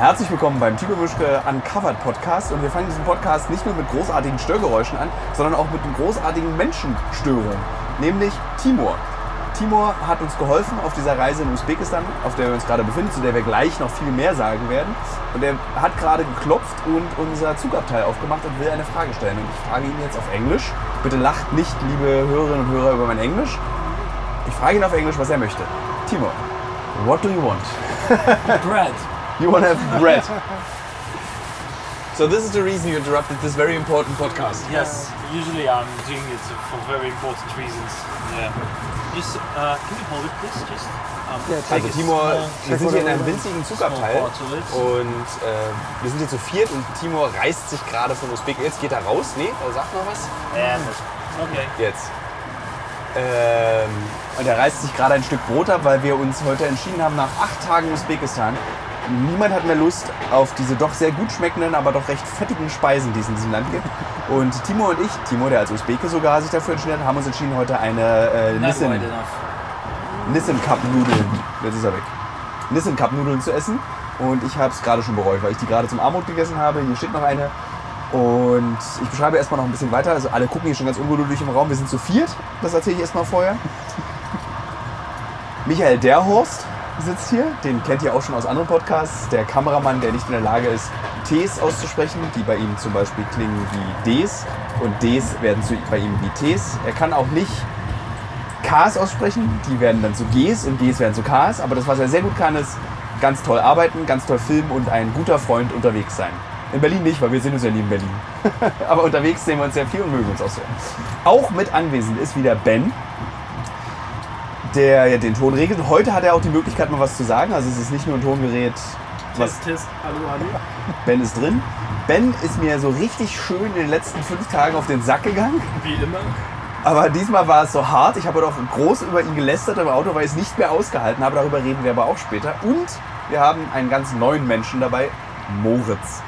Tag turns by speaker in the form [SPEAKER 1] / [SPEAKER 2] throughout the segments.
[SPEAKER 1] Herzlich willkommen beim Timo Mischke Uncovered Podcast und wir fangen diesen Podcast nicht nur mit großartigen Störgeräuschen an, sondern auch mit einem großartigen Menschenstörung, nämlich Timur. Timur hat uns geholfen auf dieser Reise in Usbekistan, auf der wir uns gerade befinden, zu der wir gleich noch viel mehr sagen werden. Und er hat gerade geklopft und unser Zugabteil aufgemacht und will eine Frage stellen. Und ich frage ihn jetzt auf Englisch. Bitte lacht nicht, liebe Hörerinnen und Hörer, über mein Englisch. Ich frage ihn auf Englisch, was er möchte. Timur, what do you want?
[SPEAKER 2] Bread.
[SPEAKER 1] You want to have bread. So this is the reason you interrupted this very important podcast.
[SPEAKER 2] Yes, usually I'm doing it for very important reasons. Yeah. Just, uh, can you hold it, please? Just. Um,
[SPEAKER 3] Yeah,
[SPEAKER 1] Also
[SPEAKER 2] a
[SPEAKER 1] Timur,
[SPEAKER 2] small-
[SPEAKER 1] wir sind hier in einem winzigen Zugabteil und äh, wir sind hier zu viert und Timur reißt sich gerade von Usbekistan. Jetzt geht er raus. Nee, er sagt noch was.
[SPEAKER 2] And okay.
[SPEAKER 1] Jetzt. Ähm, und er reißt sich gerade ein Stück Brot ab, weil wir uns heute entschieden haben, nach acht Tagen Usbekistan, niemand hat mehr Lust auf diese doch sehr gut schmeckenden, aber doch recht fettigen Speisen, die es in diesem Land gibt. Und Timo und ich, Timo, der als Usbeke sogar sich dafür entschieden hat, haben uns entschieden, heute eine äh,
[SPEAKER 2] enough.
[SPEAKER 1] Nissin Cup Nudeln, jetzt ist er weg, Nissin Cup Nudeln zu essen. Und ich habe es gerade schon bereut, weil ich die gerade zum Armut gegessen habe. Hier steht noch eine. Und ich beschreibe erstmal noch ein bisschen weiter. Also alle gucken hier schon ganz ungeduldig im Raum. Wir sind zu viert. Das erzähle ich erstmal vorher. Michael Derhorst sitzt hier. Den kennt ihr auch schon aus anderen Podcasts. Der Kameramann, der nicht in der Lage ist, Ts auszusprechen, die bei ihm zum Beispiel klingen wie Ds. Und Ds werden zu, bei ihm wie Ts. Er kann auch nicht Ks aussprechen. Die werden dann zu Gs und Gs werden zu Ks. Aber das, was er sehr gut kann, ist ganz toll arbeiten, ganz toll filmen und ein guter Freund unterwegs sein. In Berlin nicht, weil wir sehen uns ja nie in Berlin. Aber unterwegs sehen wir uns sehr viel und mögen uns auch sehr. Auch mit anwesend ist wieder Ben, der ja den Ton regelt. Heute hat er auch die Möglichkeit, mal was zu sagen. Also es ist nicht nur ein Tongerät,
[SPEAKER 2] Test, test. Hallo, hallo.
[SPEAKER 1] Ben ist drin. Ben ist mir so richtig schön in den letzten fünf Tagen auf den Sack gegangen.
[SPEAKER 2] Wie immer.
[SPEAKER 1] Aber diesmal war es so hart. Ich habe auch groß über ihn gelästert im Auto, weil ich es nicht mehr ausgehalten habe. Darüber reden wir aber auch später. Und wir haben einen ganz neuen Menschen dabei, Moritz.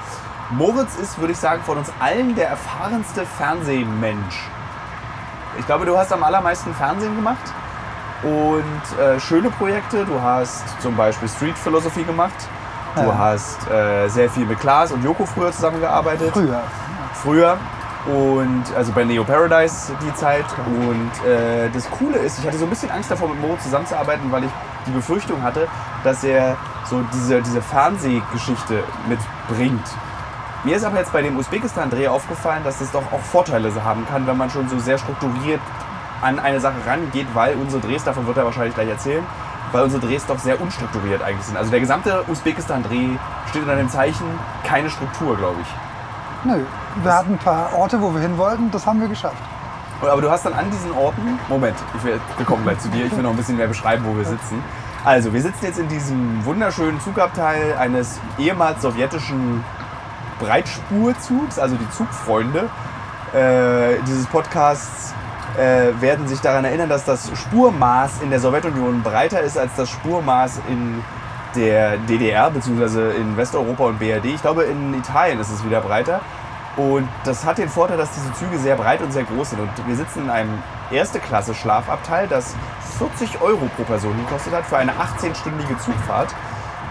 [SPEAKER 1] Moritz ist, würde ich sagen, von uns allen der erfahrenste Fernsehmensch. Ich glaube, du hast am allermeisten Fernsehen gemacht und äh, schöne Projekte. Du hast zum Beispiel Street Philosophy gemacht. Du
[SPEAKER 3] Ja.
[SPEAKER 1] hast äh, sehr viel mit Klaas und Joko früher zusammengearbeitet
[SPEAKER 3] Früher.
[SPEAKER 1] früher und also bei Neo Paradise die Zeit und äh, das Coole ist, ich hatte so ein bisschen Angst davor mit Moritz zusammenzuarbeiten, weil ich die Befürchtung hatte, dass er so diese, diese Fernsehgeschichte mitbringt. Mir ist aber jetzt bei dem Usbekistan-Dreh aufgefallen, dass es doch auch Vorteile haben kann, wenn man schon so sehr strukturiert an eine Sache rangeht, weil unsere Drehs, davon wird er wahrscheinlich gleich erzählen, weil unsere Drehs doch sehr unstrukturiert eigentlich sind. Also der gesamte Usbekistan-Dreh steht unter dem Zeichen keine Struktur, glaube ich.
[SPEAKER 3] Nö, wir hatten ein paar Orte, wo wir hin wollten, das haben wir geschafft.
[SPEAKER 1] Aber du hast dann an diesen Orten, Moment, ich will, wir kommen gleich zu dir, ich will noch ein bisschen mehr beschreiben, wo wir sitzen. Also, wir sitzen jetzt in diesem wunderschönen Zugabteil eines ehemals sowjetischen Breitspurzugs, also die Zugfreunde äh, dieses Podcasts äh, werden sich daran erinnern, dass das Spurmaß in der Sowjetunion breiter ist als das Spurmaß in der DDR bzw. in Westeuropa und BRD. Ich glaube, in Italien ist es wieder breiter. Und das hat den Vorteil, dass diese Züge sehr breit und sehr groß sind. Und wir sitzen in einem Erste-Klasse-Schlafabteil, das 40 Euro pro Person gekostet hat für eine 18-stündige Zugfahrt.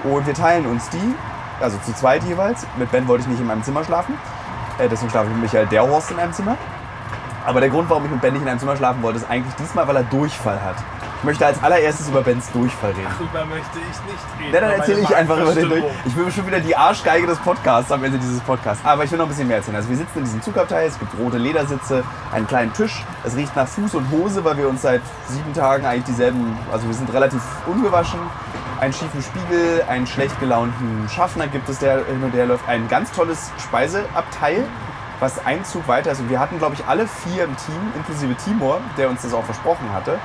[SPEAKER 1] Und wir teilen uns die, also zu zweit jeweils. Mit Ben wollte ich nicht in meinem Zimmer schlafen. Äh, deswegen schlafe ich mit Michael Derhorst in einem Zimmer. Aber der Grund, warum ich mit Ben nicht in einem Zimmer schlafen wollte, ist eigentlich diesmal, weil er Durchfall hat. Ich möchte als allererstes über Bens Durchfall reden.
[SPEAKER 2] Darüber möchte ich nicht reden.
[SPEAKER 1] Ja, dann erzähle ich einfach über den Durch.
[SPEAKER 2] Magenverstimmung-
[SPEAKER 1] Ich will schon wieder die Arschgeige des Podcasts am Ende dieses Podcasts. Aber ich will noch ein bisschen mehr erzählen. Also wir sitzen in diesem Zugabteil, es gibt rote Ledersitze, einen kleinen Tisch. Es riecht nach Fuß und Hose, weil wir uns seit sieben Tagen eigentlich dieselben, also wir sind relativ ungewaschen. Einen schiefen Spiegel, einen schlecht gelaunten Schaffner gibt es, der hin und her läuft. Ein ganz tolles Speiseabteil, was ein Zug weiter ist. Und wir hatten, glaube ich, alle vier im Team, inklusive Timur, der uns das auch versprochen hatte.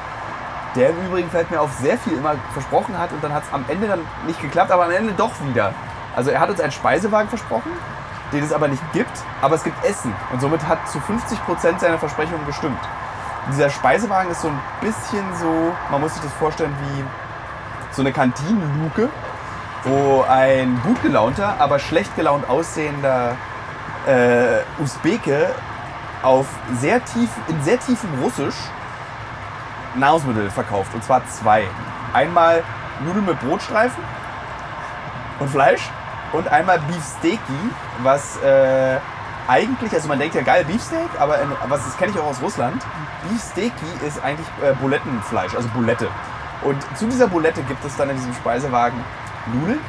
[SPEAKER 1] Der im Übrigen fällt mir auf, sehr viel immer versprochen hat und dann hat es am Ende dann nicht geklappt, aber am Ende doch wieder. Also er hat uns einen Speisewagen versprochen, den es aber nicht gibt, aber es gibt Essen und somit hat zu 50% seiner Versprechungen gestimmt. Und dieser Speisewagen ist so ein bisschen so, man muss sich das vorstellen wie so eine Kantinenluke, wo ein gut gelaunter, aber schlecht gelaunt aussehender äh, Usbeke auf sehr tief, in sehr tiefem Russisch Nahrungsmittel verkauft. Und zwar zwei. Einmal Nudeln mit Brotstreifen und Fleisch und einmal Beefsteaky, was äh, eigentlich, also man denkt ja geil Beefsteak, aber in, was das kenne ich auch aus Russland. Beefsteaky ist eigentlich äh, Bulettenfleisch, also Bulette. Und zu dieser Bulette gibt es dann in diesem Speisewagen Nudeln,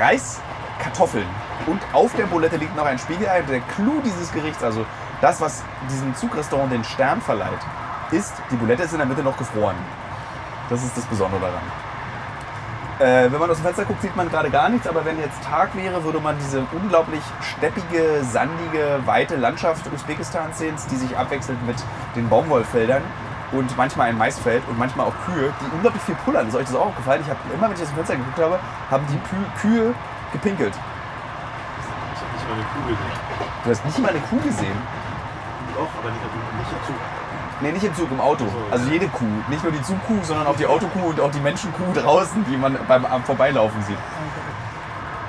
[SPEAKER 1] Reis, Kartoffeln und auf der Bulette liegt noch ein Spiegelei. Der Clou dieses Gerichts, also das, was diesem Zugrestaurant den Stern verleiht, ist, die Bulette ist in der Mitte noch gefroren. Das ist das Besondere daran. Äh, wenn man aus dem Fenster guckt, sieht man gerade gar nichts, aber wenn jetzt Tag wäre, würde man diese unglaublich steppige, sandige, weite Landschaft Usbekistans sehen, die sich abwechselt mit den Baumwollfeldern und manchmal ein Maisfeld und manchmal auch Kühe, die unglaublich viel pullern. Ist euch das auch aufgefallen? Ich habe immer, wenn ich aus dem Fenster geguckt habe, haben die Kühe gepinkelt.
[SPEAKER 2] Ich habe nicht mal eine Kugel gesehen.
[SPEAKER 1] Du hast nicht mal eine Kuh gesehen.
[SPEAKER 2] Doch, aber nicht, nicht im Zug.
[SPEAKER 1] Nee, nicht im Zug, im Auto. Also jede Kuh. Nicht nur die Zugkuh, sondern auch die Autokuh und auch die Menschenkuh draußen, die man beim am Vorbeilaufen sieht.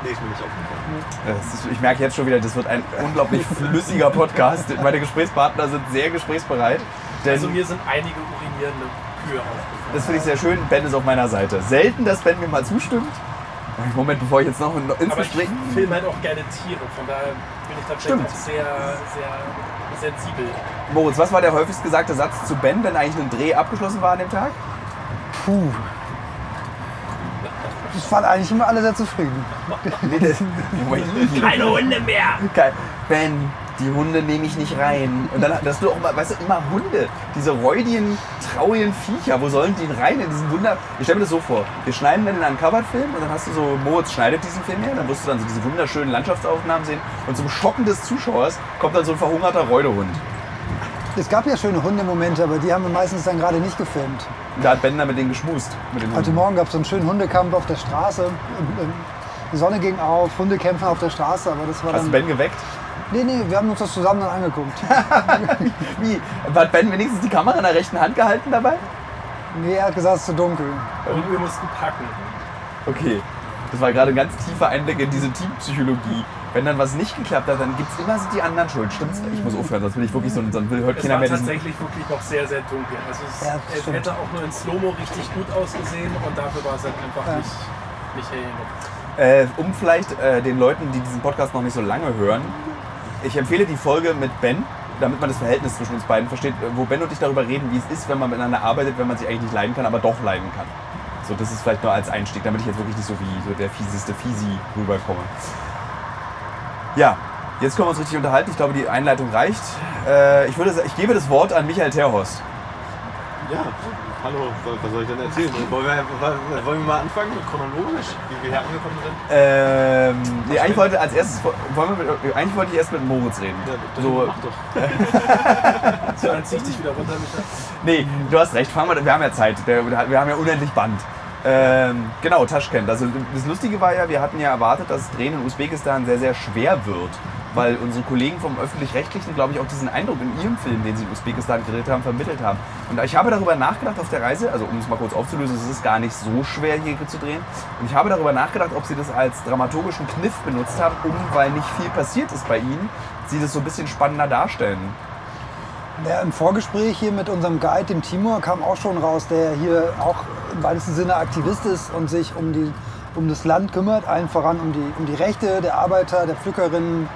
[SPEAKER 2] Nee, ist mir nicht aufgefallen.
[SPEAKER 1] Das ist, ich merke jetzt schon wieder, das wird ein unglaublich flüssiger Podcast. Meine Gesprächspartner sind sehr gesprächsbereit. Denn
[SPEAKER 4] Also mir sind einige urinierende Kühe aufgefallen.
[SPEAKER 1] das finde ich sehr schön. Ben ist auf meiner Seite. Selten, dass Ben mir mal zustimmt. Moment, bevor ich jetzt noch ins
[SPEAKER 4] Aber ich
[SPEAKER 1] Gespräch.
[SPEAKER 4] filme halt auch gerne Tiere, von daher bin ich tatsächlich auch sehr, sehr sensibel.
[SPEAKER 1] Moritz, was war der häufigst gesagte Satz zu Ben, wenn eigentlich ein Dreh abgeschlossen war an dem Tag?
[SPEAKER 3] Puh. Ich waren eigentlich immer alle sehr zufrieden.
[SPEAKER 1] Nee, das,
[SPEAKER 4] Keine Hunde mehr!
[SPEAKER 1] Ben, die Hunde nehme ich nicht rein. Und dann hast du auch immer, weißt du, immer Hunde. Diese räudigen, traurigen Viecher. Wo sollen die denn rein in diesen Wunder... Ich stelle mir das so vor. Wir schneiden dann in einen Uncovered-Film und dann hast du so, Moritz schneidet diesen Film her. Dann wirst du dann so diese wunderschönen Landschaftsaufnahmen sehen. Und zum Schocken des Zuschauers kommt dann so ein verhungerter Reudehund.
[SPEAKER 3] Es gab ja schöne Hundemomente, aber die haben wir meistens dann gerade nicht gefilmt.
[SPEAKER 1] Da hat Ben dann mit denen geschmust. Mit den
[SPEAKER 3] Heute. Morgen gab es so einen schönen Hundekampf auf der Straße. Die Sonne ging auf, Hunde kämpfen auf der Straße, aber das war
[SPEAKER 1] Hast du
[SPEAKER 3] dann.
[SPEAKER 1] Ben geweckt?
[SPEAKER 3] Nee, nee, wir haben uns das zusammen dann angeguckt.
[SPEAKER 1] Wie? Hat Ben wenigstens die Kamera in der rechten Hand gehalten dabei?
[SPEAKER 3] Nee, er hat gesagt, es ist zu dunkel.
[SPEAKER 4] Und wir mussten packen.
[SPEAKER 1] Okay. Das war gerade ein ganz tiefer Einblick in diese Teampsychologie. Wenn dann was nicht geklappt hat, dann gibt es immer die anderen Schuld. Stimmt's? Ich muss aufhören, sonst will ich wirklich so, dann will, hört
[SPEAKER 4] Es
[SPEAKER 1] keiner
[SPEAKER 4] war
[SPEAKER 1] mehr diesen.
[SPEAKER 4] tatsächlich wirklich noch sehr, sehr dunkel. Also es,
[SPEAKER 3] Ja,
[SPEAKER 4] es hätte auch nur in Slow-Mo richtig gut ausgesehen und dafür war es halt einfach
[SPEAKER 3] Ja.
[SPEAKER 4] nicht, nicht hell genug.
[SPEAKER 1] Äh, um vielleicht äh, den Leuten, die diesen Podcast noch nicht so lange hören, ich empfehle die Folge mit Ben, damit man das Verhältnis zwischen uns beiden versteht, wo Ben und ich darüber reden, wie es ist, wenn man miteinander arbeitet, wenn man sich eigentlich nicht leiden kann, aber doch leiden kann. So, das ist vielleicht nur als Einstieg, damit ich jetzt wirklich nicht so wie so der fieseste Fisi rüberkomme. Ja, jetzt können wir uns richtig unterhalten. Ich glaube, die Einleitung reicht. Äh, ich, würde, ich gebe das Wort an Michael Terhorst.
[SPEAKER 2] Ja, hallo, was soll ich denn erzählen? Wollen wir, wollen wir mal anfangen, chronologisch, wie wir hier angekommen sind?
[SPEAKER 1] Ähm, nee, eigentlich wollte als erstes, wollen wir mit, eigentlich wollte ich erst mit Moritz reden.
[SPEAKER 2] Ja, dann
[SPEAKER 1] so,
[SPEAKER 2] mach doch.
[SPEAKER 4] So, dann zieh ich dich wieder runter, Micha.
[SPEAKER 1] Nee, du hast recht, fahren wir, wir haben ja Zeit. Wir haben ja unendlich Band. Ähm, genau, Taschkent. Also das Lustige war ja, wir hatten ja erwartet, dass Drehen in Usbekistan sehr, sehr schwer wird. Weil unsere Kollegen vom Öffentlich-Rechtlichen, glaube ich, auch diesen Eindruck in ihrem Film, den sie in Usbekistan gedreht haben, vermittelt haben. Und ich habe darüber nachgedacht auf der Reise, also um es mal kurz aufzulösen, es ist gar nicht so schwer hier zu drehen. Und ich habe darüber nachgedacht, ob sie das als dramaturgischen Kniff benutzt haben, um, weil nicht viel passiert ist bei ihnen, sie das so ein bisschen spannender darstellen.
[SPEAKER 3] Ja, Im Vorgespräch hier mit unserem Guide, dem Timur, kam auch schon raus, der hier auch im weitesten Sinne Aktivist ist und sich um, die, um das Land kümmert, allen voran um die, um die Rechte der Arbeiter, der Pflückerinnen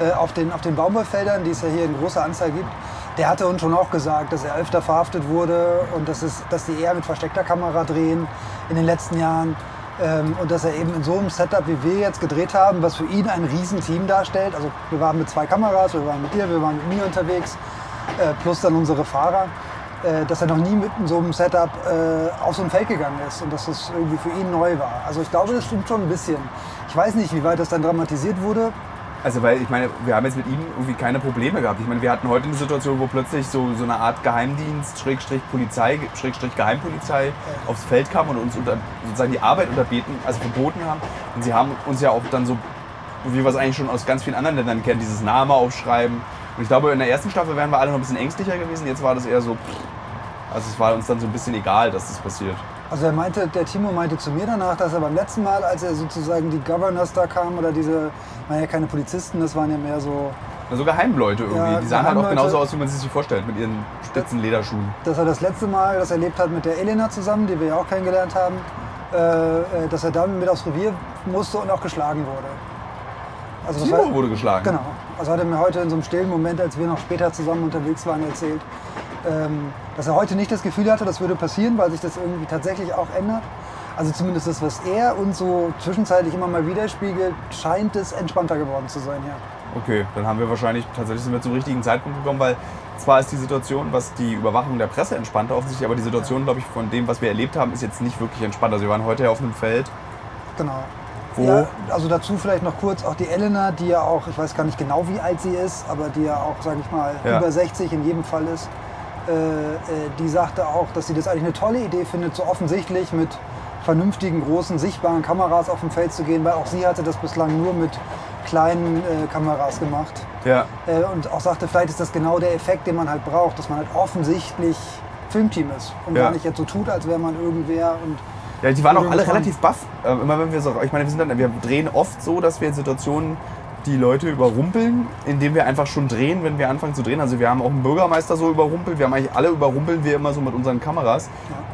[SPEAKER 3] äh, auf, den, auf den Baumwollfeldern, die es ja hier in großer Anzahl gibt. Der hatte uns schon auch gesagt, dass er öfter verhaftet wurde und dass, es, dass die eher mit versteckter Kamera drehen in den letzten Jahren. Ähm, und dass er eben in so einem Setup, wie wir jetzt gedreht haben, was für ihn ein Riesenteam darstellt. Also wir waren mit zwei Kameras, wir waren mit dir, wir waren mit mir unterwegs, plus dann unsere Fahrer, äh, dass er noch nie mit so einem Setup äh, auf so ein Feld gegangen ist und dass das irgendwie für ihn neu war. Also ich glaube, das stimmt schon ein bisschen. Ich weiß nicht, wie weit das dann dramatisiert wurde.
[SPEAKER 1] Also weil ich meine, wir haben jetzt mit ihm irgendwie keine Probleme gehabt. Ich meine, wir hatten heute eine Situation, wo plötzlich so, so eine Art Geheimdienst, Schrägstrich Polizei, Schrägstrich Geheimpolizei aufs Feld kam und uns unter, sozusagen die Arbeit unterbeten, also verboten haben. Und sie haben uns ja auch dann so, wie wir es eigentlich schon aus ganz vielen anderen Ländern kennen, dieses Name aufschreiben. Und ich glaube, in der ersten Staffel wären wir alle noch ein bisschen ängstlicher gewesen. Jetzt war das eher so, also es war uns dann so ein bisschen egal, dass das passiert.
[SPEAKER 3] Also er meinte, der Timo meinte zu mir danach, dass er beim letzten Mal, als er sozusagen die Governors da kamen oder diese, waren ja keine Polizisten, das waren ja mehr so,
[SPEAKER 1] Also Geheimleute irgendwie.
[SPEAKER 3] Ja,
[SPEAKER 1] die sahen halt auch genauso aus, wie man sie sich vorstellt, mit ihren spitzen Lederschuhen.
[SPEAKER 3] dass er das letzte Mal das erlebt hat mit der Elena zusammen, die wir ja auch kennengelernt haben, äh, äh, dass er dann mit aufs Revier musste und auch geschlagen wurde. Also
[SPEAKER 1] Timo
[SPEAKER 3] war-
[SPEAKER 1] wurde geschlagen.
[SPEAKER 3] Genau. Also hat er mir heute in so einem stillen Moment, als wir noch später zusammen unterwegs waren, erzählt, ähm, dass er heute nicht das Gefühl hatte, das würde passieren, weil sich das irgendwie tatsächlich auch ändert. Also zumindest das, was er uns so zwischenzeitlich immer mal widerspiegelt, scheint es entspannter geworden zu sein, ja.
[SPEAKER 1] Okay, dann haben wir wahrscheinlich tatsächlich sind wir zum richtigen Zeitpunkt gekommen, weil zwar ist die Situation, was die Überwachung der Presse entspannter offensichtlich, aber die Situation, glaube ich, von dem, was wir erlebt haben, ist jetzt nicht wirklich entspannt. Also wir waren heute ja auf einem Feld,
[SPEAKER 3] Genau. Ja, also dazu vielleicht noch kurz auch die Elena, die ja auch, ich weiß gar nicht genau, wie alt sie ist, aber die ja auch, sage ich mal,
[SPEAKER 1] Ja.
[SPEAKER 3] über 60 in jedem Fall ist. Äh, äh, die sagte auch, dass sie das eigentlich eine tolle Idee findet, so offensichtlich mit vernünftigen, großen, sichtbaren Kameras auf dem Feld zu gehen, weil auch sie hatte das bislang nur mit kleinen äh, Kameras gemacht.
[SPEAKER 1] ja,
[SPEAKER 3] Äh, und auch sagte, vielleicht ist das genau der Effekt, den man halt braucht, dass man halt offensichtlich Filmteam ist und
[SPEAKER 1] Ja.
[SPEAKER 3] gar nicht jetzt so tut, als wäre man irgendwer und
[SPEAKER 1] Ja, die waren auch alle relativ baff. Äh, immer wenn wir so, ich meine, wir sind dann, wir drehen oft so, dass wir in Situationen die Leute überrumpeln, indem wir einfach schon drehen, wenn wir anfangen zu drehen. Also wir haben auch einen Bürgermeister so überrumpelt. Wir haben eigentlich alle überrumpeln wir immer so mit unseren Kameras.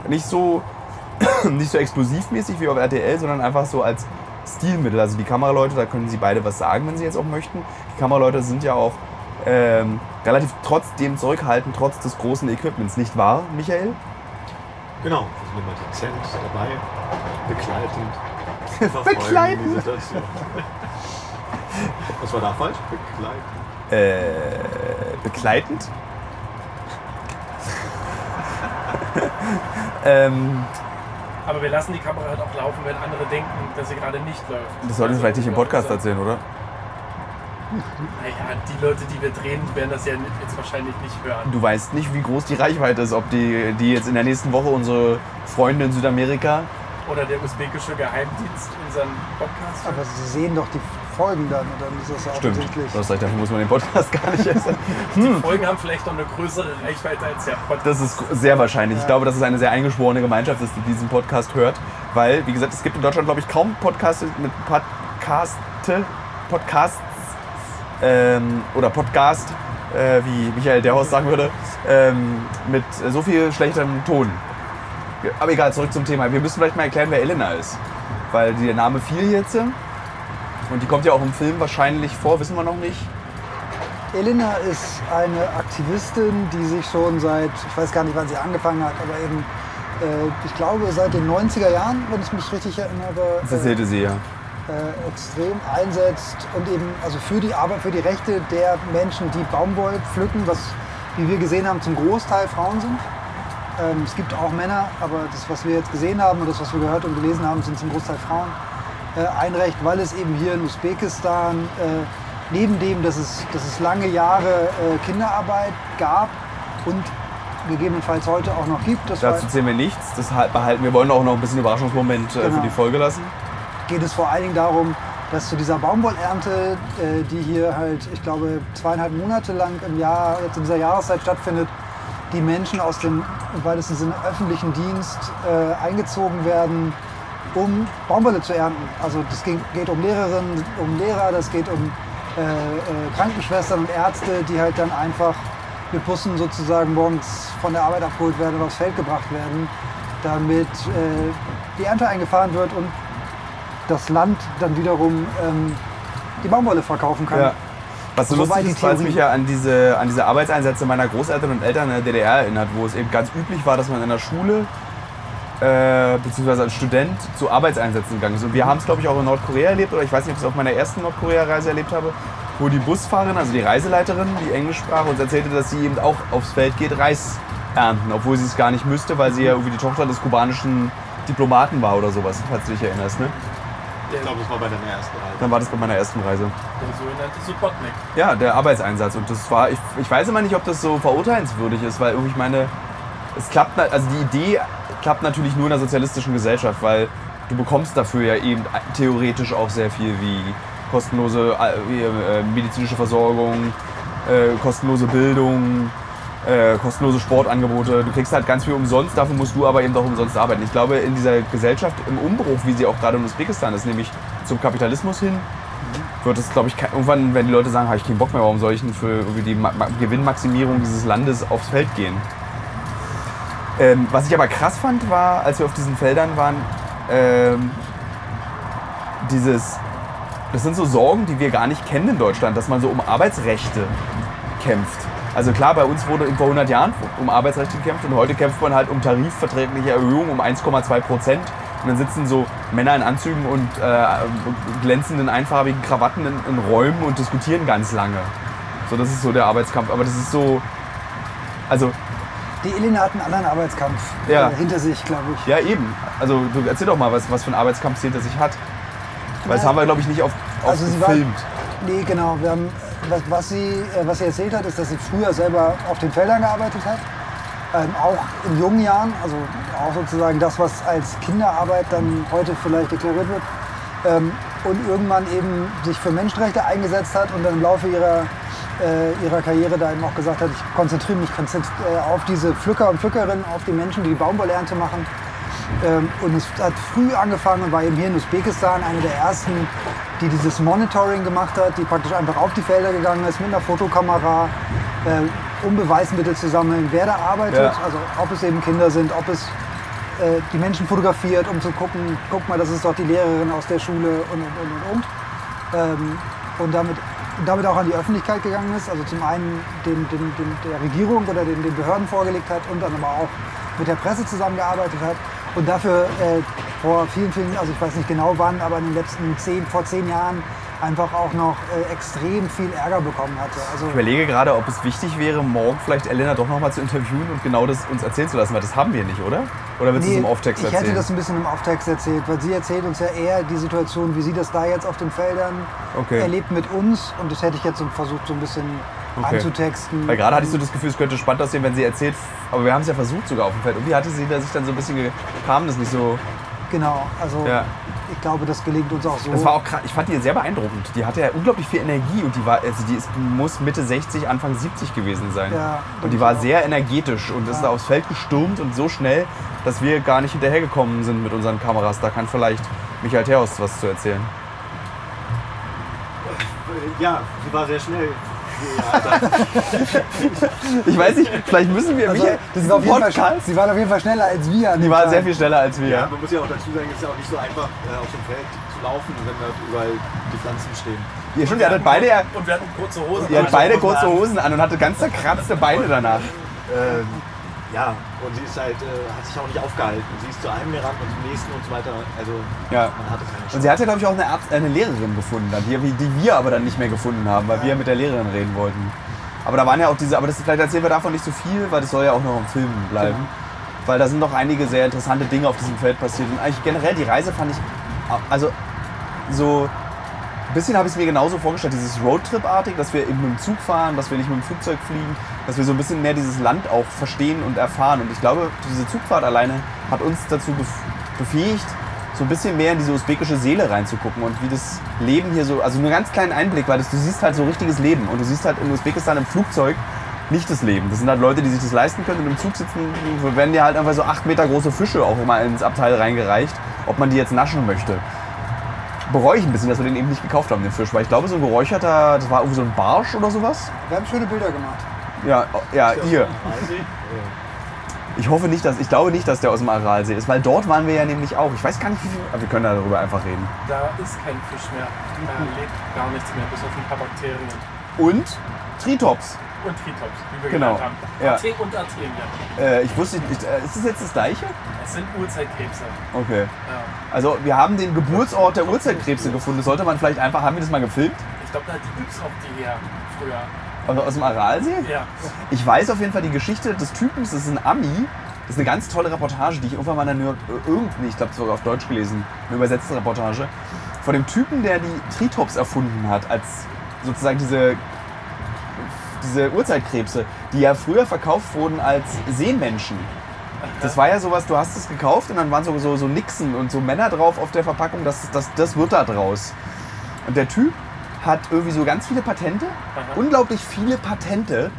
[SPEAKER 1] Nicht so, nicht so explosivmäßig wie auf RTL, sondern einfach so als Stilmittel. Also die Kameraleute, da können sie beide was sagen, wenn sie jetzt auch möchten. Die Kameraleute sind ja auch ähm, relativ trotzdem zurückhaltend, trotz des großen Equipments. Nicht wahr, Michael?
[SPEAKER 5] Genau, wir sind immer dezent dabei, begleitend.
[SPEAKER 1] Begleitend.
[SPEAKER 5] Die Situation. Was war da falsch? Begleitend.
[SPEAKER 1] äh, begleitend. ähm,
[SPEAKER 4] Aber wir lassen die Kamera halt auch laufen, wenn andere denken, dass sie gerade nicht läuft.
[SPEAKER 1] das solltest du vielleicht nicht im Podcast
[SPEAKER 4] Also,
[SPEAKER 1] erzählen, oder?
[SPEAKER 4] Naja, die Leute, die wir drehen, werden das ja jetzt wahrscheinlich nicht hören.
[SPEAKER 1] Du weißt nicht, wie groß die Reichweite ist, ob die, die jetzt in der nächsten Woche unsere Freunde in Südamerika.
[SPEAKER 4] Oder der usbekische Geheimdienst unseren Podcast
[SPEAKER 3] Aber
[SPEAKER 4] hört.
[SPEAKER 3] sie sehen doch die Folgen dann und dann ist das ja
[SPEAKER 1] Stimmt.
[SPEAKER 3] offensichtlich.
[SPEAKER 1] Recht, dafür muss man den Podcast gar nicht essen.
[SPEAKER 4] Die Folgen haben vielleicht noch eine größere Reichweite als der Podcast.
[SPEAKER 1] Das ist sehr wahrscheinlich. Ich glaube, dass es eine sehr eingeschworene Gemeinschaft ist, die diesen Podcast hört. Weil, wie gesagt, es gibt in Deutschland, glaube ich, kaum Podcasts mit Podcaste, Podcasts ähm, oder Podcast, äh, wie Michael Derhorst sagen würde, ähm, mit so viel schlechtem Ton. Aber egal, zurück zum Thema. Wir müssen vielleicht mal erklären, wer Elena ist. Weil der Name fiel jetzt. Und die kommt ja auch im Film wahrscheinlich vor, wissen wir noch nicht.
[SPEAKER 3] Elena ist eine Aktivistin, die sich schon seit, ich weiß gar nicht, wann sie angefangen hat, aber eben, äh, ich glaube, seit den 90er Jahren, wenn ich mich richtig erinnere,
[SPEAKER 1] Das erzählte sie ja.
[SPEAKER 3] Äh, extrem einsetzt und eben also für die Arbeit, für die Rechte der Menschen, die Baumwoll pflücken, was, wie wir gesehen haben, zum Großteil Frauen sind. Ähm, es gibt auch Männer, aber das, was wir jetzt gesehen haben und das, was wir gehört und gelesen haben, sind zum Großteil Frauen. Äh, ein Recht, weil es eben hier in Usbekistan äh, neben dem, dass es, dass es lange Jahre äh, Kinderarbeit gab und gegebenenfalls heute auch noch gibt,
[SPEAKER 1] Dazu zählen wir nichts. Das halt- behalten wir wollen auch noch ein bisschen Überraschungsmoment äh,
[SPEAKER 3] Genau.
[SPEAKER 1] für die Folge lassen.
[SPEAKER 3] Geht es vor allen Dingen darum, dass zu dieser Baumwollernte, äh, die hier halt, ich glaube, zweieinhalb Monate lang im Jahr, jetzt in dieser Jahreszeit stattfindet, die Menschen aus dem im weitesten Sinne öffentlichen Dienst äh, eingezogen werden, um Baumwolle zu ernten. Also das ging, geht um Lehrerinnen, um Lehrer, das geht um äh, äh, Krankenschwestern und Ärzte, die halt dann einfach mit Bussen sozusagen morgens von der Arbeit abgeholt werden und aufs Feld gebracht werden, damit äh, die Ernte eingefahren wird und das Land dann wiederum ähm, die Baumwolle verkaufen kann.
[SPEAKER 1] Ja. Was so
[SPEAKER 3] Soweit
[SPEAKER 1] lustig ist, weil es mich ja an diese, an diese Arbeitseinsätze meiner Großeltern und Eltern in der DDR erinnert, wo es eben ganz üblich war, dass man in der Schule äh, beziehungsweise als Student zu Arbeitseinsätzen gegangen ist. Und wir haben es, glaube ich, auch in Nordkorea erlebt, oder ich weiß nicht, ob ich es auf meiner ersten Nordkorea-Reise erlebt habe, wo die Busfahrerin, also die Reiseleiterin, die Englisch sprach, uns erzählte, dass sie eben auch aufs Feld geht, Reis ernten, obwohl sie es gar nicht müsste, weil sie ja irgendwie die Tochter des kubanischen Diplomaten war oder sowas, falls du dich erinnerst. Ne?
[SPEAKER 5] Ich glaube, das war bei deiner ersten Reise.
[SPEAKER 1] Dann war das bei meiner ersten Reise.
[SPEAKER 4] Der sogenannte Subotnik.
[SPEAKER 1] Ja, der Arbeitseinsatz. Und das war, ich, ich weiß immer nicht, ob das so verurteilenswürdig ist, weil irgendwie, ich meine, es klappt, also die Idee klappt natürlich nur in der sozialistischen Gesellschaft, weil du bekommst dafür ja eben theoretisch auch sehr viel wie kostenlose äh, äh, medizinische Versorgung, äh, kostenlose Bildung, äh, kostenlose Sportangebote. Du kriegst halt ganz viel umsonst, dafür musst du aber eben auch umsonst arbeiten. Ich glaube, in dieser Gesellschaft im Umbruch, wie sie auch gerade in Usbekistan ist, nämlich zum Kapitalismus hin, wird es, glaube ich, irgendwann, wenn die Leute sagen, habe ich keinen Bock mehr, warum soll ich denn für die Ma Ma Gewinnmaximierung dieses Landes aufs Feld gehen? Ähm, was ich aber krass fand, war, als wir auf diesen Feldern waren, ähm, dieses, das sind so Sorgen, die wir gar nicht kennen in Deutschland, dass man so um Arbeitsrechte kämpft. Also klar, bei uns wurde vor 100 Jahren um Arbeitsrechte gekämpft und heute kämpft man halt um tarifverträgliche Erhöhung um 1,2 Prozent. Und dann sitzen so Männer in Anzügen und äh, glänzenden einfarbigen Krawatten in, in Räumen und diskutieren ganz lange. So, das ist so der Arbeitskampf. Aber das ist so, also
[SPEAKER 3] Die Elena hat einen anderen Arbeitskampf
[SPEAKER 1] Ja.
[SPEAKER 3] äh, hinter sich, glaube ich.
[SPEAKER 1] Ja, eben. Also du erzähl doch mal, was, was für ein Arbeitskampf sie hinter sich hat. Weil das
[SPEAKER 3] Ja.
[SPEAKER 1] haben wir, glaube ich, nicht auf, auf
[SPEAKER 3] Also sie war-
[SPEAKER 1] gefilmt.
[SPEAKER 3] Nee, genau. Wir haben, was, was, sie, äh, was sie erzählt hat, ist, dass sie früher selber auf den Feldern gearbeitet hat. Ähm, auch in jungen Jahren, also auch sozusagen das, was als Kinderarbeit dann heute vielleicht deklariert wird. Ähm, und irgendwann eben sich für Menschenrechte eingesetzt hat und dann im Laufe ihrer, äh, ihrer Karriere da eben auch gesagt hat, ich konzentriere mich konzentri äh, auf diese Pflücker und Pflückerinnen, auf die Menschen, die die Baumwollernte machen. Ähm, und es hat früh angefangen und war eben hier in Usbekistan eine der ersten, die dieses Monitoring gemacht hat, die praktisch einfach auf die Felder gegangen ist mit einer Fotokamera, äh, um Beweismittel zu sammeln, wer da arbeitet,
[SPEAKER 1] Ja.
[SPEAKER 3] also ob es eben Kinder sind, ob es äh, die Menschen fotografiert, um zu gucken, guck mal, das ist doch die Lehrerin aus der Schule und und und und. und. Ähm, und damit, damit auch an die Öffentlichkeit gegangen ist, also zum einen den, den, den, der Regierung oder den, den Behörden vorgelegt hat und dann aber auch mit der Presse zusammengearbeitet hat und dafür äh, vor vielen, vielen, also ich weiß nicht genau wann, aber in den letzten zehn, vor zehn Jahren einfach auch noch äh, extrem viel Ärger bekommen hatte. Also
[SPEAKER 1] Ich überlege gerade, ob es wichtig wäre, morgen vielleicht Elena doch nochmal zu interviewen und genau das uns erzählen zu lassen, weil das haben wir nicht, oder? Oder willst du es im Off-Text
[SPEAKER 3] ich
[SPEAKER 1] erzählen?
[SPEAKER 3] hätte das ein bisschen im Off-Text erzählt, weil sie erzählt uns ja eher die Situation, wie sie das da jetzt auf den Feldern
[SPEAKER 1] Okay.
[SPEAKER 3] erlebt mit uns und das hätte ich jetzt versucht so ein bisschen
[SPEAKER 1] Okay.
[SPEAKER 3] anzutexten.
[SPEAKER 1] Weil gerade hatte ich so das Gefühl, es könnte spannend aussehen, wenn sie erzählt, aber wir haben es ja versucht sogar auf dem Feld. Irgendwie hatte sie da sich dann so ein bisschen, kam das nicht so.
[SPEAKER 3] Genau, also
[SPEAKER 1] Ja.
[SPEAKER 3] ich glaube, das gelingt uns auch so.
[SPEAKER 1] Das war auch krass, ich fand die sehr beeindruckend. Die hatte ja unglaublich viel Energie und die war, also die ist, muss Mitte 60, Anfang 70 gewesen sein.
[SPEAKER 3] Ja,
[SPEAKER 1] und die war
[SPEAKER 3] auch.
[SPEAKER 1] sehr energetisch und ist da aufs Feld gestürmt und so schnell, dass wir gar nicht hinterhergekommen sind mit unseren Kameras. Da kann vielleicht Michael Theos was zu erzählen.
[SPEAKER 5] Ja, sie war sehr schnell. Ja.
[SPEAKER 1] Ich weiß nicht, vielleicht müssen wir
[SPEAKER 3] also,
[SPEAKER 1] Michael,
[SPEAKER 3] sie, war auf jeden Fall,
[SPEAKER 1] Podcast.
[SPEAKER 3] schn- sie waren auf jeden Fall schneller als wir. an
[SPEAKER 1] Die
[SPEAKER 3] dem
[SPEAKER 1] war
[SPEAKER 3] Tag.
[SPEAKER 1] sehr viel schneller als wir.
[SPEAKER 5] Ja, man muss ja auch dazu sagen, es ist ja auch nicht so einfach, äh, auf dem Feld zu laufen, wenn da überall die Pflanzen stehen.
[SPEAKER 1] Ihr schon, ihr hattet beide ja,
[SPEAKER 4] Und wir hatten kurze Hosen.
[SPEAKER 1] ihr hattet beide kurze Hosen an und hatte ganz zerkratzte Beine danach.
[SPEAKER 5] Ähm, ja, und sie ist halt, äh, hat sich auch nicht aufgehalten. Sie ist zu einem gerannt und zum nächsten und so weiter. Also
[SPEAKER 1] Ja.
[SPEAKER 5] man hatte keine Chance.
[SPEAKER 1] Und sie hat ja, glaube ich, auch eine, Arzt, eine Lehrerin gefunden, die, die wir aber dann nicht mehr gefunden haben, weil wir mit der Lehrerin reden wollten. Aber da waren ja auch diese, aber das, vielleicht erzählen wir davon nicht so viel, weil das soll ja auch noch im Film bleiben. Weil da sind noch einige sehr interessante Dinge auf diesem Feld passiert. Und eigentlich generell die Reise fand ich, also so ein bisschen habe ich es mir genauso vorgestellt, dieses Roadtrip-artig, dass wir eben mit dem Zug fahren, dass wir nicht mit dem Flugzeug fliegen, dass wir so ein bisschen mehr dieses Land auch verstehen und erfahren. Und ich glaube, diese Zugfahrt alleine hat uns dazu bef- befähigt, so ein bisschen mehr in diese usbekische Seele reinzugucken und wie das Leben hier so, also nur einen ganz kleinen Einblick, weil das, du siehst halt so richtiges Leben und du siehst halt in Usbekistan im Flugzeug nicht das Leben. Das sind halt Leute, die sich das leisten können und im Zug sitzen, werden dir halt einfach so acht Meter große Fische auch immer ins Abteil reingereicht, ob man die jetzt naschen möchte bereue ich ein bisschen, dass wir den eben nicht gekauft haben, den Fisch. Weil ich glaube, so ein geräucherter, das war irgendwie so ein Barsch oder sowas.
[SPEAKER 3] Wir haben schöne Bilder gemacht.
[SPEAKER 1] Ja, oh, ja, ihr. Ich hoffe nicht, dass, ich glaube nicht, dass der aus dem Aralsee ist, weil dort waren wir ja nämlich auch. Ich weiß gar nicht, wie viel, aber wir können darüber einfach reden.
[SPEAKER 4] Da ist kein Fisch mehr. Da lebt gar nichts mehr, bis auf ein paar Bakterien.
[SPEAKER 1] Und Tritops.
[SPEAKER 4] Und Tritops, wie wir
[SPEAKER 1] Genau,
[SPEAKER 4] gelernt haben.
[SPEAKER 1] ja.
[SPEAKER 4] Arte- und Artemia.
[SPEAKER 1] Äh, ich wusste nicht, äh, ist es jetzt das gleiche?
[SPEAKER 4] Es sind Urzeitkrebse.
[SPEAKER 1] Okay.
[SPEAKER 4] Ja.
[SPEAKER 1] Also wir haben den Geburtsort der Urzeitkrebse gefunden. Das sollte man vielleicht einfach, haben wir das mal gefilmt?
[SPEAKER 4] Ich glaube, da gibt es auch die her früher.
[SPEAKER 1] Also aus dem Aralsee?
[SPEAKER 4] Ja.
[SPEAKER 1] Ich weiß auf jeden Fall die Geschichte des Typens, das ist ein Ami. Das ist eine ganz tolle Reportage, die ich irgendwann mal in der New äh, irgendwie, ich glaube sogar auf Deutsch gelesen, eine übersetzte Reportage, von dem Typen, der die Tritops erfunden hat, als sozusagen diese, diese Urzeitkrebse, die ja früher verkauft wurden als Seemenschen. Das war ja sowas, du hast es gekauft und dann waren so, so, so Nixen und so Männer drauf auf der Verpackung, das, das, das wird da draus. Und der Typ hat irgendwie so ganz viele Patente, unglaublich viele Patente,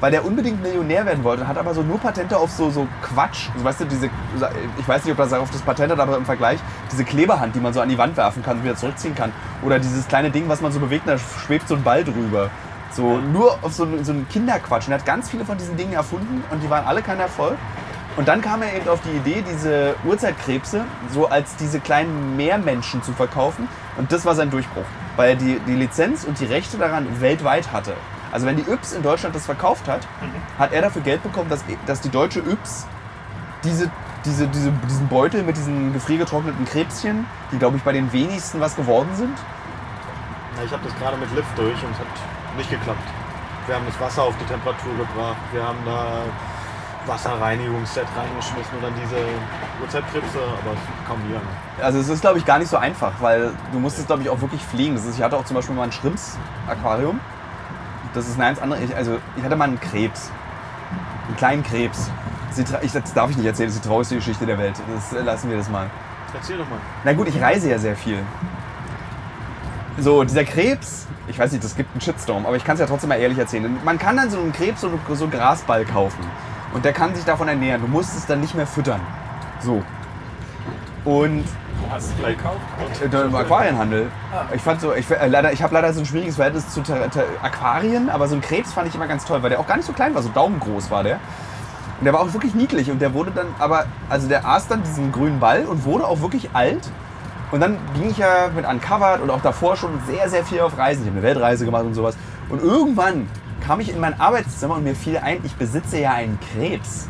[SPEAKER 1] weil der unbedingt Millionär werden wollte, hat aber so nur Patente auf so, so Quatsch. Also, weißt du, diese, ich weiß nicht, ob das auf das Patent hat, aber im Vergleich, diese Kleberhand, die man so an die Wand werfen kann und wieder zurückziehen kann. Oder dieses kleine Ding, was man so bewegt, da schwebt so ein Ball drüber. So, nur auf so, so einen Kinderquatsch. Und er hat ganz viele von diesen Dingen erfunden und die waren alle kein Erfolg. Und dann kam er eben auf die Idee, diese Urzeitkrebse so als diese kleinen Meermenschen zu verkaufen. Und das war sein Durchbruch, weil er die, die Lizenz und die Rechte daran weltweit hatte. Also wenn die Yps in Deutschland das verkauft hat, hat er dafür Geld bekommen, dass, dass die deutsche Yps diese, diese, diese, diesen Beutel mit diesen gefriergetrockneten Krebschen, die glaube ich bei den wenigsten was geworden sind,
[SPEAKER 5] ich habe das gerade mit Lift durch und es hat nicht geklappt. Wir haben das Wasser auf die Temperatur gebracht, wir haben da Wasserreinigungsset reingeschmissen und dann diese Urzeitkrebse, aber es kam nie an.
[SPEAKER 1] Also es ist, glaube ich, gar nicht so einfach, weil du musst es, glaube ich, auch wirklich pflegen. Das ist, ich hatte auch zum Beispiel mal ein Schrimps-Aquarium. Das ist ein ganz anderes. Ich, also ich hatte mal einen Krebs. Einen kleinen Krebs. Tra- ich, das darf ich nicht erzählen, das ist die traurigste Geschichte der Welt. Das äh, lassen wir das mal.
[SPEAKER 5] Erzähl doch mal.
[SPEAKER 1] Na gut, ich reise ja sehr viel. So, dieser Krebs, ich weiß nicht, das gibt einen Shitstorm, aber ich kann es ja trotzdem mal ehrlich erzählen. Man kann dann so einen Krebs, so, so einen Grasball kaufen. Und der kann sich davon ernähren. Du musst es dann nicht mehr füttern. So. Und
[SPEAKER 4] hast du den gekauft?
[SPEAKER 1] äh, im Aquarienhandel. Ich fand so, ich, äh, leider, ich habe leider so ein schwieriges Verhältnis zu Ter Ter Aquarien, aber so ein Krebs fand ich immer ganz toll, weil der auch gar nicht so klein war, so daumengroß war der. Und der war auch wirklich niedlich und der wurde dann aber, also der aß dann diesen grünen Ball und wurde auch wirklich alt. Und dann ging ich ja mit Uncovered und auch davor schon sehr, sehr viel auf Reisen. Ich habe eine Weltreise gemacht und sowas. Und irgendwann kam ich in mein Arbeitszimmer und mir fiel ein, ich besitze ja einen Krebs.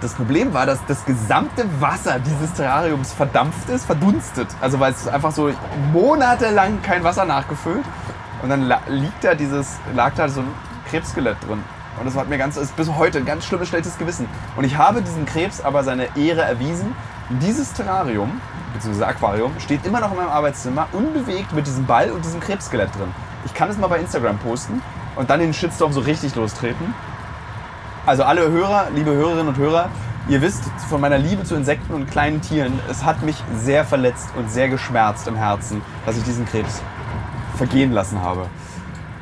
[SPEAKER 1] Das Problem war, dass das gesamte Wasser dieses Terrariums verdampft ist, verdunstet. Also weil es einfach so monatelang kein Wasser nachgefüllt. Und dann liegt da dieses, lag da so ein Krebsskelett drin. Und das hat mir ganz, ist bis heute ein ganz schlimmes, schlechtes Gewissen. Und ich habe diesem Krebs aber seine Ehre erwiesen. Dieses Terrarium, beziehungsweise Aquarium, steht immer noch in meinem Arbeitszimmer, unbewegt mit diesem Ball und diesem Krebsskelett drin. Ich kann es mal bei Instagram posten und dann den Shitstorm so richtig lostreten. Also alle Hörer, liebe Hörerinnen und Hörer, ihr wisst von meiner Liebe zu Insekten und kleinen Tieren, es hat mich sehr verletzt und sehr geschmerzt im Herzen, dass ich diesen Krebs vergehen lassen habe.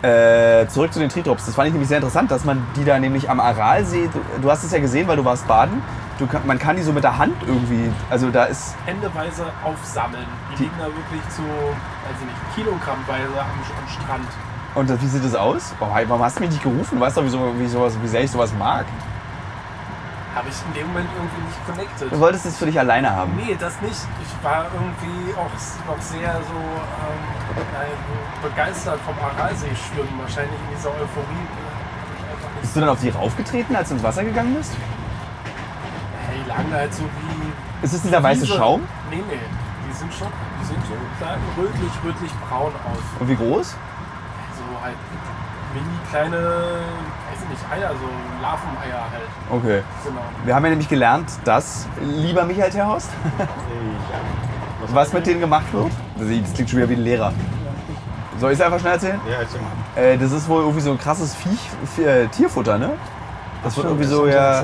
[SPEAKER 1] Äh, zurück zu den Tritrops. Das fand ich nämlich sehr interessant, dass man die da nämlich am Aralsee, du, du hast es ja gesehen, weil du warst baden, du, man kann die so mit der Hand irgendwie, also da ist,
[SPEAKER 4] Händeweise aufsammeln. Die,
[SPEAKER 1] Die-
[SPEAKER 4] liegen da wirklich zu, weiß ich nicht, kilogrammweise am, am Strand.
[SPEAKER 1] und das, wie sieht das aus? Warum, warum hast du mich nicht gerufen? Du weißt doch, wie, sowas, wie sehr ich sowas mag.
[SPEAKER 4] Habe ich in dem Moment irgendwie nicht connected.
[SPEAKER 1] Du wolltest es für dich alleine haben.
[SPEAKER 4] Nee, das nicht. Ich war irgendwie auch noch sehr so ähm, begeistert vom Aralsee-Schwimmen. Wahrscheinlich in dieser Euphorie. nicht
[SPEAKER 1] Bist du dann auf die raufgetreten, als du ins Wasser gegangen bist?
[SPEAKER 4] Hey, die lagen da halt so wie.
[SPEAKER 1] Ist es dieser weiße. Schaum?
[SPEAKER 4] Nee, nee. Die sind schon, die sind so rötlich, rötlich braun aus.
[SPEAKER 1] Und wie groß?
[SPEAKER 4] So halt mini kleine, weiß ich nicht, Eier, so Larveneier halt.
[SPEAKER 1] Okay.
[SPEAKER 4] Genau.
[SPEAKER 1] Wir haben ja nämlich gelernt, dass, lieber Michael Terhorst,
[SPEAKER 5] Ja.
[SPEAKER 1] was mit denen gemacht wird. Das klingt schon wieder wie ein Lehrer. Soll ich es einfach schnell erzählen?
[SPEAKER 5] Ja, erzähl mal.
[SPEAKER 1] Äh, das ist wohl irgendwie so ein krasses Viech, äh, Tierfutter, ne? Das wird irgendwie so, ja,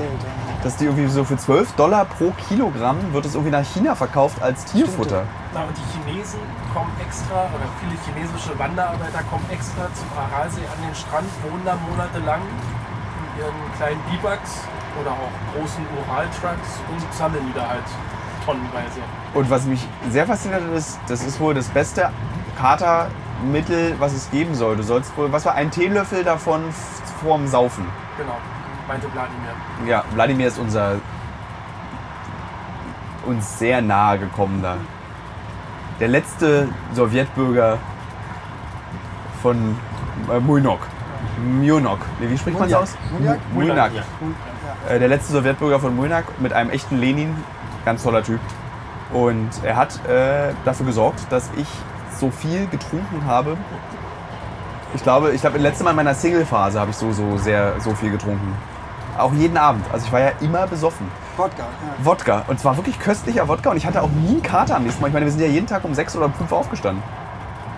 [SPEAKER 1] dass die irgendwie so für 12 Dollar pro Kilogramm wird es irgendwie nach China verkauft als Tierfutter.
[SPEAKER 4] Na, und die Chinesen kommen extra, oder viele chinesische Wanderarbeiter kommen extra zum Aralsee an den Strand, wohnen da monatelang in ihren kleinen Biwaks oder auch großen Uraltrucks und sammeln die da halt tonnenweise.
[SPEAKER 1] Und was mich sehr fasziniert hat, ist, das ist wohl das beste Katermittel, was es geben soll. Du sollst wohl, was war ein Teelöffel davon vorm Saufen?
[SPEAKER 4] Genau, meinte Wladimir.
[SPEAKER 1] Ja, Wladimir ist unser uns sehr nahe gekommener. Der letzte Sowjetbürger von äh, Munok. Munok. Nee, wie spricht man es aus?
[SPEAKER 3] Munjak?
[SPEAKER 1] Mu- Munjak.
[SPEAKER 5] Ja.
[SPEAKER 1] Äh, der letzte Sowjetbürger von Munjak mit einem echten Lenin. Ganz toller Typ. Und er hat äh, dafür gesorgt, dass ich so viel getrunken habe. Ich glaube, ich glaube, das letzte Mal in meiner Single-Phase habe ich so, so sehr so viel getrunken. Auch jeden Abend. Also ich war ja immer besoffen.
[SPEAKER 3] Wodka. Ja.
[SPEAKER 1] Wodka. Und zwar wirklich köstlicher Wodka. Und ich hatte auch nie einen Kater am nächsten Mal. Ich meine, wir sind ja jeden Tag um sechs oder um fünf aufgestanden.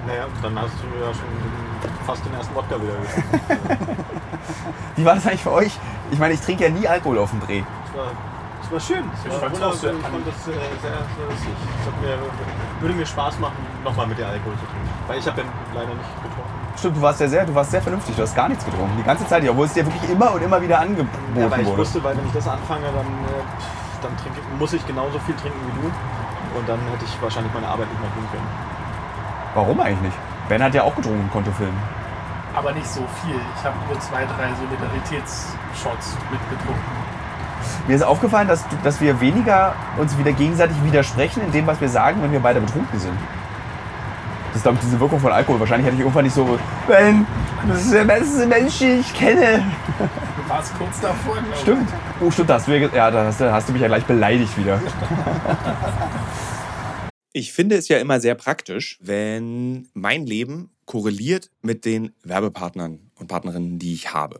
[SPEAKER 5] Naja, dann hast du ja schon fast den ersten Wodka wieder getrunken.
[SPEAKER 1] Wie war das eigentlich für euch? Ich meine, ich trinke ja nie Alkohol auf dem Dreh.
[SPEAKER 5] Es war, war schön. Es
[SPEAKER 4] Ich
[SPEAKER 5] war
[SPEAKER 4] fand's auch sehr.
[SPEAKER 5] Ich fand das äh, sehr, sehr lustig. Es mir, würde mir Spaß machen, nochmal mit dir Alkohol zu trinken. Weil ich habe den leider nicht getrunken.
[SPEAKER 1] Stimmt, du warst ja sehr, du warst sehr vernünftig. Du hast gar nichts getrunken. Die ganze Zeit, obwohl es dir wirklich immer und immer wieder angeboten
[SPEAKER 5] Ja, weil ich
[SPEAKER 1] wurde.
[SPEAKER 5] wusste, weil wenn ich das anfange, dann, äh, dann trinke, muss ich genauso viel trinken wie du. Und dann hätte ich wahrscheinlich meine Arbeit nicht mehr tun können.
[SPEAKER 1] Warum eigentlich nicht? Ben hat ja auch getrunken und konnte filmen.
[SPEAKER 4] Aber nicht so viel. Ich habe nur zwei, drei Solidaritätsshots mitgetrunken.
[SPEAKER 1] Mir ist aufgefallen, dass, dass wir weniger uns wieder gegenseitig widersprechen in dem, was wir sagen, wenn wir beide betrunken sind. Das ist, glaube ich, diese Wirkung von Alkohol. Wahrscheinlich hätte ich irgendwann nicht so, Ben, das ist der beste Mensch, den ich kenne.
[SPEAKER 4] Du warst kurz davor.
[SPEAKER 1] Stimmt. Oh, stimmt, das. Ja, da hast, du- hast du mich ja gleich beleidigt wieder.
[SPEAKER 6] Ich finde es ja immer sehr praktisch, wenn mein Leben korreliert mit den Werbepartnern und Partnerinnen, die ich habe.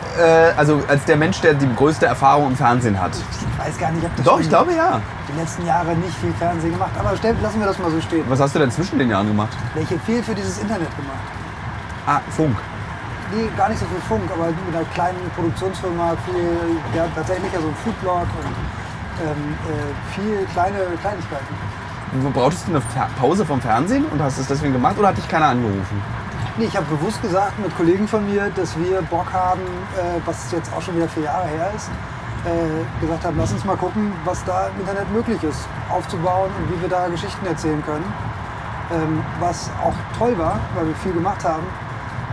[SPEAKER 1] äh, also als der Mensch, der die größte Erfahrung im Fernsehen hat?
[SPEAKER 3] Ich weiß gar nicht, ob das
[SPEAKER 1] Doch, ich glaube ja.
[SPEAKER 3] die letzten Jahre nicht viel Fernsehen gemacht. Aber stell, lassen wir das mal so stehen.
[SPEAKER 1] Was hast du denn zwischen den Jahren gemacht?
[SPEAKER 3] Welche viel für dieses Internet gemacht.
[SPEAKER 1] Ah, Funk.
[SPEAKER 3] Nee, gar nicht so viel Funk, aber mit einer kleinen Produktionsfirma viel, ja tatsächlich ja so ein Foodblog und ähm, äh, viel kleine Kleinigkeiten.
[SPEAKER 1] Wo brauchtest du eine Pause vom Fernsehen und hast es deswegen gemacht oder hat dich keiner angerufen?
[SPEAKER 3] Nee, ich habe bewusst gesagt mit Kollegen von mir, dass wir Bock haben, äh, was jetzt auch schon wieder vier Jahre her ist, äh, gesagt haben, lass uns mal gucken, was da im Internet möglich ist, aufzubauen und wie wir da Geschichten erzählen können. Ähm, was auch toll war, weil wir viel gemacht haben.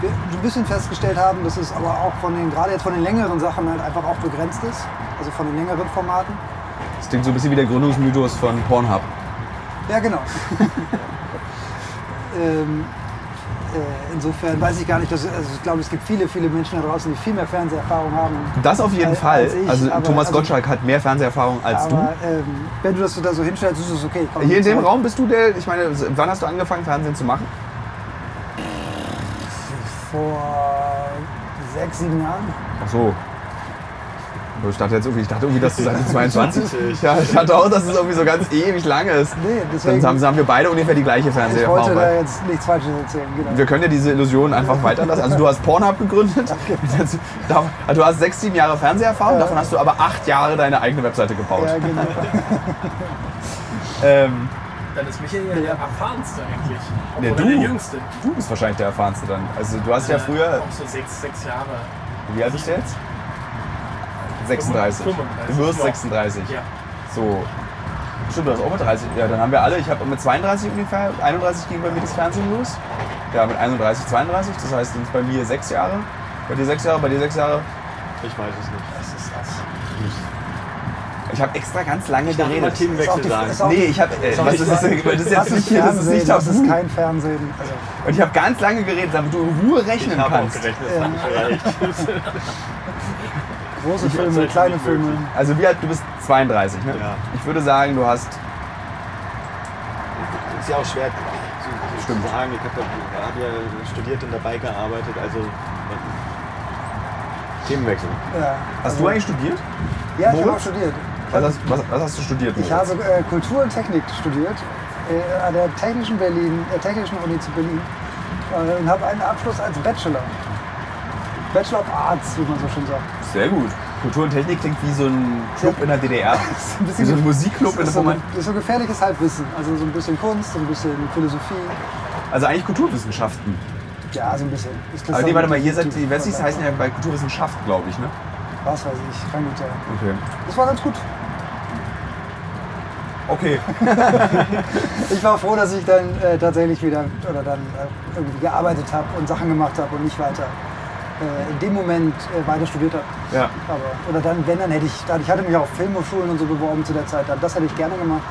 [SPEAKER 3] Wir ein bisschen festgestellt haben, dass es aber auch von den, gerade jetzt von den längeren Sachen halt einfach auch begrenzt ist, also von den längeren Formaten.
[SPEAKER 1] Das klingt so ein bisschen wie der Gründungsmythos von Pornhub.
[SPEAKER 3] Ja, genau. ähm, äh, insofern weiß ich gar nicht, dass, also ich glaube, es gibt viele, viele Menschen da draußen, die viel mehr Fernseherfahrung haben.
[SPEAKER 1] Das auf jeden
[SPEAKER 3] als-
[SPEAKER 1] Fall.
[SPEAKER 3] als ich,
[SPEAKER 1] also
[SPEAKER 3] aber-
[SPEAKER 1] Thomas
[SPEAKER 3] also-
[SPEAKER 1] Gottschalk hat mehr Fernseherfahrung als
[SPEAKER 3] Aber ähm, wenn du das da so hinstellst, ist es okay.
[SPEAKER 1] Du. Hier in dem. Raum bist du der, ich meine, wann hast du angefangen Fernsehen zu machen?
[SPEAKER 3] Vor sechs, sieben Jahren.
[SPEAKER 1] Ach so. Ich dachte jetzt irgendwie, ich dachte irgendwie, dass du seit 22. ja, ich dachte auch, dass es irgendwie so ganz ewig lang ist.
[SPEAKER 3] Nee, deswegen,
[SPEAKER 1] Dann haben, haben wir beide ungefähr die gleiche
[SPEAKER 3] ich wollte
[SPEAKER 1] Fernseherfahrung.
[SPEAKER 3] da jetzt nichts Falsches erzählen. Genau.
[SPEAKER 1] Wir können ja diese Illusion einfach weiterlassen. Also du hast Pornhub gegründet. Da- Du hast sechs, sieben Jahre Fernseherfahrung, davon hast du aber acht Jahre deine eigene Webseite gebaut.
[SPEAKER 3] Ja, genau.
[SPEAKER 1] Ähm,
[SPEAKER 4] Dann ist Michael ja der erfahrenste eigentlich.
[SPEAKER 1] Ja, du.
[SPEAKER 4] er der Jüngste.
[SPEAKER 1] du bist wahrscheinlich der Erfahrenste dann. Also du hast ja früher,
[SPEAKER 4] Auch so sechs, sechs Jahre.
[SPEAKER 1] wie alt bist du jetzt? 36.
[SPEAKER 4] 35.
[SPEAKER 1] Du wirst
[SPEAKER 4] Ja.
[SPEAKER 1] 36.
[SPEAKER 4] Ja.
[SPEAKER 1] So. Stimmt, du hast auch mit 30. Ja, dann haben wir alle. Ich habe mit 32 ungefähr, 31 ging bei mir das Fernsehen los. Ja, mit 31, 32. Das heißt, sind bei mir sechs Jahre. Bei dir sechs Jahre, bei dir sechs Jahre.
[SPEAKER 5] Ich weiß es nicht.
[SPEAKER 3] Das ist das.
[SPEAKER 1] Ich habe extra ganz lange
[SPEAKER 5] Ich
[SPEAKER 1] geredet.
[SPEAKER 5] Themenwechsel
[SPEAKER 3] Ist auch die-
[SPEAKER 5] sagen.
[SPEAKER 3] auch-
[SPEAKER 1] Nee, ich habe. Äh,
[SPEAKER 3] auch
[SPEAKER 1] was ist das, das ist jetzt nicht hier, das ist nicht
[SPEAKER 3] das ist kein Fernsehen. Also,
[SPEAKER 1] Und ich habe ganz lange geredet, damit du in Ruhe
[SPEAKER 5] Ich
[SPEAKER 1] rechnen
[SPEAKER 5] habe auch
[SPEAKER 1] kannst.
[SPEAKER 5] gerechnet, hat nicht gereicht.
[SPEAKER 3] große
[SPEAKER 5] Ich
[SPEAKER 3] Filme, kleine Filme.
[SPEAKER 5] möglich.
[SPEAKER 1] Also wie alt, du bist 32, ne?
[SPEAKER 5] Ja.
[SPEAKER 1] Ich würde sagen, du hast.
[SPEAKER 5] ist ja auch schwer zu,
[SPEAKER 1] Stimmt.
[SPEAKER 5] zu sagen. Ich habe hab ja studiert und dabei gearbeitet, also Themenwechsel.
[SPEAKER 3] Ja,
[SPEAKER 1] Hast
[SPEAKER 3] also,
[SPEAKER 1] du eigentlich studiert?
[SPEAKER 3] Ja, ich habe auch studiert.
[SPEAKER 1] Was hast, was, was hast du studiert?
[SPEAKER 3] Ich
[SPEAKER 1] Moritz?
[SPEAKER 3] habe äh, Kultur und Technik studiert äh, an der Technischen, Berlin, der Technischen Uni zu Berlin äh, und habe einen Abschluss als Bachelor. Bachelor of Arts, wie man so schön sagt.
[SPEAKER 1] Sehr gut. Kultur und Technik klingt wie so ein Club in der DDR.
[SPEAKER 3] Ein
[SPEAKER 1] Wie so ein Musikclub, in der
[SPEAKER 3] ist so,
[SPEAKER 1] Moment.
[SPEAKER 3] das ist so gefährliches Halbwissen. Also so ein bisschen Kunst, so ein bisschen Philosophie.
[SPEAKER 1] Also eigentlich Kulturwissenschaften.
[SPEAKER 3] Ja, so ein bisschen.
[SPEAKER 1] Aber nee, warte mal, ihr seid die Wessis heißen ja bei Kulturwissenschaft, glaube ich, ne?
[SPEAKER 3] Was weiß ich, kann gut sein.
[SPEAKER 1] Okay.
[SPEAKER 3] Das war ganz gut.
[SPEAKER 1] Okay.
[SPEAKER 3] Ich war froh, dass ich dann äh, tatsächlich wieder oder dann äh, irgendwie gearbeitet habe und Sachen gemacht habe und nicht weiter äh, in dem Moment äh, weiter studiert habe.
[SPEAKER 1] Ja.
[SPEAKER 3] Aber, oder dann, wenn, dann hätte ich, dann, ich hatte mich auf Filmhochschulen und so beworben zu der Zeit, dann, das hätte ich gerne gemacht.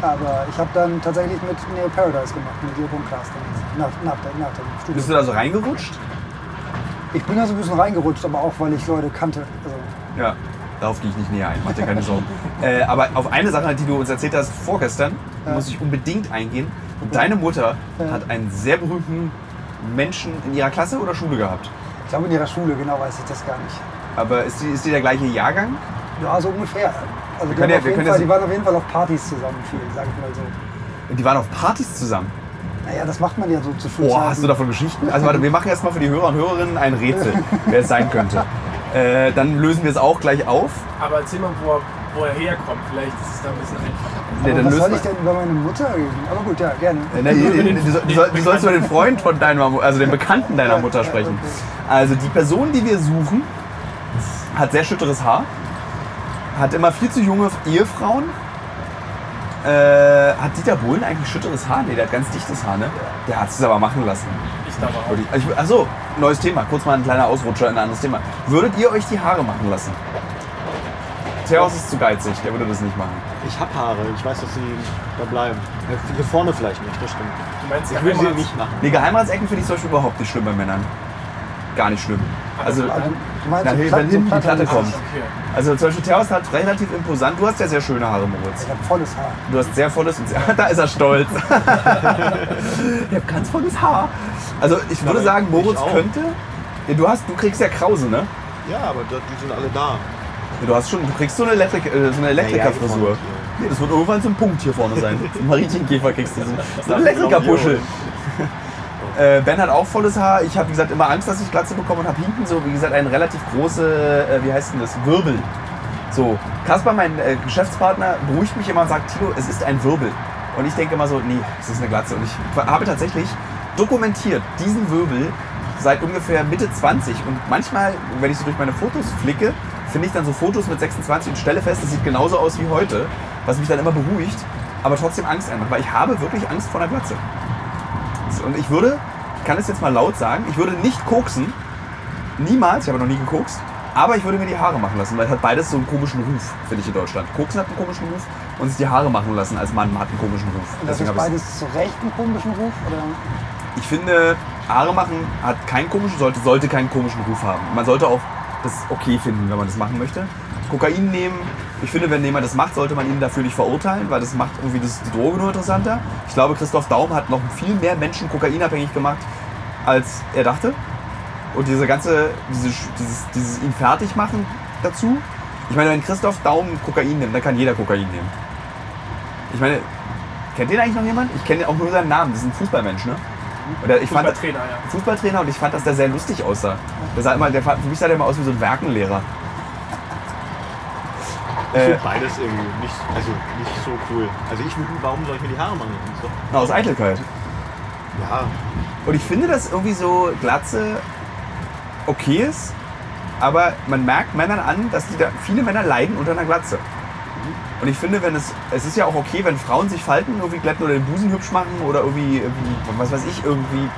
[SPEAKER 3] Aber ich habe dann tatsächlich mit Neo Paradise gemacht, mit Jeroen Klaas nach, nach, der, nach dem Studium.
[SPEAKER 1] Bist du da so reingerutscht?
[SPEAKER 3] Ich bin da so ein bisschen reingerutscht, aber auch, weil ich Leute kannte. Also,
[SPEAKER 1] Ja. Darauf gehe ich nicht näher ein, mach dir keine Sorgen. äh, aber auf eine Sache, die du uns erzählt hast vorgestern,
[SPEAKER 3] Ja.
[SPEAKER 1] muss ich unbedingt eingehen. Deine Mutter
[SPEAKER 3] Ja.
[SPEAKER 1] hat einen sehr berühmten Menschen in ihrer Klasse oder Schule gehabt.
[SPEAKER 3] Ich glaube in ihrer Schule, genau weiß ich das gar nicht.
[SPEAKER 1] Aber ist die, ist die der gleiche Jahrgang?
[SPEAKER 3] Ja, so ungefähr. Also die,
[SPEAKER 1] ja-
[SPEAKER 3] auf
[SPEAKER 1] wir
[SPEAKER 3] jeden Fall, die waren auf jeden Fall auf Partys zusammen viel, sag ich mal so.
[SPEAKER 1] Die waren auf Partys zusammen.
[SPEAKER 3] Naja, das macht man ja so zu viel.
[SPEAKER 1] Boah, hast du davon Geschichten? Also warte, wir machen erstmal für die Hörer und Hörerinnen ein Rätsel, wer es sein könnte. Äh, dann lösen wir es auch gleich auf.
[SPEAKER 4] Aber erzähl mal, wo er, wo er herkommt. Vielleicht ist es da ein bisschen einfacher.
[SPEAKER 1] Nee,
[SPEAKER 3] was soll ich denn über meine Mutter reden? Aber gut, ja, gerne.
[SPEAKER 1] Äh, ne, Du, soll- du, soll- du sollst über den Freund von deiner, also den Bekannten deiner Mutter sprechen. Also die Person, die wir suchen, hat sehr schütteres Haar, hat immer viel zu junge Ehefrauen. Äh, hat Dieter Bohlen eigentlich schütteres Haar? Nee, der hat ganz dichtes Haar, ne? Der hat es aber machen lassen.
[SPEAKER 4] Ich glaube auch.
[SPEAKER 1] Ich- Achso, neues Thema. Kurz mal ein kleiner Ausrutscher in ein anderes Thema. Würdet ihr euch die Haare machen lassen? Theos ist zu geizig, der würde das nicht machen.
[SPEAKER 5] Ich habe Haare, ich weiß, dass sie da bleiben. Hier vorne vielleicht nicht, das stimmt.
[SPEAKER 4] Du meinst,
[SPEAKER 5] Ich würde sie nicht machen.
[SPEAKER 1] Die Geheimratsecken finde ich zum Beispiel überhaupt nicht schlimm bei Männern. Gar nicht schlimm. Also,
[SPEAKER 3] Also, du meinst
[SPEAKER 1] Na,
[SPEAKER 3] so
[SPEAKER 1] wenn hinten
[SPEAKER 3] so
[SPEAKER 1] die Platte kommt.
[SPEAKER 4] Okay.
[SPEAKER 1] also zum Beispiel Theos hat relativ imposant. Du hast ja sehr schöne Haare, Moritz.
[SPEAKER 3] Ich habe volles Haar.
[SPEAKER 1] Du hast sehr volles und sehr, da ist er stolz. ich habe ganz volles Haar. Also ich würde sagen,
[SPEAKER 5] ich
[SPEAKER 1] Moritz
[SPEAKER 5] auch.
[SPEAKER 1] könnte. Ja, du hast, du kriegst ja Krause, ne?
[SPEAKER 5] Ja, aber die sind alle da.
[SPEAKER 1] Du hast schon, du kriegst so eine, Elektrik, äh, so eine Elektrikerfrisur. Nee, das wird irgendwann so ein Punkt hier vorne sein. So ein Marienchenkäfer kriegst du. So, so ein Elektrikerpuschel. Äh, ben hat auch volles Haar. Ich habe, wie gesagt, immer Angst, dass ich Glatze bekomme und habe hinten so, wie gesagt, einen relativ große, äh, wie heißt denn das, Wirbel. So, Kaspar, mein äh, Geschäftspartner, beruhigt mich immer und sagt, Tilo, es ist ein Wirbel. Und ich denke immer so, nee, es ist eine Glatze. Und ich habe tatsächlich dokumentiert diesen Wirbel seit ungefähr Mitte 20. Und manchmal, wenn ich so durch meine Fotos flicke, finde ich dann so Fotos mit 26 und stelle fest, es sieht genauso aus wie heute, was mich dann immer beruhigt, aber trotzdem Angst einmacht, weil ich habe wirklich Angst vor einer Glatze. Und ich würde, ich kann es jetzt mal laut sagen, ich würde nicht koksen, niemals, ich habe noch nie gekokst, aber ich würde mir die Haare machen lassen, weil es hat beides so einen komischen Ruf, finde ich in Deutschland. Koksen hat einen komischen Ruf und sich die Haare machen lassen als Mann hat einen komischen Ruf.
[SPEAKER 3] Und das
[SPEAKER 1] Deswegen
[SPEAKER 3] ist beides zu Recht einen komischen Ruf? Oder?
[SPEAKER 1] ich finde, Haare machen hat keinen komischen, sollte, sollte keinen komischen Ruf haben. Man sollte auch das okay finden, wenn man das machen möchte. Kokain nehmen, ich finde, wenn jemand das macht, sollte man ihn dafür nicht verurteilen, weil das macht irgendwie das, die Droge nur interessanter. Ich glaube, Christoph Daum hat noch viel mehr Menschen kokainabhängig gemacht, als er dachte. Und diese ganze, diese, dieses, dieses ihn fertig machen dazu. Ich meine, wenn Christoph Daum Kokain nimmt, dann kann jeder Kokain nehmen. Ich meine, kennt den eigentlich noch jemand? Ich kenne auch nur seinen Namen, das ist ein Fußballmensch, ne? Oder ich fand,
[SPEAKER 4] Fußballtrainer, ja.
[SPEAKER 1] Fußballtrainer und ich fand, dass der sehr lustig aussah. Der sah immer, der, für mich sah der immer aus wie so ein Werkenlehrer.
[SPEAKER 5] Ich
[SPEAKER 1] Äh,
[SPEAKER 5] finde beides irgendwie nicht, also nicht so cool. Also ich, warum soll ich mir die Haare machen? Doch-
[SPEAKER 1] na, aus Eitelkeit.
[SPEAKER 5] Ja,
[SPEAKER 1] Und ich finde, dass irgendwie so Glatze okay ist, aber man merkt Männern an, dass die da, viele Männer leiden unter einer Glatze. Und ich finde, wenn es, es ist ja auch okay, wenn Frauen sich falten, irgendwie glätten oder den Busen hübsch machen oder irgendwie, irgendwie was weiß ich, irgendwie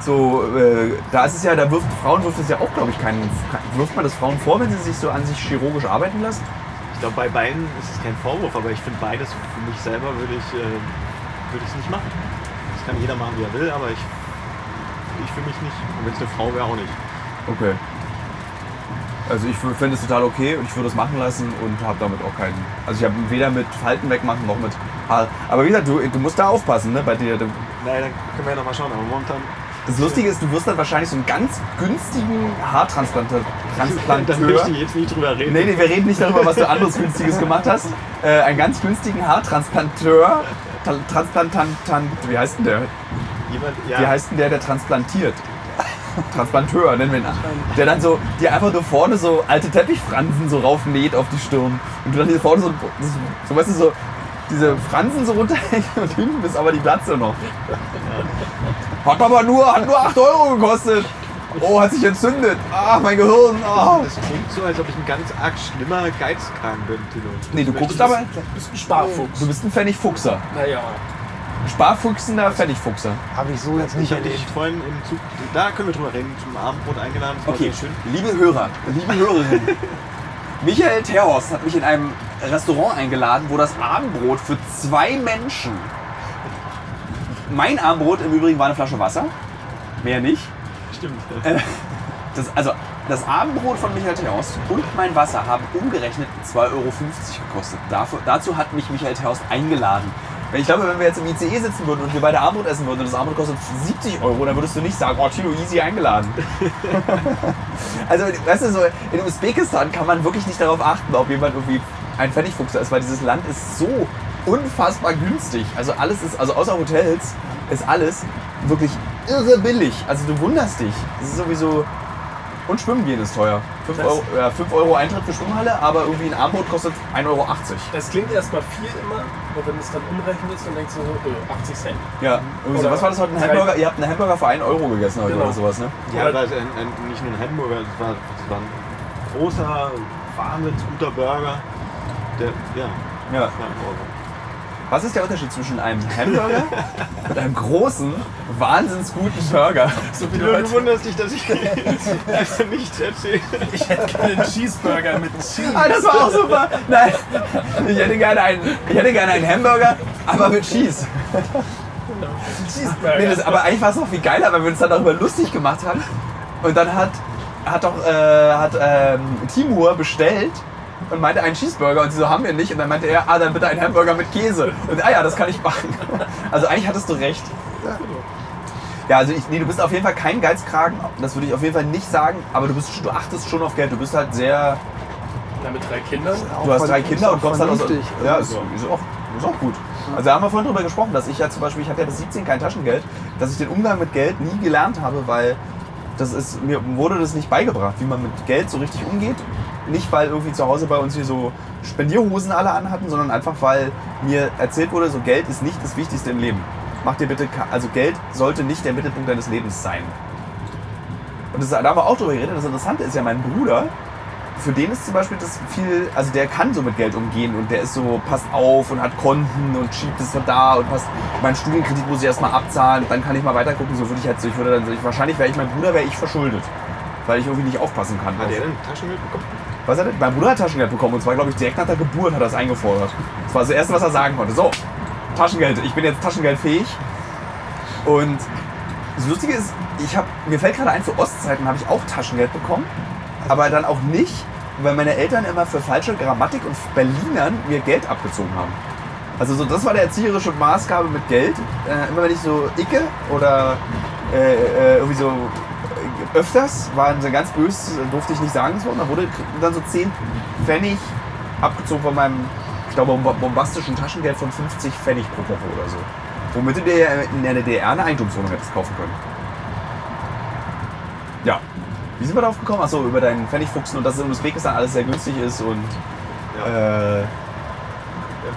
[SPEAKER 1] so, äh, da ist es ja, da wirft Frauen wirft es ja auch, glaube ich, keinen, wirft man das Frauen vor, wenn sie sich so an sich chirurgisch arbeiten lassen?
[SPEAKER 5] Ich glaube, bei beiden ist es kein Vorwurf, aber ich finde beides für mich selber würde ich äh, würde ich es nicht machen. Das kann jeder machen, wie er will, aber ich, ich für mich nicht. Und wenn es eine Frau wäre, auch nicht.
[SPEAKER 1] Okay. Also ich finde es total okay und ich würde es machen lassen und habe damit auch keinen. Also ich habe weder mit Falten wegmachen noch mit Haar. Aber wie gesagt, du, du musst da aufpassen, ne? Bei dir.
[SPEAKER 5] Naja, dann können wir ja nochmal schauen, aber momentan
[SPEAKER 1] das Lustige ist, du wirst dann wahrscheinlich so einen ganz günstigen Haartransplanteur.
[SPEAKER 5] da möchte
[SPEAKER 1] Transplanteur.
[SPEAKER 5] ich jetzt nicht drüber reden.
[SPEAKER 1] Nee, nee, wir reden nicht darüber, was du anderes Günstiges gemacht hast. Äh, einen ganz günstigen Haartransplanteur. Ta- Transplantant, wie heißt denn der?
[SPEAKER 5] Jemand, ja,
[SPEAKER 1] Wie heißt denn der, der transplantiert? Transplanteur, nennen wir ihn. Der dann so, dir einfach nur vorne so alte Teppichfransen so raufnäht auf die Stirn. Und du dann hier vorne so, so, so weißt du, so diese Fransen so runterhängen und hinten ist aber die Glatze noch. Hat aber nur, hat nur 8 Euro gekostet. Oh, hat sich entzündet. Ah, mein Gehirn. Ah.
[SPEAKER 5] das klingt so, als ob ich ein ganz arg schlimmer Geizkragen bin, Tilo.
[SPEAKER 1] Nee, du guckst aber,
[SPEAKER 4] bist ein Sparfuchs.
[SPEAKER 1] du bist ein Pfennigfuchser.
[SPEAKER 4] Naja,
[SPEAKER 1] Sparfuchsender Pfennigfuchser.
[SPEAKER 3] Habe ich so jetzt nicht
[SPEAKER 5] Ich
[SPEAKER 3] erlebt.
[SPEAKER 5] vorhin im Zug, da können wir drüber reden, zum Abendbrot eingeladen. Das war
[SPEAKER 1] Okay,
[SPEAKER 5] sehr schön.
[SPEAKER 1] liebe Hörer, liebe Hörerinnen. Michael Terhorst hat mich in einem Restaurant eingeladen, wo das Abendbrot für zwei Menschen. Mein Abendbrot im Übrigen war eine Flasche Wasser. Mehr nicht.
[SPEAKER 5] Stimmt.
[SPEAKER 1] Das, also, das Abendbrot von Michael Terhorst und mein Wasser haben umgerechnet 2,50 Euro gekostet. Dafür, dazu hat mich Michael Terhorst eingeladen. Ich glaube, wenn wir jetzt im ICE sitzen würden und wir beide Abendbrot essen würden und das Abendbrot kostet 70 Euro, dann würdest du nicht sagen, oh, Tilo, easy eingeladen. Also, weißt du, so in Usbekistan kann man wirklich nicht darauf achten, ob jemand irgendwie ein Pfennigfuchser ist, weil dieses Land ist so unfassbar günstig. Also alles ist, also außer Hotels ist alles wirklich irre billig. Also du wunderst dich. Das ist sowieso. Und Schwimmen gehen ist teuer. 5
[SPEAKER 4] Das-
[SPEAKER 1] Euro, ja, 5 Euro Eintritt für Schwimmhalle, aber irgendwie ein Armbrot kostet 1,80 Euro.
[SPEAKER 4] das klingt erstmal viel immer, aber wenn es dann umrechnest, dann denkst du so, äh, 80 Cent.
[SPEAKER 1] Ja, irgendwie so. Was war das heute? Ein Hamburger? Ihr habt einen Hamburger für 1 Euro gegessen heute
[SPEAKER 4] Genau.
[SPEAKER 1] oder sowas, ne?
[SPEAKER 5] Ja, es ist ein, ein, nicht nur ein Hamburger, es war, es war ein großer, wahnsinnig guter Burger. Der, ja,
[SPEAKER 1] Ja.
[SPEAKER 5] war ein Euro.
[SPEAKER 1] Was ist der Unterschied zwischen einem Hamburger und einem großen, wahnsinns guten Burger?
[SPEAKER 4] So wie
[SPEAKER 5] Du,
[SPEAKER 4] du
[SPEAKER 5] wunderst dich, dass ich einfach nichts erzähle.
[SPEAKER 4] ich hätte gerne einen Cheeseburger mit Cheese.
[SPEAKER 1] Ah, das war auch super. Nein, ich hätte gerne einen, ich hätte gerne einen Hamburger, aber mit Cheese.
[SPEAKER 4] Cheeseburger.
[SPEAKER 1] Nee, das, aber eigentlich war es noch viel geiler, weil wir uns dann darüber lustig gemacht haben. Und dann hat, hat doch äh, hat, ähm, Timur bestellt und meinte einen Cheeseburger und sie so, haben wir nicht. Und dann meinte er, ah, dann bitte einen Hamburger mit Käse. Und ah ja, das kann ich machen. Also eigentlich hattest du recht. Ja, also ich, nee, du bist auf jeden Fall kein Geizkragen, das würde ich auf jeden Fall nicht sagen, aber du, bist, du achtest schon auf Geld, du bist halt sehr,
[SPEAKER 4] Na, mit drei Kindern.
[SPEAKER 1] du hast drei Kinder und kommst halt aus... Ja, ist, ist, auch, ist auch gut. Also da haben wir vorhin drüber gesprochen, dass ich ja zum Beispiel, ich hatte ja bis 17 kein Taschengeld, dass ich den Umgang mit Geld nie gelernt habe, weil das ist, mir wurde das nicht beigebracht, wie man mit Geld so richtig umgeht. Nicht, weil irgendwie zu Hause bei uns hier so Spendierhosen alle anhatten, sondern einfach, weil mir erzählt wurde, so Geld ist nicht das Wichtigste im Leben. Mach dir bitte, also Geld sollte nicht der Mittelpunkt deines Lebens sein. Und das, da haben wir auch drüber geredet. Das Interessante ist ja, mein Bruder, für den ist zum Beispiel das viel, also der kann so mit Geld umgehen und der ist so, passt auf und hat Konten und schiebt es von da und passt, meinen Studienkredit muss ich erstmal abzahlen, dann kann ich mal weiter gucken, so würde ich halt so, ich würde dann so, ich, wahrscheinlich wäre ich mein Bruder, wäre ich verschuldet, weil ich irgendwie nicht aufpassen kann.
[SPEAKER 5] Hat der denn Taschengeld bekommen?
[SPEAKER 1] was hat er? Mein Bruder hat Taschengeld bekommen und zwar, glaube ich, direkt nach der Geburt hat er das eingefordert. Das war das Erste, was er sagen konnte. So, Taschengeld, ich bin jetzt taschengeldfähig. Und das Lustige ist, ich hab, mir fällt gerade ein, für Ostzeiten habe ich auch Taschengeld bekommen, aber dann auch nicht, weil meine Eltern immer für falsche Grammatik und Berlinern mir Geld abgezogen haben. Also so, das war der erzieherische Maßgabe mit Geld. Äh, immer wenn ich so icke oder äh, äh, irgendwie so öfters waren sie ganz böse, durfte ich nicht sagen das Wort. Dann wurde dann so 10 Pfennig abgezogen von meinem, ich glaube, bomb- bombastischen Taschengeld von 50 Pfennig pro Woche oder so. Womit du dir in der DDR eine Eigentumswohnung hättest kaufen können. Wie sind wir darauf gekommen? Achso, über deinen Pfennigfuchsen und dass es in Usbekistan alles sehr günstig ist und
[SPEAKER 5] Ja.
[SPEAKER 1] äh,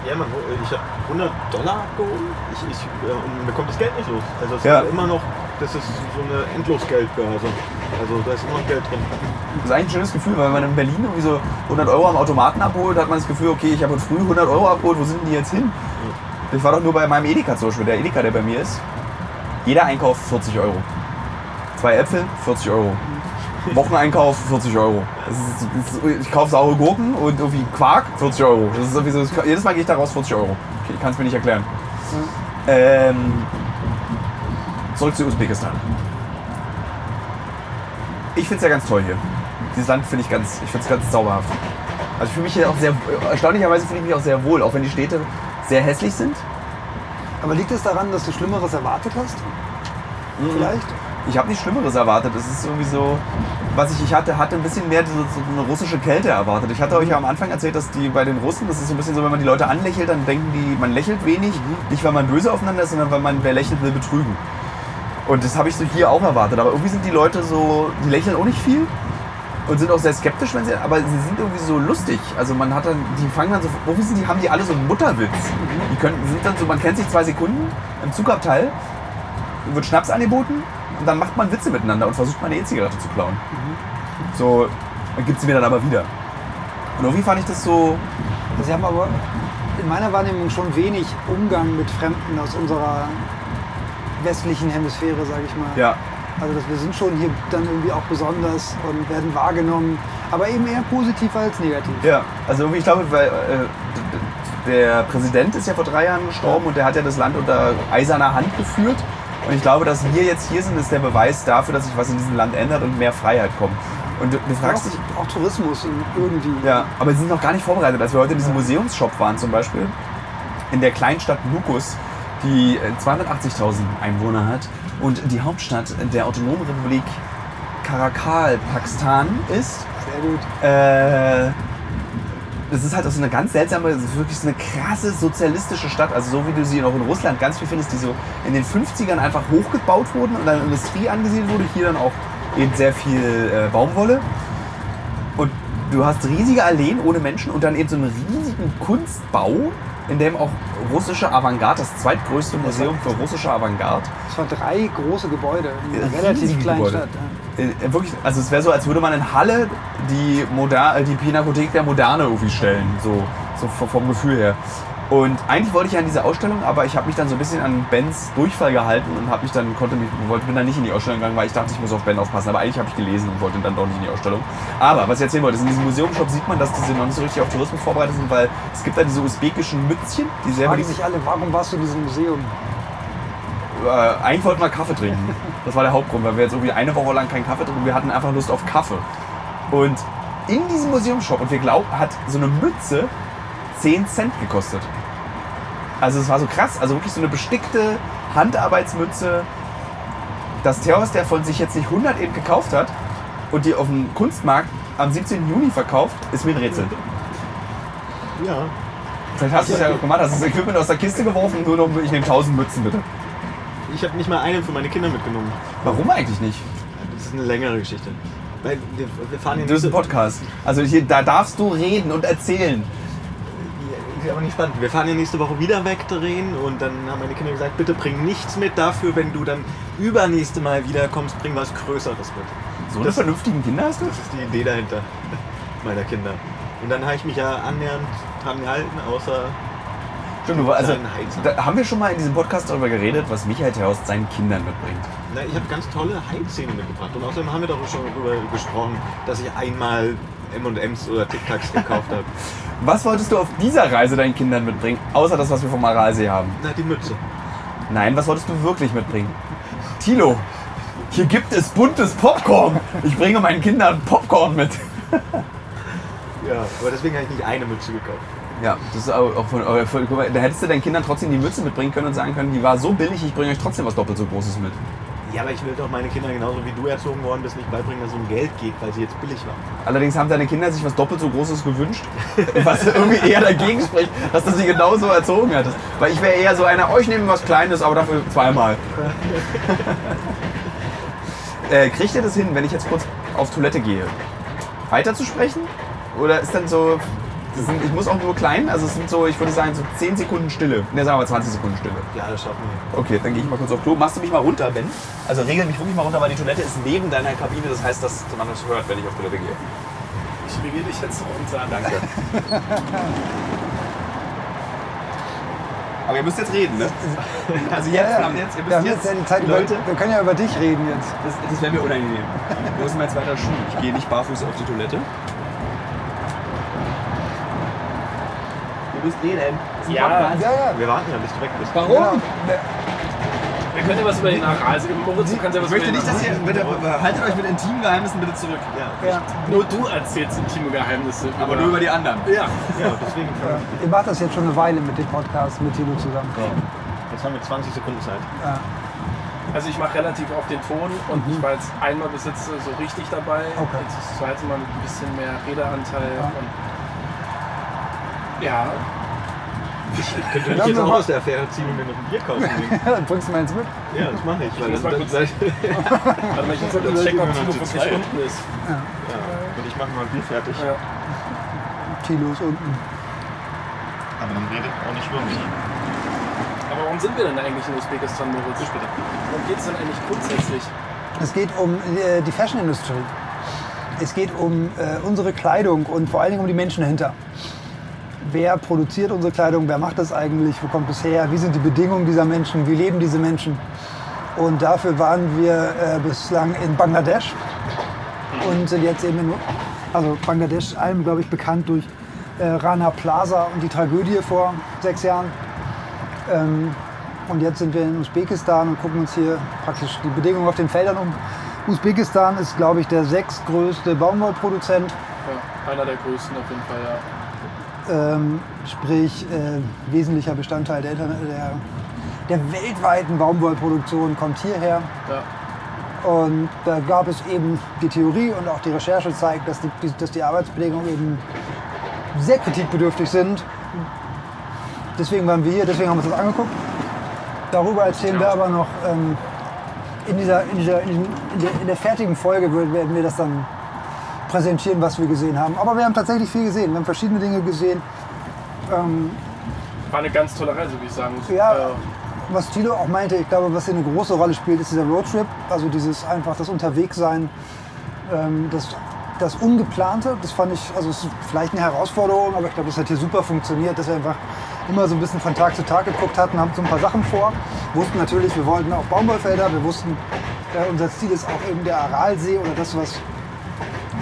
[SPEAKER 5] Ja, Mann, ich habe 100 Dollar abgehoben ich, ich, äh, und mir kommt das Geld nicht los. Also es
[SPEAKER 1] Ja.
[SPEAKER 5] ist immer noch das ist so eine Endlosgeldbörse. Also da ist immer Geld drin.
[SPEAKER 1] Das ist eigentlich ein schönes Gefühl, weil wenn man in Berlin irgendwie so 100 Euro am Automaten abholt, hat man das Gefühl, okay, ich habe heute früh 100 Euro abgeholt, wo sind denn die jetzt hin? Ich war doch nur bei meinem Edeka zum Beispiel, der Edeka, der bei mir ist. Jeder Einkauf 40 Euro. Zwei Äpfel, 40 Euro. Wocheneinkauf, 40 Euro. Das ist, das ist, ich kaufe saure Gurken und irgendwie Quark, 40 Euro. Das ist sowieso, das, jedes Mal gehe ich da raus, 40 Euro. Ich kann es mir nicht erklären. Ähm, zurück zu Usbekistan. Ich finde es ja ganz toll hier. Dieses Land finde ich ganz, ich finde es ganz zauberhaft. Also ich fühle mich hier auch sehr, erstaunlicherweise fühle ich mich auch sehr wohl, auch wenn die Städte sehr hässlich sind.
[SPEAKER 3] Aber liegt es daran, dass du Schlimmeres erwartet hast? Vielleicht?
[SPEAKER 1] Ich habe nichts Schlimmeres erwartet. Es ist irgendwie so, was ich, ich hatte, hatte ein bisschen mehr so, so eine russische Kälte erwartet. Ich hatte euch ja am Anfang erzählt, dass die bei den Russen, das ist so ein bisschen so, wenn man die Leute anlächelt, dann denken die, man lächelt wenig. Nicht, weil man böse aufeinander ist, sondern weil man, wer lächelt, will betrügen. Und das habe ich so hier auch erwartet. Aber irgendwie sind die Leute so, die lächeln auch nicht viel und sind auch sehr skeptisch, wenn sie, aber sie sind irgendwie so lustig. Also man hat dann, die fangen dann so, irgendwie sind die, haben die alle so einen Mutterwitz. Die können, sind dann so, man kennt sich zwei Sekunden im Zugabteil, wird Schnaps angeboten und dann macht man Witze miteinander und versucht mal eine E-Zigarette zu klauen. So, dann gibt sie mir dann aber wieder. Und irgendwie fand ich das so,
[SPEAKER 3] Sie haben aber in meiner Wahrnehmung schon wenig Umgang mit Fremden aus unserer westlichen Hemisphäre, sage ich mal.
[SPEAKER 1] ja,
[SPEAKER 3] Also dass wir sind schon hier dann irgendwie auch besonders und werden wahrgenommen, aber eben eher positiv als negativ.
[SPEAKER 1] Ja, also irgendwie, ich glaube, weil äh, der Präsident ist ja vor drei Jahren gestorben und der hat ja das Land unter eiserner Hand geführt. Und ich glaube, dass wir jetzt hier sind, ist der Beweis dafür, dass sich was in diesem Land ändert und mehr Freiheit kommt. Und du, du fragst dich,
[SPEAKER 3] auch, auch Tourismus irgendwie.
[SPEAKER 1] ja, aber sie sind noch gar nicht vorbereitet. Als wir heute in diesem Museumsshop waren zum Beispiel, in der Kleinstadt Nukus, die äh, 280.000 Einwohner hat und die Hauptstadt der Autonomen Republik Karakal, Pakistan ist,
[SPEAKER 3] Sehr gut.
[SPEAKER 1] äh, das ist halt auch so eine ganz seltsame, wirklich so eine krasse sozialistische Stadt. Also so wie du sie auch in Russland ganz viel findest, die so in den 50ern einfach hochgebaut wurden und dann Industrie angesiedelt wurde. Hier dann auch eben sehr viel äh, Baumwolle. Und du hast riesige Alleen ohne Menschen und dann eben so einen riesigen Kunstbau, in dem auch russische Avantgarde, das zweitgrößte Museum für russische Avantgarde,
[SPEAKER 3] Es waren drei große Gebäude in einer
[SPEAKER 1] Riesige
[SPEAKER 3] relativ kleinen
[SPEAKER 1] Gebäude.
[SPEAKER 3] Stadt. Ja.
[SPEAKER 1] Äh, wirklich, also es wäre so, als würde man in Halle die, Moder äh, die Pinakothek der Moderne irgendwie stellen, so, so vom Gefühl her. Und eigentlich wollte ich an diese Ausstellung, aber ich habe mich dann so ein bisschen an Bens Durchfall gehalten und habe mich dann konnte mich wollte bin dann nicht in die Ausstellung gegangen, weil ich dachte, ich muss auf Ben aufpassen. Aber eigentlich habe ich gelesen und wollte dann doch nicht in die Ausstellung. Aber was ich erzählen wollte, ist in diesem Museumshop sieht man, dass diese noch nicht so richtig auf Tourismus vorbereitet sind, weil es gibt da diese usbekischen Mützchen, die sehr
[SPEAKER 3] Fragen sich alle, warum warst du in diesem Museum?
[SPEAKER 1] Äh, eigentlich wollten wir Kaffee trinken. Das war der Hauptgrund, weil wir jetzt irgendwie eine Woche lang keinen Kaffee trinken. Wir hatten einfach Lust auf Kaffee. Und in diesem Museumshop, und wir glauben, hat so eine Mütze 10 Cent gekostet. Also es war so krass, also wirklich so eine bestickte Handarbeitsmütze. Dass Theos, der von sich jetzt nicht 100 eben gekauft hat und die auf dem Kunstmarkt am 17. Juni verkauft, ist mir ein Rätsel.
[SPEAKER 5] Ja.
[SPEAKER 1] Vielleicht hast du es ja gemacht, hast das Equipment aus der Kiste geworfen, nur noch, ich nehme 1000 Mützen bitte.
[SPEAKER 5] Ich habe nicht mal einen für meine Kinder mitgenommen.
[SPEAKER 1] Warum eigentlich nicht?
[SPEAKER 5] Das ist eine längere Geschichte. Weil wir, wir fahren hier
[SPEAKER 1] Das ist ein Podcast. Also hier, da darfst du reden und erzählen.
[SPEAKER 5] Ist aber nicht spannend. Wir fahren ja nächste Woche wieder wegdrehen und dann haben meine Kinder gesagt, bitte bring nichts mit dafür, wenn du dann übernächste Mal wiederkommst, bring was Größeres mit.
[SPEAKER 1] So eine
[SPEAKER 5] Das-
[SPEAKER 1] vernünftigen Kinder hast du?
[SPEAKER 5] Das ist die Idee dahinter meiner Kinder. Und dann habe ich mich ja annähernd dran gehalten, außer
[SPEAKER 1] Stimmt, also, da haben wir schon mal in diesem Podcast darüber geredet, was Michael Theos seinen Kindern mitbringt.
[SPEAKER 5] Na, ich habe ganz tolle Heizszenen mitgebracht. Und außerdem haben wir doch schon darüber gesprochen, dass ich einmal M&M's oder Tic Tacs gekauft habe.
[SPEAKER 1] Was wolltest du auf dieser Reise deinen Kindern mitbringen, außer das, was wir vom Aralsee haben?
[SPEAKER 5] Na, die Mütze.
[SPEAKER 1] Nein, was wolltest du wirklich mitbringen? Tilo, hier gibt es buntes Popcorn. Ich bringe meinen Kindern Popcorn mit.
[SPEAKER 5] Ja, aber deswegen habe ich nicht eine Mütze gekauft.
[SPEAKER 1] Ja, das ist auch von, mal, da hättest du deinen Kindern trotzdem die Mütze mitbringen können und sagen können, die war so billig, ich bringe euch trotzdem was doppelt so Großes mit.
[SPEAKER 5] Ja, aber ich will doch meine Kinder genauso wie du erzogen worden bist, nicht beibringen, dass es um Geld geht, weil sie jetzt billig waren.
[SPEAKER 1] Allerdings haben deine Kinder sich was doppelt so Großes gewünscht, was irgendwie eher dagegen spricht, dass du sie genauso erzogen hattest. Weil ich wäre eher so einer, euch nehmen was Kleines, aber dafür zweimal. äh, kriegt ihr das hin, wenn ich jetzt kurz auf Toilette gehe, weiter zu sprechen? Oder ist dann so, sind, ich muss auch nur klein, also es sind so, ich würde sagen, so 10 Sekunden Stille. Ne, sagen wir 20 Sekunden Stille.
[SPEAKER 5] Ja, das schaffen wir.
[SPEAKER 1] Okay, dann gehe ich mal kurz auf Klo. Machst du mich mal runter, Ben? Also regel mich wirklich mal runter, weil die Toilette ist neben deiner Kabine. Das heißt, dass man das hört, wenn ich auf Toilette gehe.
[SPEAKER 4] Ich regiere dich jetzt runter.
[SPEAKER 1] Danke. Aber ihr müsst jetzt reden, ne? Also jetzt, ab jetzt, ihr
[SPEAKER 3] Wir haben
[SPEAKER 1] müsst
[SPEAKER 3] jetzt ja die Zeit, über,
[SPEAKER 1] Leute,
[SPEAKER 3] wir können ja über dich reden jetzt.
[SPEAKER 1] das, das wäre mir unangenehm. Wo ist mein zweiter Schuh? Ich gehe nicht barfuß auf die Toilette. Ihr müsst reden. Ist
[SPEAKER 2] Ja.
[SPEAKER 1] Podcast.
[SPEAKER 3] Ja, ja.
[SPEAKER 5] Wir warten ja, bis du weg bist.
[SPEAKER 1] Warum?
[SPEAKER 3] Genau.
[SPEAKER 2] Wir können ja was über den. Moritz, du kannst ja was
[SPEAKER 1] Ich möchte nicht, dass ihr. Bitte, haltet euch mit intimen Geheimnissen bitte zurück.
[SPEAKER 5] Ja,
[SPEAKER 3] Ja.
[SPEAKER 2] Nur du erzählst intime Geheimnisse.
[SPEAKER 1] Aber nur über die anderen.
[SPEAKER 2] Ja.
[SPEAKER 5] ja deswegen.
[SPEAKER 3] Ja. Ihr macht das jetzt schon eine Weile mit dem Podcast mit Tilo zusammen.
[SPEAKER 5] Jetzt haben wir 20 Sekunden Zeit.
[SPEAKER 3] Ja.
[SPEAKER 4] Also ich mache relativ oft den Ton und ich war jetzt einmal bis jetzt so richtig dabei.
[SPEAKER 3] Okay.
[SPEAKER 4] Jetzt das zweite Mal mit ein bisschen mehr Redeanteil.
[SPEAKER 3] Ja.
[SPEAKER 4] Ja,
[SPEAKER 5] Könnte
[SPEAKER 3] Ja,
[SPEAKER 5] ich jetzt auch aus der Affäre ziehen und mir noch ein Bier kaufen gehen.
[SPEAKER 3] Dann bringst du mal ins mit.
[SPEAKER 5] Ja, das mache ich. Weil
[SPEAKER 4] muss
[SPEAKER 5] dann, dann, dann,
[SPEAKER 4] warte mal, ich muss mal kurz
[SPEAKER 5] Dann
[SPEAKER 4] checken, ob Tilo
[SPEAKER 5] noch
[SPEAKER 4] unten ist.
[SPEAKER 5] ja. Und ich mache mal ein Bier fertig.
[SPEAKER 4] Ja.
[SPEAKER 3] Tilo ist unten.
[SPEAKER 5] Aber dann redet auch nicht über mich.
[SPEAKER 4] Aber warum sind wir denn eigentlich in Usbekistan, Moritz? Worum geht es denn eigentlich grundsätzlich?
[SPEAKER 3] Es geht um äh, die Fashion-Industrie. Es geht um äh, unsere Kleidung und vor allen Dingen um die Menschen dahinter. Wer produziert unsere Kleidung? Wer macht das eigentlich? Wo kommt es her? Wie sind die Bedingungen dieser Menschen? Wie leben diese Menschen? Und dafür waren wir äh, bislang in Bangladesch und sind jetzt eben in, also Bangladesch allem, glaube ich, bekannt durch äh, Rana Plaza und die Tragödie vor sechs Jahren. Ähm, und jetzt sind wir in Usbekistan und gucken uns hier praktisch die Bedingungen auf den Feldern um. Usbekistan ist, glaube ich, der sechstgrößte Baumwollproduzent.
[SPEAKER 4] Ja, einer der größten auf jeden Fall, ja.
[SPEAKER 3] Ähm, sprich, äh, wesentlicher Bestandteil der, der, der weltweiten Baumwollproduktion kommt hierher.
[SPEAKER 4] ja.
[SPEAKER 3] Und da gab es eben die Theorie und auch die Recherche zeigt, dass die, die- dass die Arbeitsbedingungen eben sehr kritikbedürftig sind. Deswegen waren wir hier, deswegen haben wir uns das angeguckt. Darüber erzählen wir aber noch ähm, in, dieser, in, dieser, in, der, in der fertigen Folge werden wir das dann präsentieren, was wir gesehen haben. Aber wir haben tatsächlich viel gesehen. Wir haben verschiedene Dinge gesehen. Ähm,
[SPEAKER 4] War eine ganz tolle Reise, würde ich sagen.
[SPEAKER 3] Ja.
[SPEAKER 4] Äh,
[SPEAKER 3] was Tilo auch meinte, ich glaube, was hier eine große Rolle spielt, ist dieser Roadtrip. Also dieses einfach das Unterwegssein, ähm, das, das Ungeplante. Das fand ich, also es ist vielleicht eine Herausforderung, aber ich glaube, das hat hier super funktioniert, dass wir einfach immer so ein bisschen von Tag zu Tag geguckt hatten, haben so ein paar Sachen vor. Wussten natürlich, wir wollten auf Baumwollfelder, wir wussten, äh, unser Ziel ist auch eben der Aralsee oder das, was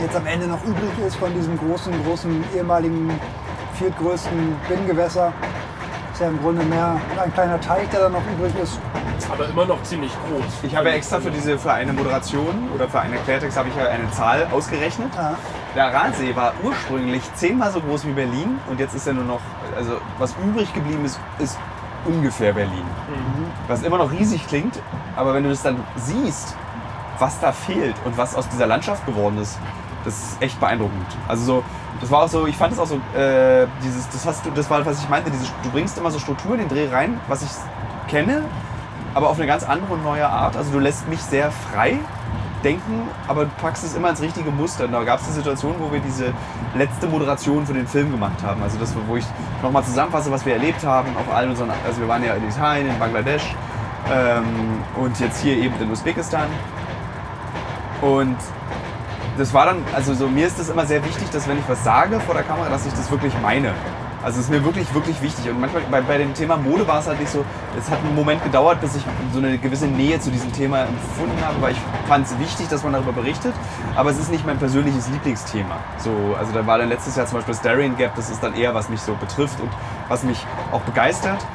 [SPEAKER 3] jetzt am Ende noch übrig ist von diesem großen, großen ehemaligen viertgrößten Binnengewässer. Ist ja im Grunde mehr ein kleiner Teich, der da noch übrig ist.
[SPEAKER 4] aber immer noch ziemlich groß.
[SPEAKER 1] Ich habe ja extra für diese für eine Moderation oder für einen Quertext habe ich ja eine Zahl ausgerechnet.
[SPEAKER 3] Ja.
[SPEAKER 1] Der Aralsee war ursprünglich zehnmal so groß wie Berlin und jetzt ist er nur noch, also was übrig geblieben ist, ist ungefähr Berlin. Was immer noch riesig klingt, aber wenn du das dann siehst, was da fehlt und was aus dieser Landschaft geworden ist, das ist echt beeindruckend. Also so, das war auch so, ich fand es auch so, äh, dieses, das hast du, das war, was ich meinte, diese, du bringst immer so Struktur in den Dreh rein, was ich kenne, aber auf eine ganz andere und neue Art. Also du lässt mich sehr frei denken, aber du packst es immer ins richtige Muster. Und da gab es eine Situation, wo wir diese letzte Moderation für den Film gemacht haben. Also das, wo ich nochmal zusammenfasse, was wir erlebt haben auf allen unseren, also wir waren ja in Italien, in Bangladesch ähm, und jetzt hier eben in Usbekistan. Und das war dann, also so, mir ist es immer sehr wichtig, dass wenn ich was sage vor der Kamera, dass ich das wirklich meine. Also es ist mir wirklich, wirklich wichtig. Und manchmal bei, bei dem Thema Mode war es halt nicht so, es hat einen Moment gedauert, bis ich so eine gewisse Nähe zu diesem Thema empfunden habe, weil ich fand es wichtig, dass man darüber berichtet. Aber es ist nicht mein persönliches Lieblingsthema. So, also da war dann letztes Jahr zum Beispiel das Darien Gap, das ist dann eher, was mich so betrifft und was mich auch begeistert.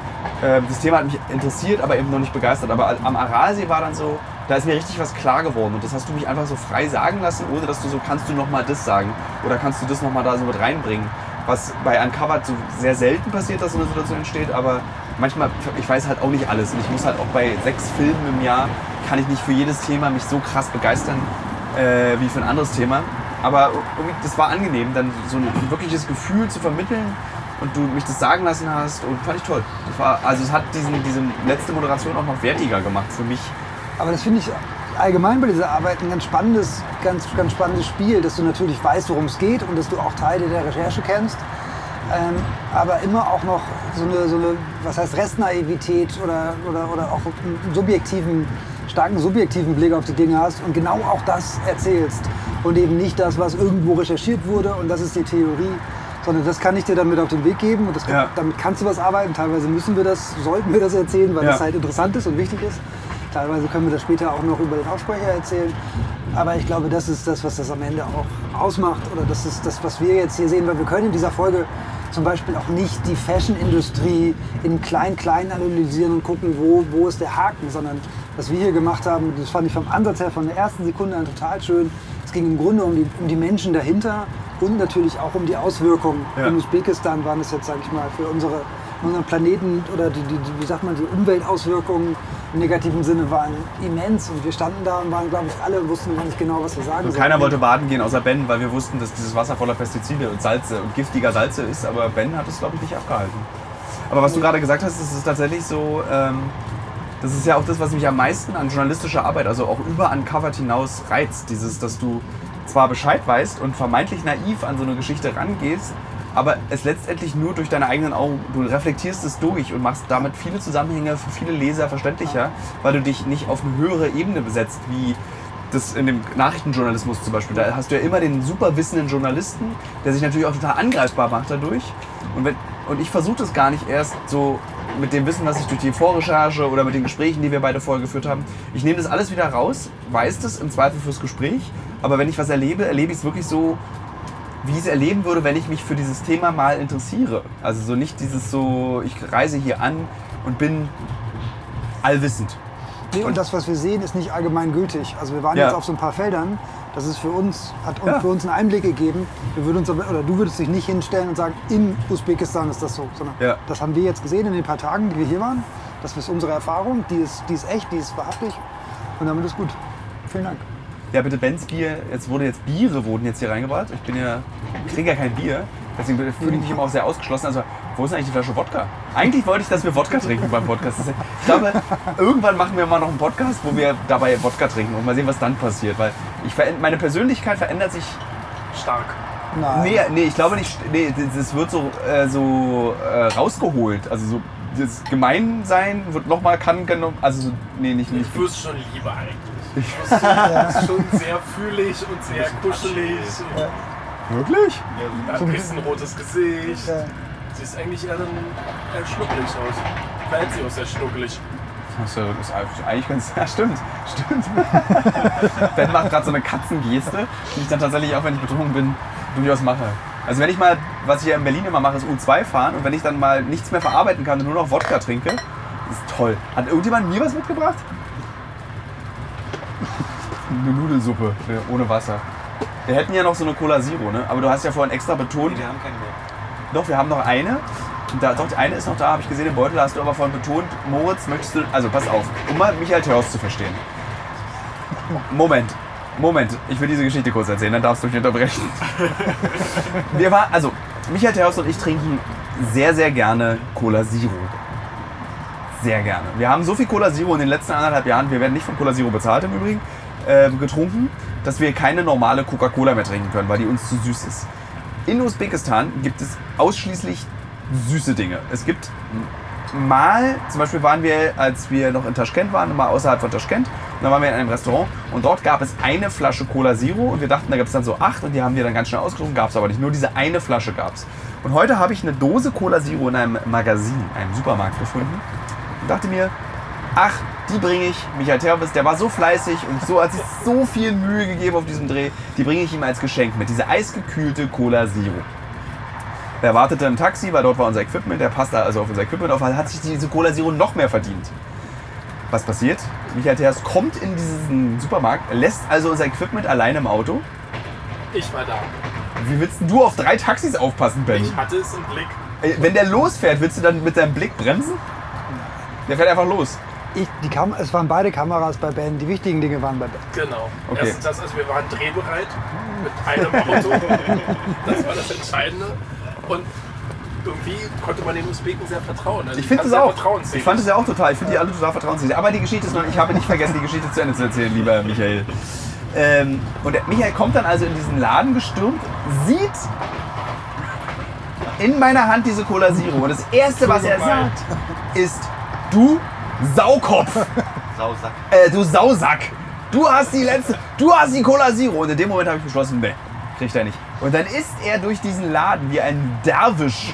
[SPEAKER 1] Ähm, das Thema hat mich interessiert, aber eben noch nicht begeistert. Aber am Aralsee war dann so, da ist mir richtig was klar geworden und das hast du mich einfach so frei sagen lassen, ohne dass du so, kannst du nochmal das sagen oder kannst du das nochmal da so mit reinbringen. Was bei Uncovered so sehr selten passiert, dass so eine Situation entsteht, aber manchmal, ich weiß halt auch nicht alles und ich muss halt auch bei sechs Filmen im Jahr, kann ich nicht für jedes Thema mich so krass begeistern äh, wie für ein anderes Thema. Aber das war angenehm, dann so ein wirkliches Gefühl zu vermitteln und du mich das sagen lassen hast und fand ich toll. War, also es hat diesen, diese letzte Moderation auch noch wertiger gemacht für mich.
[SPEAKER 3] Aber das finde ich allgemein bei dieser Arbeit ein ganz spannendes, ganz, ganz spannendes Spiel, dass du natürlich weißt, worum es geht und dass du auch Teile der Recherche kennst. ähm, aber immer auch noch so eine, so eine was heißt Restnaivität oder, oder, oder auch einen subjektiven, starken subjektiven Blick auf die Dinge hast und genau auch das erzählst und eben nicht das, was irgendwo recherchiert wurde und das ist die Theorie, sondern das kann ich dir dann mit auf den Weg geben und kann,
[SPEAKER 1] Ja.
[SPEAKER 3] damit kannst du was arbeiten. Teilweise müssen wir das, sollten wir das erzählen, weil
[SPEAKER 1] Ja.
[SPEAKER 3] das halt interessant ist und wichtig ist. Teilweise können wir das später auch noch über den Aufsprecher erzählen. Aber ich glaube, das ist das, was das am Ende auch ausmacht. Oder das ist das, was wir jetzt hier sehen. Weil wir können in dieser Folge zum Beispiel auch nicht die Fashion-Industrie in klein-klein analysieren und gucken, wo, wo ist der Haken. Sondern was wir hier gemacht haben, das fand ich vom Ansatz her von der ersten Sekunde an total schön. Es ging im Grunde um die, um die Menschen dahinter und natürlich auch um die Auswirkungen.
[SPEAKER 1] Ja.
[SPEAKER 3] In Usbekistan waren es jetzt, sage ich mal, für unsere, unseren Planeten oder die, die, die, wie sagt man, die Umweltauswirkungen im negativen Sinne waren immens. Und wir standen da und waren, glaube ich, alle wussten gar nicht genau, was wir sagen
[SPEAKER 1] Und keiner wollte baden gehen, außer Ben, weil wir wussten, dass dieses Wasser voller Pestizide und Salze und giftiger Salze ist. Aber Ben hat es, glaube ich, nicht abgehalten. Aber was du gerade gesagt hast, das ist tatsächlich so, ähm, das ist ja auch das, was mich am meisten an journalistischer Arbeit, also auch über Uncovered hinaus reizt. Dieses, dass du zwar Bescheid weißt und vermeintlich naiv an so eine Geschichte rangehst, aber es letztendlich nur durch deine eigenen Augen, du reflektierst es durch und machst damit viele Zusammenhänge für viele Leser verständlicher, weil du dich nicht auf eine höhere Ebene besetzt, wie das in dem Nachrichtenjournalismus zum Beispiel. Da hast du ja immer den super wissenden Journalisten, der sich natürlich auch total angreifbar macht dadurch. Und, wenn, und ich versuche das gar nicht erst so mit dem Wissen, was ich durch die Vorrecherche oder mit den Gesprächen, die wir beide vorher geführt haben. Ich nehme das alles wieder raus, weiß das im Zweifel fürs Gespräch, aber wenn ich was erlebe, erlebe ich es wirklich so, wie ich es erleben würde, wenn ich mich für dieses Thema mal interessiere. Also so nicht dieses so, ich reise hier an und bin allwissend.
[SPEAKER 3] Nee, und das, was wir sehen, ist nicht allgemein gültig. Also wir waren
[SPEAKER 1] Ja.
[SPEAKER 3] jetzt auf so ein paar Feldern. Das ist für uns, hat
[SPEAKER 1] Ja.
[SPEAKER 3] für uns einen Einblick gegeben. Wir würden uns aber, oder du würdest dich nicht hinstellen und sagen, in Usbekistan ist das so, sondern
[SPEAKER 1] Ja.
[SPEAKER 3] das haben wir jetzt gesehen in den paar Tagen, die wir hier waren. Das ist unsere Erfahrung, die ist, die ist echt, die ist wahrhaftig und damit ist gut. Vielen Dank.
[SPEAKER 1] Ja, bitte Benz Bier. Jetzt wurde jetzt Biere wurden jetzt hier reingebracht. Ich bin ja, ich trinke ja kein Bier. Deswegen fühle ich mich immer auch sehr ausgeschlossen. Also, wo ist denn eigentlich die Flasche Wodka? Eigentlich wollte ich, dass wir Wodka trinken beim Podcast. Ich glaube, irgendwann machen wir mal noch einen Podcast, wo wir dabei Wodka trinken und mal sehen, was dann passiert. Weil ich meine Persönlichkeit verändert sich.
[SPEAKER 2] Stark.
[SPEAKER 3] Nein.
[SPEAKER 1] Nee, nee, ich glaube nicht. Nee, das- wird so, äh, so äh, rausgeholt. Also so das Gemeinsein wird nochmal kann genommen. Also so, nee, nicht, nicht.
[SPEAKER 4] Ich wirst schon lieber eigentlich. Du bist schon sehr fühlig und sehr kuschelig.
[SPEAKER 1] Wirklich?
[SPEAKER 4] Ja, ein bisschen rotes Gesicht.
[SPEAKER 3] Ja.
[SPEAKER 4] Siehst eigentlich eher, dann, eher schnuckelig aus. Verhält sich auch sehr schnuckelig.
[SPEAKER 1] Das ist eigentlich ganz. Ja, stimmt, stimmt. ben macht gerade so eine Katzengeste, die ich dann tatsächlich auch, wenn ich betrunken bin, durchaus mache. Also wenn ich mal, was ich ja in Berlin immer mache, ist U2 fahren und wenn ich dann mal nichts mehr verarbeiten kann und nur noch Wodka trinke, ist toll. Hat irgendjemand mir was mitgebracht? Eine Nudelsuppe äh, ohne Wasser. Wir hätten ja noch so eine Cola Zero, ne? Aber du hast ja vorhin extra betont,
[SPEAKER 5] Wir haben keine mehr.
[SPEAKER 1] doch, wir haben noch eine. Da, doch, die eine ist noch da, habe ich gesehen im Beutel, hast du aber vorhin betont, Moritz, möchtest du, also pass auf, um mal Michael Theos zu verstehen. Moment, Moment, ich will diese Geschichte kurz erzählen, dann darfst du mich unterbrechen. Wir war, also, Michael Theos und ich trinken sehr, sehr gerne Cola Zero. Sehr gerne. Wir haben so viel Cola Zero in den letzten anderthalb Jahren, wir werden nicht von Cola Zero bezahlt im Übrigen, äh, getrunken, dass wir keine normale Coca-Cola mehr trinken können, weil die uns zu süß ist. In Usbekistan gibt es ausschließlich süße Dinge. Es gibt mal, zum Beispiel waren wir, als wir noch in Taschkent waren, mal außerhalb von Taschkent, und da waren wir in einem Restaurant und dort gab es eine Flasche Cola Zero und wir dachten, da gibt es dann so acht und die haben wir dann ganz schnell ausgetrunken, gab es aber nicht. Nur diese eine Flasche gab es. Und heute habe ich eine Dose Cola Zero in einem Magazin, einem Supermarkt gefunden und dachte mir, ach, die bringe ich, Michael Terwitz, der war so fleißig und so hat sich so viel Mühe gegeben auf diesem Dreh, die bringe ich ihm als Geschenk mit, diese eisgekühlte Cola Zero. Er wartete im Taxi, weil dort war unser Equipment, der passte also auf unser Equipment auf, hat sich diese Cola Zero noch mehr verdient. Was passiert? Michael Theas kommt in diesen Supermarkt, lässt also unser Equipment alleine im Auto.
[SPEAKER 4] Ich war da.
[SPEAKER 1] Wie willst du auf drei Taxis aufpassen, Ben?
[SPEAKER 4] Ich hatte es im Blick.
[SPEAKER 1] Ey, Wenn der losfährt, willst du dann mit deinem Blick bremsen? Der fährt einfach los.
[SPEAKER 3] Ich, die Kam es waren beide Kameras bei Ben, die wichtigen Dinge waren bei Ben.
[SPEAKER 4] Genau.
[SPEAKER 1] Okay.
[SPEAKER 4] Erstens das, also wir waren drehbereit mit einem Auto. das war das Entscheidende. Und irgendwie konnte man den Usbeken sehr vertrauen. Also
[SPEAKER 1] Ich finde
[SPEAKER 4] sehr
[SPEAKER 1] auch. Ich fand es ja auch total. Ich finde die alle total vertrauenswürdig. Aber die Geschichte ist noch. Ich habe nicht vergessen, die Geschichte zu Ende zu erzählen, lieber Michael. Ähm, und der Michael kommt dann also in diesen Laden gestürmt, sieht in meiner Hand diese Cola Zero. Und das Erste, was er sagt, ist, du Saukopf,
[SPEAKER 5] Sausack.
[SPEAKER 1] äh, du Sausack, du hast die letzte, du hast die Cola Zero. Und in dem Moment habe ich beschlossen, nee, kriegt er nicht. Und dann ist er durch diesen Laden wie ein Derwisch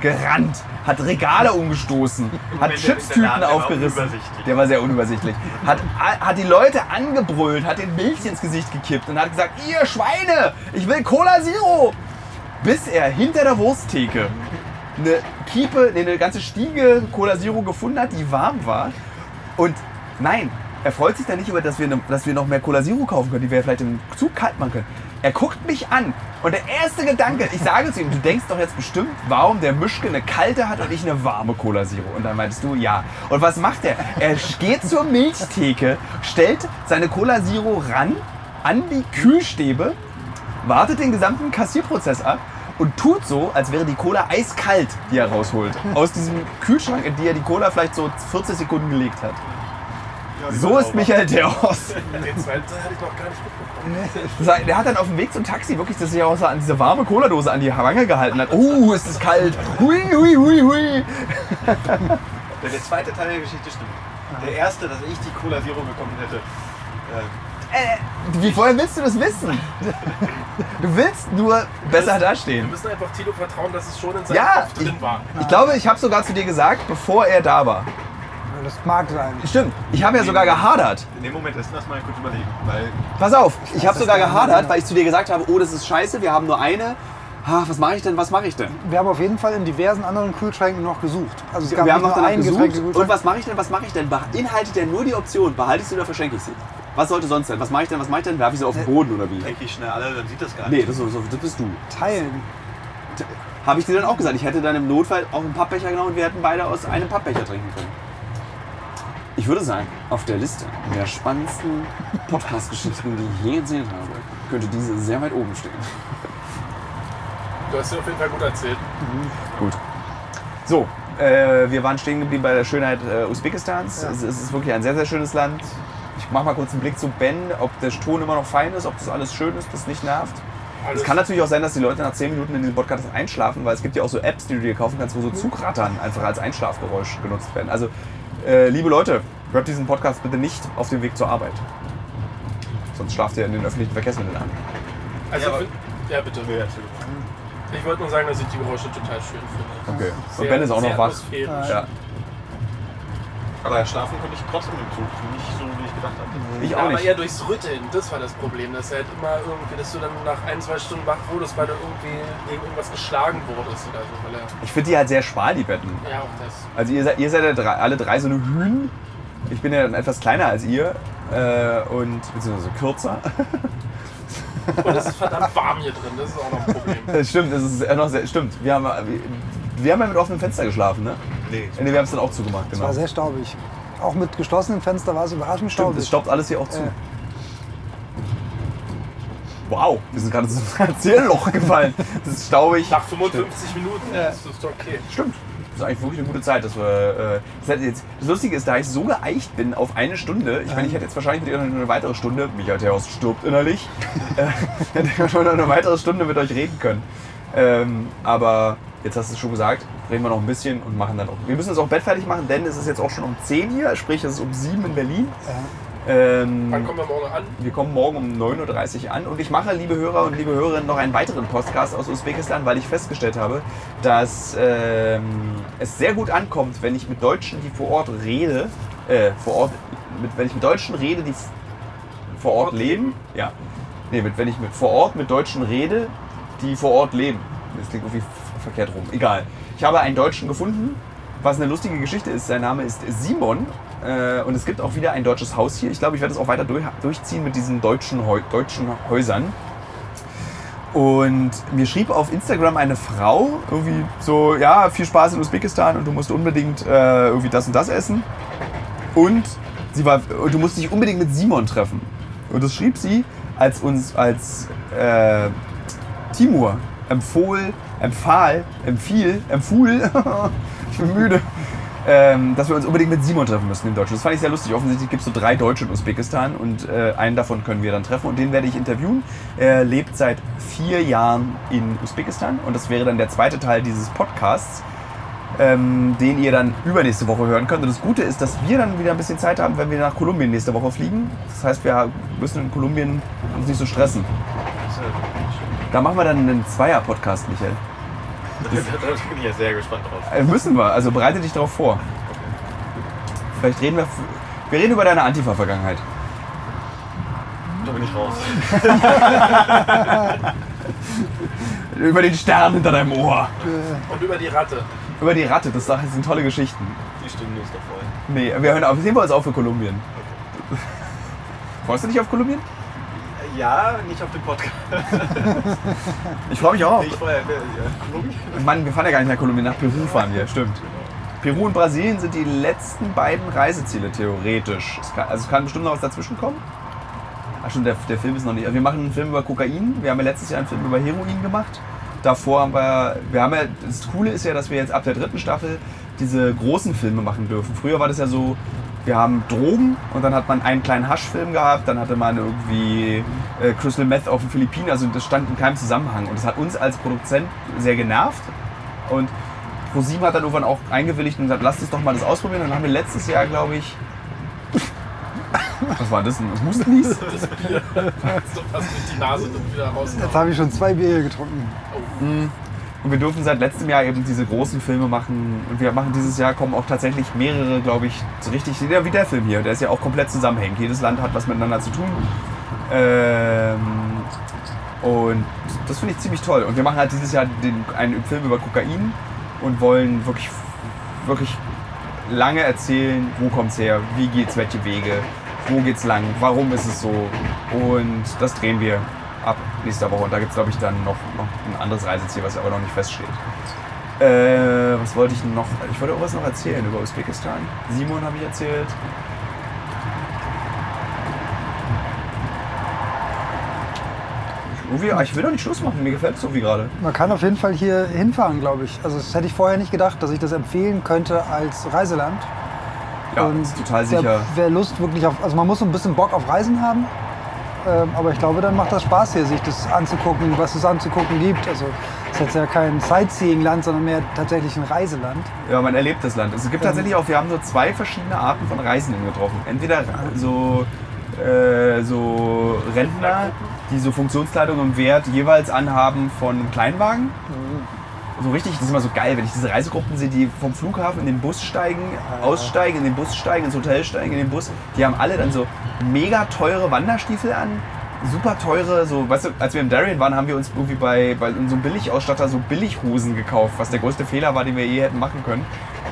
[SPEAKER 1] gerannt, hat Regale umgestoßen, hat Chipstüten
[SPEAKER 5] der
[SPEAKER 1] aufgerissen.
[SPEAKER 5] unübersichtlich.
[SPEAKER 1] Der war sehr unübersichtlich. Hat, hat die Leute angebrüllt, hat den Milch ins Gesicht gekippt und hat gesagt, ihr Schweine, ich will Cola Zero. Bis er hinter der Wursttheke eine Kiepe, nee, eine ganze Stiege Cola Zero gefunden hat, die warm war. Und nein, er freut sich dann nicht über, dass wir, ne- dass wir noch mehr Cola Zero kaufen können, die wir vielleicht im Zug kalt machen können. Er guckt mich an und der erste Gedanke, ich sage zu ihm, du denkst doch jetzt bestimmt, warum der Mischke eine kalte hat und ich eine warme Cola Zero. Und dann meinst du, ja. Und was macht er? Er geht zur Milchtheke, stellt seine Cola Zero ran an die Kühlstäbe, wartet den gesamten Kassierprozess ab und tut so, als wäre die Cola eiskalt, die er rausholt. Aus diesem Kühlschrank, in die er die Cola vielleicht so 40 Sekunden gelegt hat. So ist Michael Theos.
[SPEAKER 4] Den zweiten Teil hatte ich noch gar nicht mitbekommen.
[SPEAKER 1] Der hat dann auf dem Weg zum Taxi wirklich das sich auch so an diese warme Cola-Dose an die Wange gehalten hat. Oh, ist es kalt. Hui, hui, hui, hui.
[SPEAKER 5] Der, der zweite Teil der Geschichte stimmt. Der erste, dass ich die Cola Zero bekommen hätte. Äh,
[SPEAKER 1] Wie vorher willst du das wissen? Du willst nur besser
[SPEAKER 4] Wir
[SPEAKER 1] dastehen.
[SPEAKER 4] müssen einfach Tilo vertrauen, dass es schon in seinem
[SPEAKER 1] Ja,
[SPEAKER 4] Kopf drin war.
[SPEAKER 1] Ich glaube, ich habe sogar zu dir gesagt, bevor er da war.
[SPEAKER 3] Das mag sein.
[SPEAKER 1] Stimmt, ich habe ja sogar gehadert.
[SPEAKER 5] in dem Moment ist das mal kurz überlegen. Weil
[SPEAKER 1] Pass auf, ich habe sogar gehadert, weil ich zu dir gesagt habe, oh, das ist scheiße, wir haben nur eine. Ah, was mache ich denn, was mache ich denn?
[SPEAKER 3] Wir haben auf jeden Fall in diversen anderen Kühlschränken noch gesucht. Also es gab
[SPEAKER 1] Wir haben noch
[SPEAKER 3] einen
[SPEAKER 1] gesucht. Und was mache ich denn, was mache ich denn? Beinhaltet der nur die Option, behalte ich sie oder verschenke ich sie? Was sollte sonst sein? Was mache ich denn, was mache ich denn? Werfe ich sie auf den Boden oder wie?
[SPEAKER 5] denke ich schnell alle, dann sieht das gar
[SPEAKER 1] Nee,
[SPEAKER 5] nicht.
[SPEAKER 1] das, ist so- das bist du.
[SPEAKER 3] Teilen.
[SPEAKER 1] Habe ich dir dann auch gesagt, ich hätte dann im Notfall auch einen Pappbecher genommen und wir hätten beide aus einem Pappbecher trinken können. Ich würde sagen, auf der Liste der spannendsten Podcast-Geschichten, die ich je gesehen habe, könnte diese sehr weit oben stehen.
[SPEAKER 4] Du hast sie auf jeden Fall gut erzählt.
[SPEAKER 1] Gut. So, äh, wir waren stehen geblieben bei der Schönheit äh, Usbekistans. Es, es ist wirklich ein sehr, sehr schönes Land. Ich mache mal kurz einen Blick zu Ben, ob der Ton immer noch fein ist, ob das alles schön ist, das nicht nervt.
[SPEAKER 4] Alles
[SPEAKER 1] Es kann natürlich auch sein, dass die Leute nach 10 Minuten in diesem Podcast einschlafen, weil es gibt ja auch so Apps, die du dir kaufen kannst, wo so Zugrattern einfach als Einschlafgeräusch genutzt werden. Also, äh, liebe Leute, hört diesen Podcast bitte nicht auf dem Weg zur Arbeit. Sonst schlaft ihr in den öffentlichen Verkehrsmitteln an.
[SPEAKER 4] Also,
[SPEAKER 5] Ja, aber-
[SPEAKER 4] ja, bitte.
[SPEAKER 5] Erzähl.
[SPEAKER 4] Ich wollte nur sagen, dass ich die Geräusche total schön finde.
[SPEAKER 1] Okay. Und Ben ist auch noch wach.
[SPEAKER 4] atmosphärisch.
[SPEAKER 1] Ja.
[SPEAKER 5] Aber schlafen konnte ich trotzdem im Zug. Nicht so, wie ich gedacht hatte.
[SPEAKER 1] Ich
[SPEAKER 4] Ja,
[SPEAKER 1] auch
[SPEAKER 4] aber
[SPEAKER 1] nicht.
[SPEAKER 4] eher durchs Rütteln, das war das Problem. Dass halt immer irgendwie, dass du dann nach ein, zwei Stunden wach wurdest, weil du irgendwie gegen irgendwas geschlagen wurdest oder so. Weil er,
[SPEAKER 1] Ich finde die halt sehr schmal, die Betten.
[SPEAKER 4] ja, auch das.
[SPEAKER 1] Also ihr seid, ihr seid ja drei, alle drei so eine Hühn. Ich bin ja dann etwas kleiner als ihr äh, und beziehungsweise kürzer.
[SPEAKER 4] Und es ist verdammt warm hier drin, das ist auch noch ein Problem.
[SPEAKER 1] Das stimmt, das ist ja noch sehr, stimmt. Wir haben, wir, wir haben ja mit offenem Fenster geschlafen, ne?
[SPEAKER 5] Nee.
[SPEAKER 1] Nee, wir haben es dann auch zugemacht,
[SPEAKER 3] Es
[SPEAKER 1] genau.
[SPEAKER 3] war sehr staubig. Auch mit geschlossenem Fenster war es überraschend
[SPEAKER 1] Stimmt,
[SPEAKER 3] staubig.
[SPEAKER 1] es staubt alles hier auch zu.
[SPEAKER 3] Äh.
[SPEAKER 1] Wow, wir sind gerade so ein Erzählloch gefallen. Das ist staubig.
[SPEAKER 4] Nach 55 Minuten ist das okay.
[SPEAKER 1] Stimmt. Das ist eigentlich wirklich eine gute Zeit. Dass wir, äh, das, jetzt, das Lustige ist, da ich so geeicht bin auf eine Stunde, ich meine, ich hätte jetzt wahrscheinlich mit ihr noch eine weitere Stunde, Michael Theos stirbt innerlich, äh, hätte ich schon noch eine weitere Stunde mit euch reden können. Ähm, aber jetzt hast du es schon gesagt, reden wir noch ein bisschen und machen dann auch. Wir müssen uns auch Bett fertig machen, denn es ist jetzt auch schon um 10 hier, sprich es ist um 7 in Berlin. Ähm,
[SPEAKER 4] Wann kommen wir morgen an?
[SPEAKER 1] wir kommen morgen um 9.30 Uhr an und ich mache, liebe Hörer und liebe Hörerinnen, noch einen weiteren Podcast aus Usbekistan, weil ich festgestellt habe, dass ähm, es sehr gut ankommt, wenn ich mit Deutschen, die vor Ort rede, äh, vor Ort, mit, wenn ich mit Deutschen rede, die vor Ort leben, ja, nee, mit, wenn ich mit vor Ort mit Deutschen rede, die vor Ort leben. Das klingt irgendwie verkehrt rum. Egal. Ich habe einen Deutschen gefunden, was eine lustige Geschichte ist. Sein Name ist Simon. Äh, und es gibt auch wieder ein deutsches Haus hier. Ich glaube, ich werde es auch weiter durch, durchziehen mit diesen deutschen, deutschen Häusern. Und mir schrieb auf Instagram eine Frau irgendwie so, ja, viel Spaß in Usbekistan und du musst unbedingt äh, irgendwie das und das essen. Und sie war, du musst dich unbedingt mit Simon treffen. Und das schrieb sie, als uns, als äh, Timur empfohl, empfahl, empfiel, empfuhl, ich bin müde, ähm, dass wir uns unbedingt mit Simon treffen müssen, dem Deutschen. Das fand ich sehr lustig. Offensichtlich gibt es so drei Deutsche in Usbekistan und äh, einen davon können wir dann treffen und den werde ich interviewen. Er lebt seit vier Jahren in Usbekistan und das wäre dann der zweite Teil dieses Podcasts, ähm, den ihr dann übernächste Woche hören könnt. Und das Gute ist, dass wir dann wieder ein bisschen Zeit haben, wenn wir nach Kolumbien nächste Woche fliegen. Das heißt, wir müssen in Kolumbien uns nicht so stressen. Da machen wir dann einen Zweier-Podcast, Michael.
[SPEAKER 5] Da bin ich ja sehr gespannt drauf.
[SPEAKER 1] Äh, müssen wir, also bereite dich darauf vor. Vielleicht reden wir. Wir reden über deine Antifa-Vergangenheit.
[SPEAKER 5] Da bin ich raus.
[SPEAKER 1] Über den Stern hinter deinem Ohr.
[SPEAKER 4] Und über die Ratte.
[SPEAKER 1] Über die Ratte, das sind tolle Geschichten.
[SPEAKER 5] Die Stunde ist doch voll.
[SPEAKER 1] Nee, wir hören auf. Sehen wir uns auf für Kolumbien. Freust du dich auf Kolumbien?
[SPEAKER 5] Ja, nicht auf dem Podcast.
[SPEAKER 1] Ich freue mich auch.
[SPEAKER 5] Ich vorher, ja, Kolumbien.
[SPEAKER 1] Mann, wir fahren ja gar nicht nach Kolumbien, nach Peru fahren wir, stimmt. Peru und Brasilien sind die letzten beiden Reiseziele theoretisch. Es kann, also es kann bestimmt noch was dazwischen kommen. Ach schon, der, der Film ist noch nicht. Also wir machen einen Film über Kokain. Wir haben ja letztes Jahr einen Film über Heroin gemacht. Davor haben wir, wir haben ja, das Coole ist ja, dass wir jetzt ab der dritten Staffel diese großen Filme machen dürfen. Früher war das ja so, wir haben Drogen und dann hat man einen kleinen Haschfilm gehabt, dann hatte man irgendwie äh, Crystal Meth auf den Philippinen, also das stand in keinem Zusammenhang. Und das hat uns als Produzent sehr genervt. Und ProSieben hat dann irgendwann auch eingewilligt und gesagt, lasst uns doch mal das ausprobieren. Und dann haben wir letztes Jahr, glaube ich, was war das denn? Das Hustenlies?
[SPEAKER 4] So fast durch die Nase dann wieder raus.
[SPEAKER 3] Jetzt habe ich schon zwei Bier getrunken.
[SPEAKER 1] Und wir dürfen seit letztem Jahr eben diese großen Filme machen. Und wir machen dieses Jahr kommen auch tatsächlich mehrere, glaube ich, so richtig, ja, wie der Film hier. Der ist ja auch komplett zusammenhängend. Jedes Land hat was miteinander zu tun. Ähm, und das finde ich ziemlich toll. Und wir machen halt dieses Jahr den, einen Film über Kokain und wollen wirklich, wirklich lange erzählen, wo kommt es her, wie geht's, welche Wege, wo geht's lang, warum ist es so. Und das drehen wir ab nächster Woche. Und da gibt es, glaube ich, dann noch, noch ein anderes Reiseziel, was aber noch nicht feststeht. Äh, was wollte ich noch? Ich wollte auch was noch erzählen über Usbekistan. Simon habe ich erzählt. Ah, ich will doch nicht Schluss machen, mir gefällt es so wie gerade.
[SPEAKER 3] Man kann auf jeden Fall hier hinfahren, glaube ich. Also das hätte ich vorher nicht gedacht, dass ich das empfehlen könnte als Reiseland.
[SPEAKER 1] Ja,
[SPEAKER 3] Und
[SPEAKER 1] ist total
[SPEAKER 3] wer-
[SPEAKER 1] sicher.
[SPEAKER 3] Wer Lust wirklich auf, also man muss so ein bisschen Bock auf Reisen haben. Ähm, aber ich glaube, dann macht das Spaß hier, sich das anzugucken, was es anzugucken gibt. Also es ist jetzt ja kein Sightseeing-Land, sondern mehr tatsächlich ein Reiseland.
[SPEAKER 1] Ja, man erlebt das Land. Es gibt tatsächlich auch, wir haben so zwei verschiedene Arten von Reisenden getroffen. Entweder so, äh, so Rentner, die so Funktionskleidung im Wert jeweils anhaben von einem Kleinwagen. So richtig, das ist immer so geil, wenn ich diese Reisegruppen sehe, die vom Flughafen in den Bus steigen, aussteigen, in den Bus steigen, ins Hotel steigen, in den Bus. Die haben alle dann so mega teure Wanderstiefel an, super teure, so, weißt du, als wir im Darien waren, haben wir uns irgendwie bei, bei so einem Billigausstatter so Billighosen gekauft, was der größte Fehler war, den wir je hätten machen können.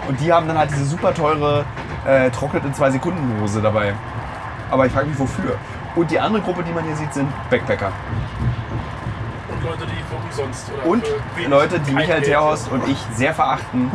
[SPEAKER 1] Und die haben dann halt diese super teure, äh, trocknet in zwei Sekunden Hose dabei. Aber ich frage mich, wofür. Und die andere Gruppe, die man hier sieht, sind Backpacker.
[SPEAKER 4] Und Leute, die für umsonst oder
[SPEAKER 1] Und
[SPEAKER 4] für
[SPEAKER 1] Leute, die Michael Terhorst und ich sehr verachten.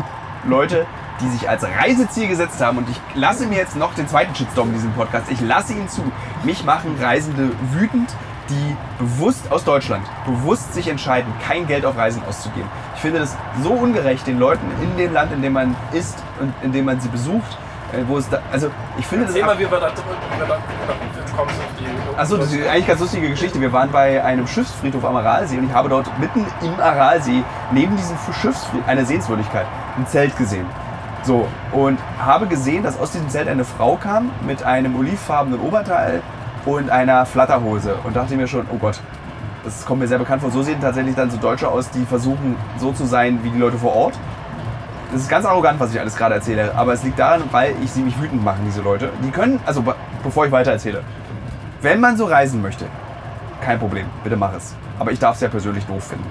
[SPEAKER 1] Leute, die sich als Reiseziel gesetzt haben. Und ich lasse mir jetzt noch den zweiten Shitstorm in diesem Podcast. Ich lasse ihn zu. Mich machen Reisende wütend, die bewusst aus Deutschland, bewusst sich entscheiden, kein Geld auf Reisen auszugeben. Ich finde das so ungerecht den Leuten in dem Land, in dem man ist und in dem man sie besucht. Äh, Wo es da, also ich finde das
[SPEAKER 4] wir, wie wir da drüben, wie wir da, kommst du auf die.
[SPEAKER 1] Achso, das ist eigentlich ganz lustige Geschichte. Wir waren bei einem Schiffsfriedhof am Aralsee und ich habe dort mitten im Aralsee, neben diesem Schiffsfriedhof, eine Sehenswürdigkeit, ein Zelt gesehen. So, und habe gesehen, dass aus diesem Zelt eine Frau kam mit einem olivfarbenen Oberteil und einer Flatterhose und dachte mir schon, oh Gott, das kommt mir sehr bekannt vor. So sehen tatsächlich dann so Deutsche aus, die versuchen so zu sein wie die Leute vor Ort. Das ist ganz arrogant, was ich alles gerade erzähle, aber es liegt daran, weil ich sie mich wütend machen, diese Leute. Die können, also be- bevor ich weiter erzähle, wenn man so reisen möchte, kein Problem, bitte mach es. Aber ich darf es ja persönlich doof finden.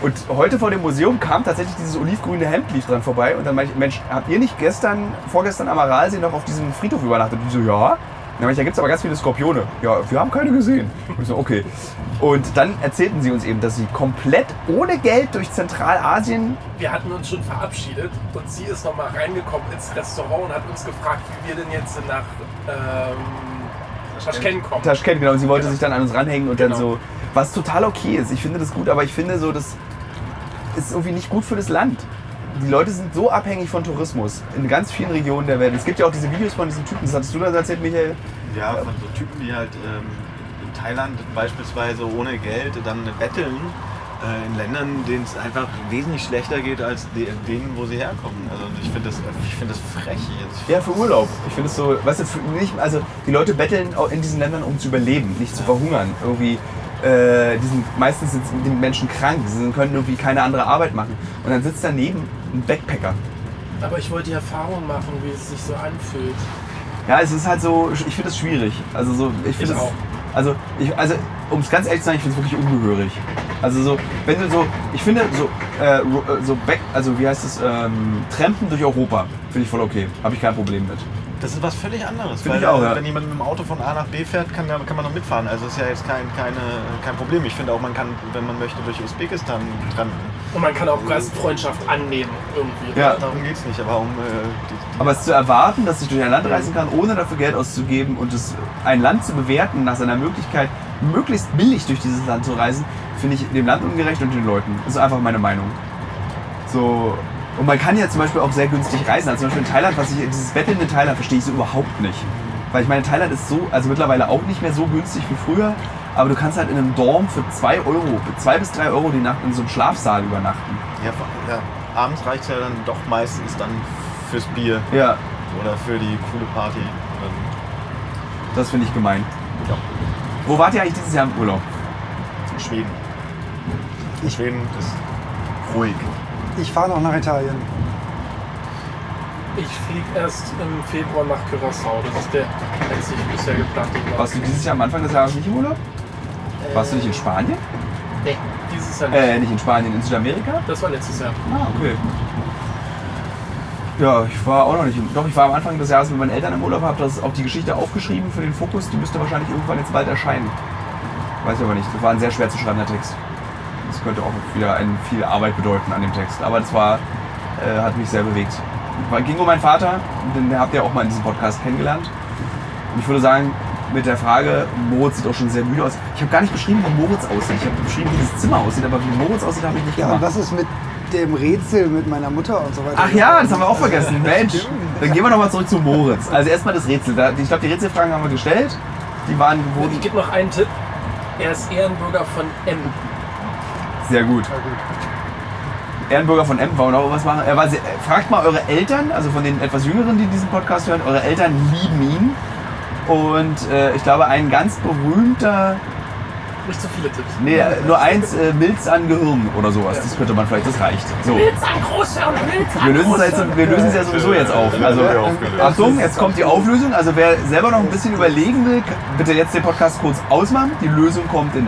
[SPEAKER 1] Und heute vor dem Museum kam tatsächlich dieses olivgrüne Hemd lief dran vorbei und dann meinte ich, Mensch, habt ihr nicht gestern, vorgestern am Aralsee noch auf diesem Friedhof übernachtet? Und die so, ja. Dann ich, da gibt es aber ganz viele Skorpione. Ja, wir haben keine gesehen. Und so, okay. Und dann erzählten sie uns eben, dass sie komplett ohne Geld durch Zentralasien
[SPEAKER 4] Wir hatten uns schon verabschiedet und sie ist nochmal reingekommen ins Restaurant und hat uns gefragt, wie wir denn jetzt nach ähm, Taschkent kommen.
[SPEAKER 1] Taschkent, genau. Und sie wollte sich dann an uns ranhängen und dann
[SPEAKER 4] Genau.
[SPEAKER 1] so, was total okay ist. Ich finde das gut, aber ich finde so, das ist irgendwie nicht gut für das Land. Die Leute sind so abhängig von Tourismus in ganz vielen Regionen der Welt. Es gibt ja auch diese Videos von diesen Typen, das hattest du das erzählt, Michael?
[SPEAKER 5] Ja, von so Typen, die halt ähm, in Thailand beispielsweise ohne Geld dann betteln. Äh, in Ländern, denen es einfach wesentlich schlechter geht als de denen, wo sie herkommen. Also ich finde das, ich find das frech jetzt.
[SPEAKER 1] Ja, für Urlaub. Ich finde es so, weißt du, nicht, also die Leute betteln auch in diesen Ländern, um zu überleben, nicht zu verhungern. Irgendwie, äh, die sind, meistens sind die Menschen krank, sie können irgendwie keine andere Arbeit machen. Und dann sitzt daneben ein Backpacker.
[SPEAKER 4] Aber ich wollte die Erfahrung machen, wie es sich so anfühlt.
[SPEAKER 1] Ja, es ist halt so, ich finde es schwierig. Also so, ich finde es,
[SPEAKER 4] auch.
[SPEAKER 1] also, ich, also um es ganz ehrlich zu sagen, ich finde es wirklich ungehörig. Also so, wenn du so, ich finde so, äh, äh, so back, also wie heißt es, ähm, Trampen durch Europa, finde ich voll okay. Habe ich kein Problem mit.
[SPEAKER 5] Das ist was völlig anderes.
[SPEAKER 1] Finde
[SPEAKER 5] weil,
[SPEAKER 1] ich auch, ja.
[SPEAKER 5] Wenn jemand mit dem Auto von A nach B fährt, kann, kann man noch mitfahren. Also ist ja jetzt kein, keine, kein Problem. Ich finde auch, man kann, wenn man möchte, durch Usbekistan trampen.
[SPEAKER 4] Und man kann auch Gastfreundschaft annehmen irgendwie.
[SPEAKER 1] Ja.
[SPEAKER 5] Darum geht es nicht, aber um äh, die, die
[SPEAKER 1] Aber es zu erwarten, dass ich durch ein Land reisen kann, ohne dafür Geld auszugeben und es, ein Land zu bewerten nach seiner Möglichkeit, möglichst billig durch dieses Land zu reisen, finde ich dem Land ungerecht und den Leuten. Das ist einfach meine Meinung. So. Und man kann ja zum Beispiel auch sehr günstig reisen. Also zum Beispiel in Thailand, was ich, dieses Betteln in Thailand verstehe ich so überhaupt nicht. Weil ich meine, Thailand ist so, also mittlerweile auch nicht mehr so günstig wie früher, aber du kannst halt in einem Dorm für 2 Euro, für 2 bis 3 Euro die Nacht in so einem Schlafsaal übernachten.
[SPEAKER 5] ja, ja, abends reicht es ja dann doch meistens dann fürs Bier
[SPEAKER 1] Ja,
[SPEAKER 5] oder für die coole Party. Dann,
[SPEAKER 1] das finde ich gemein.
[SPEAKER 5] ja,
[SPEAKER 1] Wo wart ihr eigentlich dieses Jahr im Urlaub?
[SPEAKER 5] Schweden. Schweden ist ruhig.
[SPEAKER 3] Ich fahre noch nach Italien.
[SPEAKER 4] Ich fliege erst im Februar nach Curaçao. Das ist der einzig bisher geplante Urlaub.
[SPEAKER 1] Warst du dieses Jahr am Anfang des Jahres nicht im Urlaub? Warst du nicht in Spanien?
[SPEAKER 4] Nee, dieses Jahr nicht.
[SPEAKER 1] Äh, nicht in Spanien, in Südamerika?
[SPEAKER 4] Das war letztes Jahr.
[SPEAKER 1] Ah, okay. Ja, ich war auch noch nicht. im- Doch, ich war am Anfang des Jahres mit meinen Eltern im Urlaub, habe das auch die Geschichte aufgeschrieben für den Fokus. Die müsste wahrscheinlich irgendwann jetzt bald erscheinen. Weiß ich aber nicht. Das war ein sehr schwer zu schreibender Text. Das könnte auch wieder ein, viel Arbeit bedeuten an dem Text. Aber das war, äh, hat mich sehr bewegt. War, ging um meinen Vater, den habt ihr auch mal in diesem Podcast kennengelernt. Und ich würde sagen, mit der Frage, Moritz sieht auch schon sehr müde aus. Ich habe gar nicht beschrieben, wie Moritz aussieht. Ich habe beschrieben, wie das Zimmer aussieht, aber wie Moritz aussieht, habe ich nicht
[SPEAKER 3] Ja, und
[SPEAKER 1] gemacht.
[SPEAKER 3] was ist mit dem Rätsel mit meiner Mutter und so weiter?
[SPEAKER 1] Ach ja, das haben wir auch vergessen. Mensch, dann gehen wir nochmal zurück zu Moritz. Also erstmal das Rätsel. Ich glaube, die Rätselfragen haben wir gestellt. Die waren
[SPEAKER 4] Ich
[SPEAKER 1] wurden
[SPEAKER 4] gebe noch einen Tipp. Er ist Ehrenbürger von M.
[SPEAKER 1] sehr gut. Ehrenbürger von M wollen wir noch irgendwas machen. Er war sehr, fragt mal eure Eltern, also von den etwas Jüngeren, die diesen Podcast hören. Eure Eltern lieben ihn. Und äh, ich glaube, ein ganz berühmter,
[SPEAKER 4] Nicht so viele Tipps.
[SPEAKER 1] nee, nur eins, äh, Milz an Gehirn oder sowas. Das könnte man vielleicht, das reicht. So.
[SPEAKER 4] Ein großer und Milz
[SPEAKER 1] Wir lösen es jetzt, wir lösen es ja sowieso jetzt auf. Also,
[SPEAKER 5] Ja, aufgelöst.
[SPEAKER 1] Achtung, jetzt kommt die Auflösung. Also wer selber noch ein bisschen überlegen will, bitte jetzt den Podcast kurz ausmachen. Die Lösung kommt in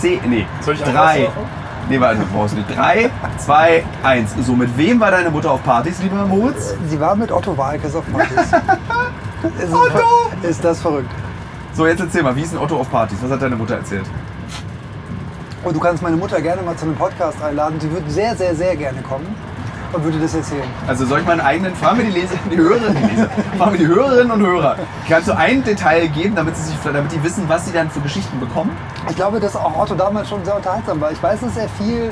[SPEAKER 1] 10, nee,
[SPEAKER 4] Soll ich auch
[SPEAKER 1] 3.
[SPEAKER 4] was machen?
[SPEAKER 1] Nee, warte, du brauchst nicht. 3, 2, 1. So, mit wem war deine Mutter auf Partys, lieber Moritz?
[SPEAKER 3] Sie war mit Otto Walkes auf Partys. Ist,
[SPEAKER 1] Otto!
[SPEAKER 3] ist das verrückt?
[SPEAKER 1] So, jetzt erzähl mal, wie ist ein Otto auf Partys? Was hat deine Mutter erzählt?
[SPEAKER 3] Und du kannst meine Mutter gerne mal zu einem Podcast einladen. Sie würde sehr, sehr, sehr gerne kommen und würde das erzählen.
[SPEAKER 1] Also soll ich meinen eigenen, fragen wir die Leser, die Hörerinnen, die Leser, fragen wir die Hörerinnen und Hörer. Kannst du ein Detail geben, damit, sie sich, damit die wissen, was sie dann für Geschichten bekommen?
[SPEAKER 3] Ich glaube, dass auch Otto damals schon sehr unterhaltsam war. Ich weiß, dass er viel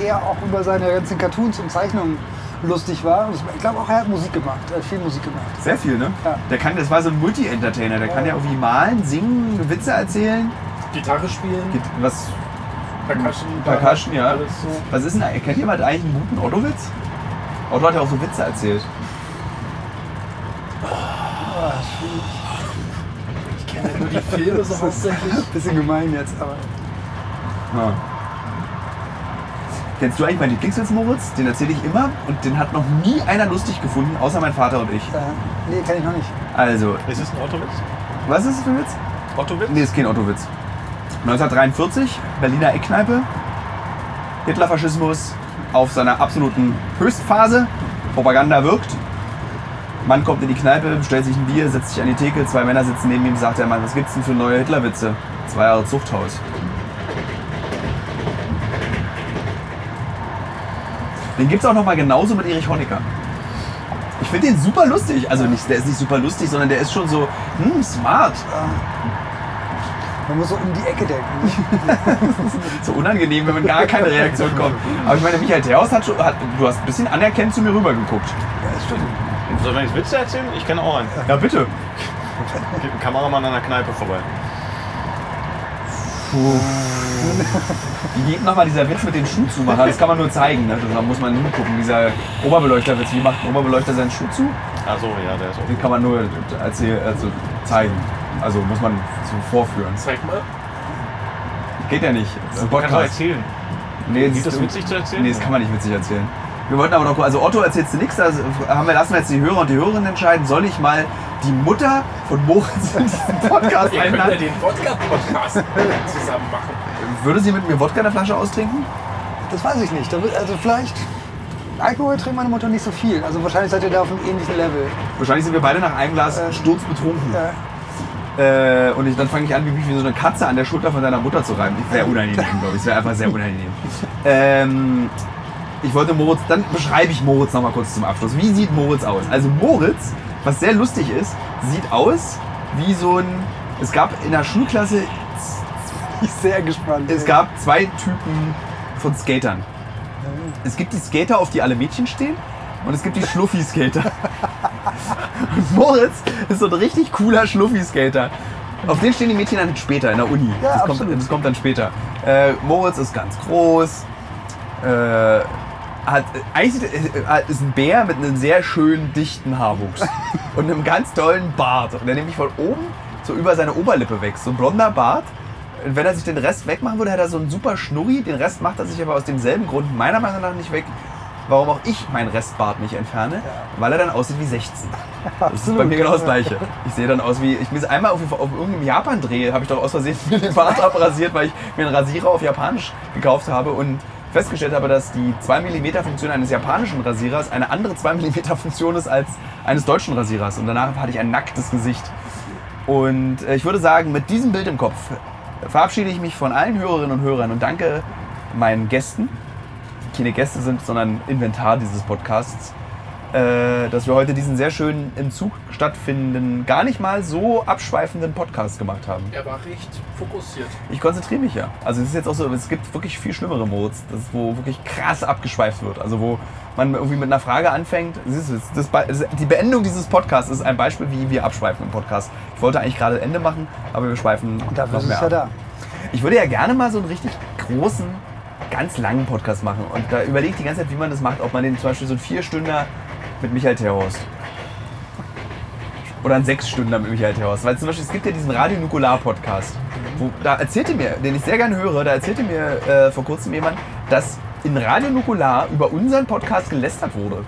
[SPEAKER 3] äh, eher auch über seine ganzen Cartoons und Zeichnungen lustig war. Und ich, glaube auch, er hat Musik gemacht. Er hat viel Musik gemacht.
[SPEAKER 1] Sehr viel, ne?
[SPEAKER 3] Ja.
[SPEAKER 1] Der kann, das war so ein Multi-Entertainer. Der kann ja irgendwie malen, singen, Witze erzählen.
[SPEAKER 4] Gitarre spielen,
[SPEAKER 1] Was,
[SPEAKER 4] Percussion,
[SPEAKER 1] Percussion, ja.
[SPEAKER 4] Alles so.
[SPEAKER 1] was ist denn, kennt jemand eigentlich einen guten Otto-Witz? Hat ja auch so Witze erzählt.
[SPEAKER 4] Ich kenne nur die Filme so hauptsächlich.
[SPEAKER 3] Bisschen gemein jetzt, aber.
[SPEAKER 1] Ja. Kennst du eigentlich meinen Lieblingswitz, Moritz? Den erzähle ich immer und den hat noch nie einer lustig gefunden, außer mein Vater und ich.
[SPEAKER 3] Äh, nee, kann ich noch nicht.
[SPEAKER 1] Also,
[SPEAKER 5] Ist es ein Ottowitz?
[SPEAKER 1] was ist das für ein Witz?
[SPEAKER 5] Ottowitz?
[SPEAKER 1] Nee, ist kein Otto-Witz. 1943, Berliner Eckkneipe. Hitlerfaschismus auf seiner absoluten Höchstphase. Propaganda wirkt. Mann kommt in die Kneipe, bestellt sich ein Bier, setzt sich an die Theke. Zwei Männer sitzen neben ihm, sagt der Mann, was gibt's denn für neue Hitlerwitze? Zwei Jahre Zuchthaus. Den gibt's auch noch mal genauso mit Erich Honecker. Ich finde den super lustig. Also nicht, der ist nicht super lustig, sondern der ist schon so, hm, smart.
[SPEAKER 3] Man muss so um die Ecke denken.
[SPEAKER 1] So unangenehm, wenn man gar keine Reaktion kommt. Aber ich meine, Michael Theos hat, schon, hat du hast ein bisschen anerkennend zu mir rübergeguckt.
[SPEAKER 3] Ja, das stimmt.
[SPEAKER 5] Soll ich Witze erzählen? Ich kenne auch einen.
[SPEAKER 1] Ja, bitte.
[SPEAKER 5] Geht ein Kameramann an der Kneipe vorbei.
[SPEAKER 1] Wie geht nochmal dieser Witz mit den Schuhzumacher? Das kann man nur zeigen, ne? Da muss man hingucken. Dieser Oberbeleuchterwitz, wie macht ein Oberbeleuchter seinen Schuh zu?
[SPEAKER 5] Achso, ja, der ist auch.
[SPEAKER 1] Den kann man nur erzähl, also zeigen. Also muss man so vorführen.
[SPEAKER 4] Zeig mal.
[SPEAKER 1] Geht ja nicht. Das ist ein
[SPEAKER 5] Kannst du
[SPEAKER 1] Podcast.
[SPEAKER 5] erzählen.
[SPEAKER 1] Nee,
[SPEAKER 5] Geht das witzig zu erzählen?
[SPEAKER 1] Nee, das kann man nicht witzig erzählen. Wir wollten aber noch, also Otto erzählst du nichts, da haben wir, lassen wir jetzt die Hörer und die Hörerinnen entscheiden. Soll ich mal die Mutter von Moritz in diesen Podcast
[SPEAKER 4] Ihr könnt ja
[SPEAKER 1] einladen?
[SPEAKER 4] den Wodka-Podcast zusammen machen.
[SPEAKER 1] Würde sie mit mir Wodka in der Flasche austrinken?
[SPEAKER 3] Das weiß ich nicht. Da wird- Also vielleicht. Alkohol trinkt meine Mutter nicht so viel. Also wahrscheinlich seid ihr da auf einem ähnlichen Level.
[SPEAKER 1] Wahrscheinlich sind wir beide nach einem Glas
[SPEAKER 3] Äh,
[SPEAKER 1] sturzbetrunken.
[SPEAKER 3] Ja.
[SPEAKER 1] Äh, und ich, dann fange ich an, wie, wie so eine Katze an der Schulter von deiner Mutter zu reiben. Wäre unangenehm, glaube ich. Es wäre einfach sehr unangenehm. Ähm, ich wollte Moritz, dann beschreibe ich Moritz nochmal kurz zum Abschluss. Wie sieht Moritz aus? Also Moritz, was sehr lustig ist, sieht aus wie so ein, es gab in der Schulklasse,
[SPEAKER 3] Ich bin sehr gespannt.
[SPEAKER 1] es gab zwei Typen von Skatern. Es gibt die Skater, auf die alle Mädchen stehen und es gibt die Schluffi-Skater. Und Moritz ist so ein richtig cooler Schluffi-Skater. Auf den stehen die Mädchen dann später in der Uni.
[SPEAKER 3] Ja,
[SPEAKER 1] das, kommt,
[SPEAKER 3] absolut.
[SPEAKER 1] das kommt dann später. Äh, Moritz ist ganz groß. Äh, hat, eigentlich äh, ist ein Bär mit einem sehr schönen, dichten Haarwuchs. und einem ganz tollen Bart. Und der nämlich von oben so über seine Oberlippe wächst. So ein blonder Bart. Und wenn er sich den Rest wegmachen würde, hätte er so einen super Schnurri. Den Rest macht er sich aber aus demselben Grund meiner Meinung nach nicht weg, warum auch ich meinen Restbart nicht entferne, weil er dann aussieht wie 16. Das ist bei mir genau das Gleiche. Ich sehe dann aus wie, ich bin einmal auf, auf irgendeinem Japan-Dreh, habe ich doch aus Versehen den Bart abrasiert, weil ich mir einen Rasierer auf Japanisch gekauft habe und festgestellt habe, dass die 2 mm Funktion eines japanischen Rasierers eine andere 2 mm Funktion ist als eines deutschen Rasierers. Und danach hatte ich ein nacktes Gesicht. Und äh, ich würde sagen, mit diesem Bild im Kopf verabschiede ich mich von allen Hörerinnen und Hörern und danke meinen Gästen, keine Gäste sind, sondern Inventar dieses Podcasts, äh, dass wir heute diesen sehr schönen im Zug stattfindenden, gar nicht mal so abschweifenden Podcast gemacht haben.
[SPEAKER 4] Er war recht fokussiert.
[SPEAKER 1] Ich konzentriere mich ja. Also es ist jetzt auch so, es gibt wirklich viel schlimmere Modes, das, wo wirklich krass abgeschweift wird. Also wo man irgendwie mit einer Frage anfängt. Siehst du, das, das, die Beendung dieses Podcasts ist ein Beispiel, wie wir abschweifen im Podcast. Ich wollte eigentlich gerade Ende machen, aber wir schweifen
[SPEAKER 3] Und dafür
[SPEAKER 1] noch
[SPEAKER 3] ist es ja
[SPEAKER 1] ab.
[SPEAKER 3] da.
[SPEAKER 1] Ich würde ja gerne mal so einen richtig großen, ganz langen Podcast machen. Und da überlege ich die ganze Zeit, wie man das macht. Ob man den zum Beispiel so einen Vierstünder mit Michael Terhorst. Oder einen Sechsstünder mit Michael Terhorst. Weil zum Beispiel, es gibt ja diesen Radio Nukular Podcast. Wo, da erzählte mir, den ich sehr gerne höre, da erzählte mir äh, vor kurzem jemand, dass in Radio Nukular über unseren Podcast gelästert wurde.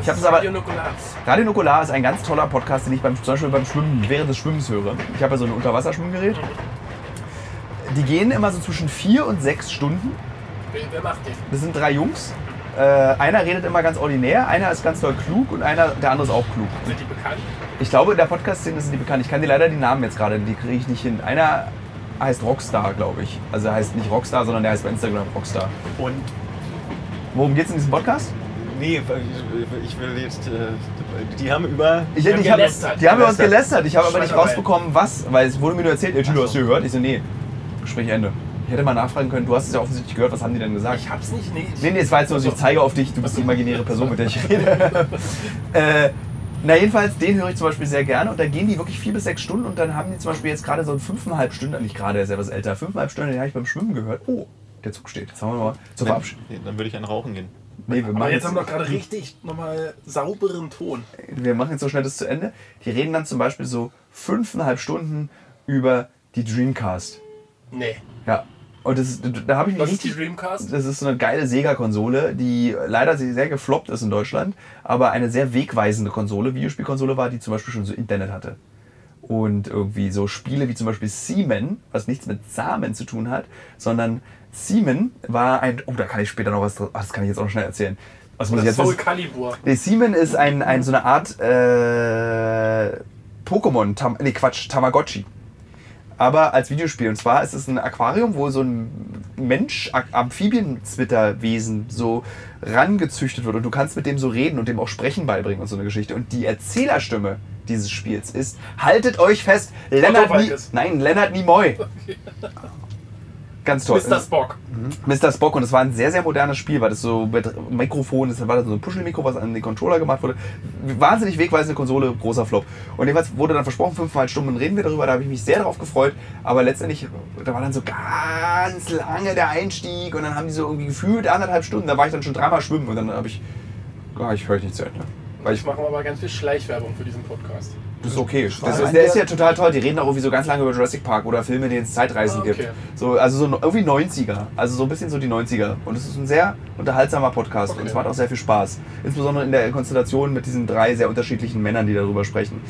[SPEAKER 1] Ich hab's
[SPEAKER 4] ist
[SPEAKER 1] aber-
[SPEAKER 4] Radio Nukular.
[SPEAKER 1] Radio Nukular ist ein ganz toller Podcast, den ich beim, zum Beispiel beim Schwimmen, während des Schwimmens höre. Ich habe ja so ein Unterwasserschwimmgerät. Die gehen immer so zwischen vier und sechs Stunden.
[SPEAKER 4] Wer, macht den?
[SPEAKER 1] Das sind drei Jungs. Äh, einer redet immer ganz ordinär, einer ist ganz doll klug und einer, der andere ist auch klug.
[SPEAKER 4] Sind die bekannt?
[SPEAKER 1] Ich glaube, in der Podcast-Szene sind die bekannt. Ich kann dir leider die Namen jetzt gerade, die kriege ich nicht hin. Einer heißt Rockstar, glaube ich. Also er heißt nicht Rockstar, sondern der heißt bei Instagram Rockstar.
[SPEAKER 5] Und
[SPEAKER 1] Worum geht's in diesem Podcast?
[SPEAKER 5] nee, ich, will jetzt. Äh, die haben über.
[SPEAKER 1] Ich,
[SPEAKER 4] haben
[SPEAKER 1] ich hab,
[SPEAKER 4] gelästert.
[SPEAKER 1] die haben über uns
[SPEAKER 5] Gelästert.
[SPEAKER 1] Ich habe aber nicht rausbekommen, was. Weil es wurde mir nur erzählt, ey, Tilo, hast du gehört? Ich so, nee. Gespräch Ende. Ich hätte mal nachfragen können, du hast es ja offensichtlich gehört, was haben die denn gesagt?
[SPEAKER 4] Ich hab's nicht. Nee,
[SPEAKER 1] Nee, nee, es war jetzt nur so, ich zeige auf dich, du bist die imaginäre Person, mit der ich rede. äh, na, jedenfalls, den höre ich zum Beispiel sehr gerne und da gehen die wirklich vier bis sechs Stunden und dann haben die zum Beispiel jetzt gerade so ein fünfeinhalb Stunden, nicht gerade, der ist ja was älter, fünfeinhalb Stunden, den habe ich beim Schwimmen gehört. Oh, der Zug steht. Jetzt haben wir mal zur Verabschiedung.
[SPEAKER 5] Nee, dann würde ich einen rauchen gehen.
[SPEAKER 1] Nee, wir
[SPEAKER 4] aber
[SPEAKER 1] machen,
[SPEAKER 4] jetzt
[SPEAKER 1] jetzt,
[SPEAKER 4] haben wir doch gerade richtig nochmal sauberen Ton.
[SPEAKER 1] wir machen jetzt so schnell das zu Ende. Die reden dann zum Beispiel so fünfeinhalb Stunden über die Dreamcast.
[SPEAKER 4] Nee.
[SPEAKER 1] Ja. Und das, da habe ich mich
[SPEAKER 4] Was ist die
[SPEAKER 1] richtig
[SPEAKER 4] Dreamcast?
[SPEAKER 1] Das ist so eine geile Sega-Konsole, die leider sehr gefloppt ist in Deutschland, aber eine sehr wegweisende Konsole, Videospielkonsole war, die zum Beispiel schon so Internet hatte. Und irgendwie so Spiele wie zum Beispiel Seaman, was nichts mit Samen zu tun hat, sondern Seaman war ein. Oh, da kann ich später noch was. das kann ich jetzt auch noch schnell erzählen. Was muss ich
[SPEAKER 4] Das
[SPEAKER 1] jetzt
[SPEAKER 4] Soul? Calibur.
[SPEAKER 1] Nee, Seaman ist ein, ein, so eine Art äh, Pokémon, Tam, nee Quatsch, Tamagotchi. Aber als Videospiel. Und zwar ist es ein Aquarium, wo so ein Mensch, Amphibienzwitterwesen so rangezüchtet wird. Und du kannst mit dem so reden und dem auch Sprechen beibringen und so eine Geschichte. Und die Erzählerstimme dieses Spiels ist, haltet euch fest, Leonard,
[SPEAKER 4] Otto
[SPEAKER 1] Ni
[SPEAKER 4] Walkes.
[SPEAKER 1] Nein, Leonard Nimoy. Ganz toll.
[SPEAKER 4] Mr. Spock.
[SPEAKER 1] Mr. Spock und es war ein sehr, sehr modernes Spiel, weil das so mit Mikrofon, das war so ein Puschelmikro, was an den Controller gemacht wurde. Wahnsinnig wegweisende Konsole, großer Flop. Und jedenfalls wurde dann versprochen, fünfmal Stunden reden wir darüber, da habe ich mich sehr darauf gefreut. Aber letztendlich, da war dann so ganz lange der Einstieg und dann haben die so irgendwie gefühlt anderthalb Stunden, da war ich dann schon dreimal schwimmen und dann habe ich, ah, ich höre nicht zu Ende. Weil ich,
[SPEAKER 4] mache aber ganz viel Schleichwerbung für diesen Podcast.
[SPEAKER 1] das ist okay. Das ist, der ist ja total toll. Die reden auch irgendwie so ganz lange über Jurassic Park oder Filme, in denen es Zeitreisen
[SPEAKER 4] Ah, okay.
[SPEAKER 1] gibt. So, also so irgendwie 90er. Also so ein bisschen so die 90er. Und es ist ein sehr unterhaltsamer Podcast und
[SPEAKER 4] Okay.
[SPEAKER 1] es macht auch sehr viel Spaß. Insbesondere in der Konstellation mit diesen drei sehr unterschiedlichen Männern, die darüber sprechen.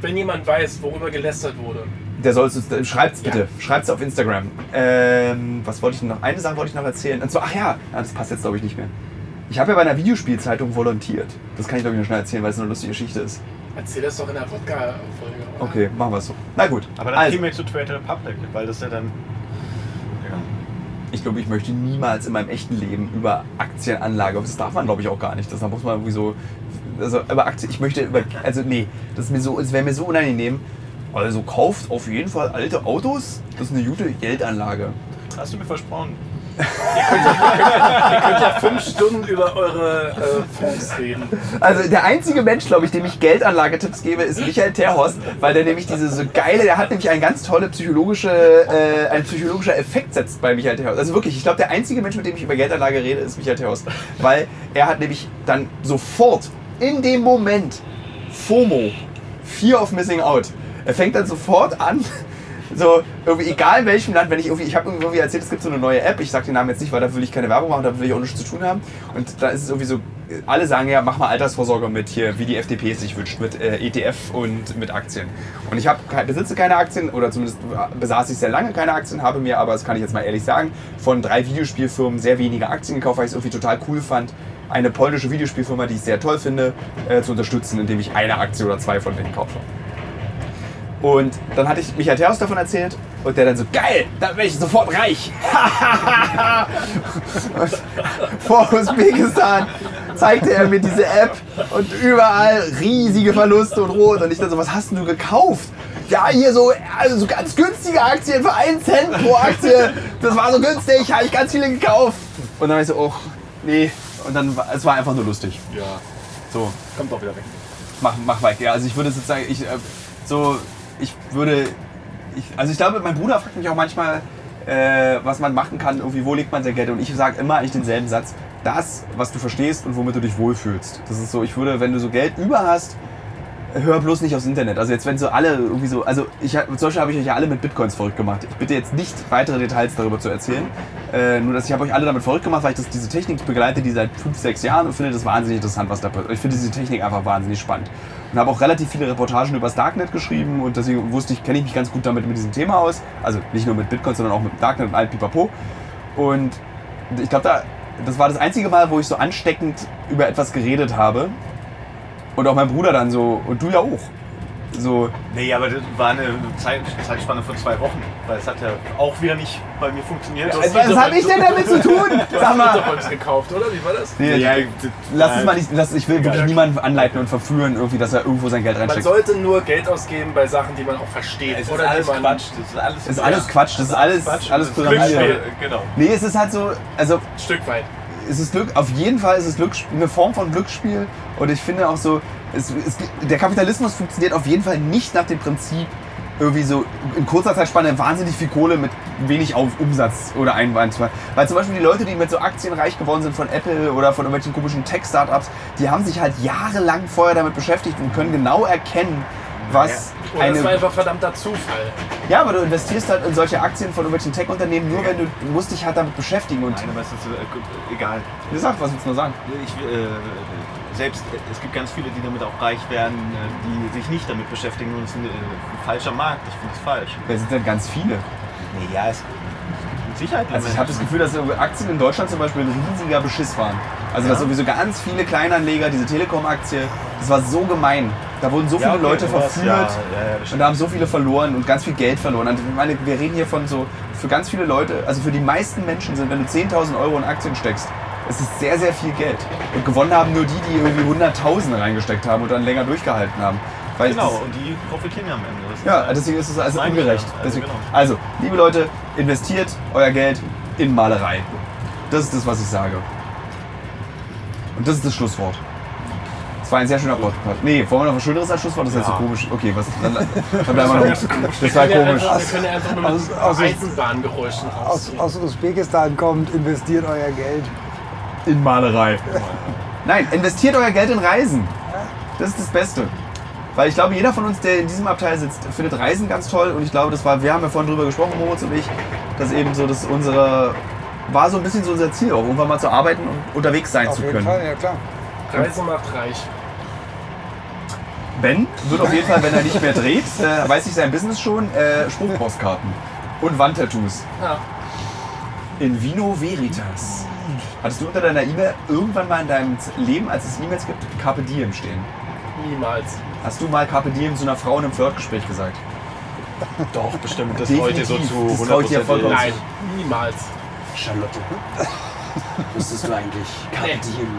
[SPEAKER 4] Wenn jemand weiß, worüber gelästert wurde,
[SPEAKER 1] Der soll es, schreibt's bitte. Schreibt's auf Instagram. Ähm, was wollte ich noch? Eine Sache wollte ich noch erzählen. Und zwar, ach ja, ja, das passt jetzt glaube ich nicht mehr. Ich habe ja bei einer Videospielzeitung volontiert. Das kann ich glaube ich noch schnell erzählen, weil es eine lustige Geschichte ist.
[SPEAKER 4] erzähl das doch in der Podcast-Folge.
[SPEAKER 1] Okay, machen wir es so. Na gut.
[SPEAKER 5] Aber dann
[SPEAKER 1] also,
[SPEAKER 5] gehen wir zu Trade Republic, weil das ja dann. Ja.
[SPEAKER 1] Ich glaube, ich möchte niemals in meinem echten Leben über Aktienanlage, das darf man glaube ich auch gar nicht, das da muss man irgendwie so, also über Aktien, ich möchte über, also nee, das ist mir so, es wäre mir so unangenehm. Also kauft auf jeden Fall alte Autos, das ist eine gute Geldanlage.
[SPEAKER 5] Hast du mir versprochen?
[SPEAKER 4] Ihr könnt ja fünf Stunden über eure äh, Fonds reden.
[SPEAKER 1] Also der einzige Mensch, glaube ich, dem ich Geldanlagetipps gebe, ist Michael Terhorst, weil der nämlich diese so geile, der hat nämlich ein ganz tolle psychologische, äh, ein psychologischer Effekt setzt bei Michael Terhorst. Also wirklich, ich glaube, der einzige Mensch, mit dem ich über Geldanlage rede, ist Michael Terhorst, weil er hat nämlich dann sofort in dem Moment FOMO, Fear of Missing Out. Er fängt dann sofort an, so irgendwie egal in welchem Land, wenn ich irgendwie, ich habe irgendwie erzählt, es gibt so eine neue App, ich sage den Namen jetzt nicht, weil da will ich keine Werbung machen, da will ich auch nichts zu tun haben. Und da ist es irgendwie so, alle sagen ja, mach mal Altersvorsorge mit hier, wie die FDP es sich wünscht, mit äh, ETF und mit Aktien. Und ich hab, besitze keine Aktien oder zumindest besaß ich sehr lange keine Aktien, habe mir aber, das kann ich jetzt mal ehrlich sagen, von drei Videospielfirmen sehr wenige Aktien gekauft, weil ich es irgendwie total cool fand, eine polnische Videospielfirma, die ich sehr toll finde, äh, zu unterstützen, indem ich eine Aktie oder zwei von denen kaufe. Und dann hatte ich Michael Terhaus davon erzählt und der dann so, geil, dann werde ich sofort reich. vor Usbekistan zeigte er mir diese App und überall riesige Verluste und rot. Und ich dann so, was hast denn du gekauft? Ja, hier so, also so ganz günstige Aktien für einen Cent pro Aktie. Das war so günstig, habe ich ganz viele gekauft. Und dann war ich so, oh, nee. Und dann, war- es war einfach nur lustig.
[SPEAKER 4] Ja,
[SPEAKER 1] So,
[SPEAKER 4] kommt doch wieder weg.
[SPEAKER 1] mach, mach weiter. Ja, also ich würde sozusagen, ich, äh, so, ich würde, ich, also ich glaube, mein Bruder fragt mich auch manchmal, äh, was man machen kann, irgendwie, wo legt man sein Geld? Und ich sage immer eigentlich denselben Satz, das, was du verstehst und womit du dich wohlfühlst. Das ist so, ich würde, wenn du so Geld über hast, hör bloß nicht aufs Internet. Also jetzt, wenn so alle irgendwie so, also ich, zum Beispiel habe ich euch ja alle mit Bitcoins verrückt gemacht. Ich bitte jetzt nicht weitere Details darüber zu erzählen. Äh, nur, dass ich habe euch alle damit verrückt gemacht, weil ich das, diese Technik begleite, die seit fünf, sechs Jahren und finde das wahnsinnig interessant, was da passiert. Ich finde diese Technik einfach wahnsinnig spannend. Und habe auch relativ viele Reportagen über das Darknet geschrieben und deswegen wusste ich, kenne ich mich ganz gut damit mit diesem Thema aus. Also nicht nur mit Bitcoins, sondern auch mit Darknet und allem Pipapo. Und ich glaube, da, das war das einzige Mal, wo ich so ansteckend über etwas geredet habe. Und auch mein Bruder dann so, und du ja auch. So,
[SPEAKER 5] Nee, aber das war eine Zeit, Zeitspanne von zwei Wochen, weil es hat ja auch wieder nicht bei mir funktioniert.
[SPEAKER 1] was, was habe ich denn damit zu tun? Sag mal.
[SPEAKER 4] Unterholz gekauft, oder? Wie war das?
[SPEAKER 1] Nee,
[SPEAKER 5] Ja,
[SPEAKER 1] lass es mal nicht, lass, ich will wirklich niemanden anleiten und verführen, irgendwie, dass er irgendwo sein Geld
[SPEAKER 4] Man
[SPEAKER 1] reinsteckt.
[SPEAKER 4] sollte nur Geld ausgeben bei Sachen, die man auch versteht.
[SPEAKER 5] Es ist
[SPEAKER 4] oder
[SPEAKER 5] alles
[SPEAKER 4] man
[SPEAKER 5] Quatsch. Das ist alles,
[SPEAKER 1] Das ist alles Quatsch, das ist alles, alles Pyramide.
[SPEAKER 5] Genau.
[SPEAKER 1] Nee, es ist halt so, also
[SPEAKER 4] ein Stück weit.
[SPEAKER 1] Es Glück, auf jeden Fall ist es Glücksspiel, eine Form von Glücksspiel. Und ich finde auch so, es, es, der Kapitalismus funktioniert auf jeden Fall nicht nach dem Prinzip, irgendwie so in kurzer Zeitspanne wahnsinnig viel Kohle mit wenig auf Umsatz oder Einwand. zu machen. Weil zum Beispiel die Leute, die mit so Aktien reich geworden sind von Apple oder von irgendwelchen komischen Tech-Startups, die haben sich halt jahrelang vorher damit beschäftigt und können genau erkennen, was
[SPEAKER 4] Oder das war
[SPEAKER 1] eine.
[SPEAKER 4] einfach verdammter Zufall.
[SPEAKER 1] Ja, aber du investierst halt in solche Aktien von irgendwelchen Tech-Unternehmen nur, wenn du, du musst dich halt damit beschäftigen. Und
[SPEAKER 5] Nein, aber es ist äh, egal.
[SPEAKER 1] wie gesagt, was willst du nur sagen?
[SPEAKER 5] Ich, äh, selbst äh, es gibt ganz viele, die damit auch reich werden, äh, die sich nicht damit beschäftigen und es ist ein, äh, ein falscher Markt. Ich finde es falsch.
[SPEAKER 1] Wer sind denn ganz viele?
[SPEAKER 5] Nee, ja, es mit Sicherheit.
[SPEAKER 1] Also ich habe das Gefühl, dass Aktien in Deutschland zum Beispiel ein riesiger Beschiss waren. Also dass sowieso ganz viele Kleinanleger, diese Telekom-Aktie, das war so gemein. Da wurden so viele
[SPEAKER 5] okay,
[SPEAKER 1] Leute verführt
[SPEAKER 5] ja, ja, ja,
[SPEAKER 1] und da haben so viele verloren und ganz viel Geld verloren. Und ich meine, wir reden hier von so, für ganz viele Leute, also für die meisten Menschen sind, wenn du 10.000 Euro in Aktien steckst, es ist sehr, sehr viel Geld. Und gewonnen haben nur die, die irgendwie 100.000 reingesteckt haben und dann länger durchgehalten haben. Weil
[SPEAKER 5] Genau, und die profitieren ja am Ende.
[SPEAKER 1] Ja, deswegen ist es also ungerecht.
[SPEAKER 5] ja. Also genau.
[SPEAKER 1] also, liebe Leute, investiert euer Geld in Malerei. Das ist das, was ich sage. Und das ist das Schlusswort. Das war ein sehr schöner Podcast. Nee, wollen wir noch was Schöneres als Schlusswort? Das ist jetzt so
[SPEAKER 5] Ja.
[SPEAKER 1] komisch. Okay, was? Dann, dann bleiben wir noch. Das war
[SPEAKER 4] ja
[SPEAKER 1] komisch.
[SPEAKER 4] Wir können ja einfach nur mit
[SPEAKER 3] Aus- aus-
[SPEAKER 4] Eisenbahngeräuschen
[SPEAKER 3] Aus, aus Usbekistan kommt, investiert euer Geld.
[SPEAKER 1] In Malerei. Nein, investiert euer Geld in Reisen. Das ist das Beste. Weil ich glaube, jeder von uns, der in diesem Abteil sitzt, findet Reisen ganz toll. Und ich glaube, das war, wir haben ja vorhin drüber gesprochen, Moritz und ich, dass eben so das unsere, war so ein bisschen so unser Ziel auch, irgendwann mal zu arbeiten und unterwegs sein
[SPEAKER 3] Auf
[SPEAKER 1] zu
[SPEAKER 3] jeden
[SPEAKER 1] können.
[SPEAKER 3] Fall, ja klar.
[SPEAKER 4] Reise macht reich.
[SPEAKER 1] Ben wird auf jeden Fall, wenn er nicht mehr dreht, äh, weiß ich sein Business schon, äh, Spruchpostkarten und Wandtattoos.
[SPEAKER 4] Ja.
[SPEAKER 1] In Vino Veritas. Hattest du unter deiner E-Mail irgendwann mal in deinem Leben, als es E-Mails gibt, Carpe Diem stehen?
[SPEAKER 4] Niemals.
[SPEAKER 1] Hast du mal Carpe Diem zu einer Frau in einem Flirtgespräch gesagt?
[SPEAKER 5] Doch, bestimmt. Das ihr so zu
[SPEAKER 1] Das traut ihr
[SPEAKER 5] 100%
[SPEAKER 1] vollkommen
[SPEAKER 4] Nein, niemals.
[SPEAKER 7] Charlotte, wusstest du eigentlich Carpe
[SPEAKER 4] Nee.
[SPEAKER 7] Diem?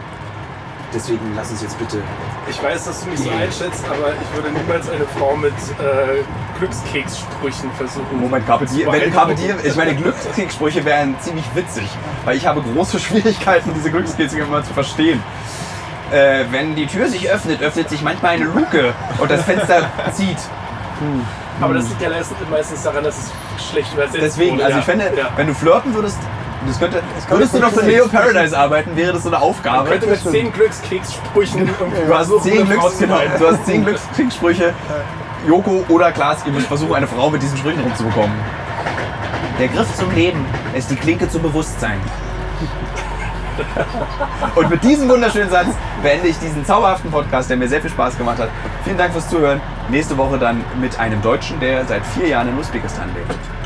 [SPEAKER 7] Deswegen lass uns jetzt bitte.
[SPEAKER 4] Ich weiß, dass du mich so einschätzt, aber ich würde niemals eine Frau mit äh, Glückskekssprüchen versuchen.
[SPEAKER 1] Moment, Carpe Diem,
[SPEAKER 4] zu
[SPEAKER 1] wenn Carpe. Diem, ich meine, Glückskekssprüche wären ziemlich witzig, weil ich habe große Schwierigkeiten, diese Glückskekse immer zu verstehen. Äh, wenn die Tür sich öffnet, öffnet sich manchmal eine Luke und das Fenster zieht.
[SPEAKER 4] Aber das liegt ja meistens daran, dass es schlecht übersetzt
[SPEAKER 1] Deswegen,
[SPEAKER 4] wurde.
[SPEAKER 1] also ich finde,
[SPEAKER 4] ja.
[SPEAKER 1] wenn du flirten würdest, das könnte,
[SPEAKER 3] könnte
[SPEAKER 1] würdest du noch für Leo
[SPEAKER 3] funktionieren.
[SPEAKER 1] Paradise arbeiten, wäre das so eine
[SPEAKER 4] Man
[SPEAKER 1] Aufgabe.
[SPEAKER 4] könnte mit zehn Glückskekssprüchen irgendwie
[SPEAKER 1] Du hast zehn, Glücks, genau, du hast zehn Glückskriegssprüche. Joko oder Klaas, ihr müsst versuchen, eine Frau mit diesen Sprüchen rumzubekommen. Der Griff zum Leben ist die Klinke zum Bewusstsein. Und mit diesem wunderschönen Satz beende ich diesen zauberhaften Podcast, der mir sehr viel Spaß gemacht hat. Vielen Dank fürs Zuhören. Nächste Woche dann mit einem Deutschen, der seit vier Jahren in Usbekistan lebt.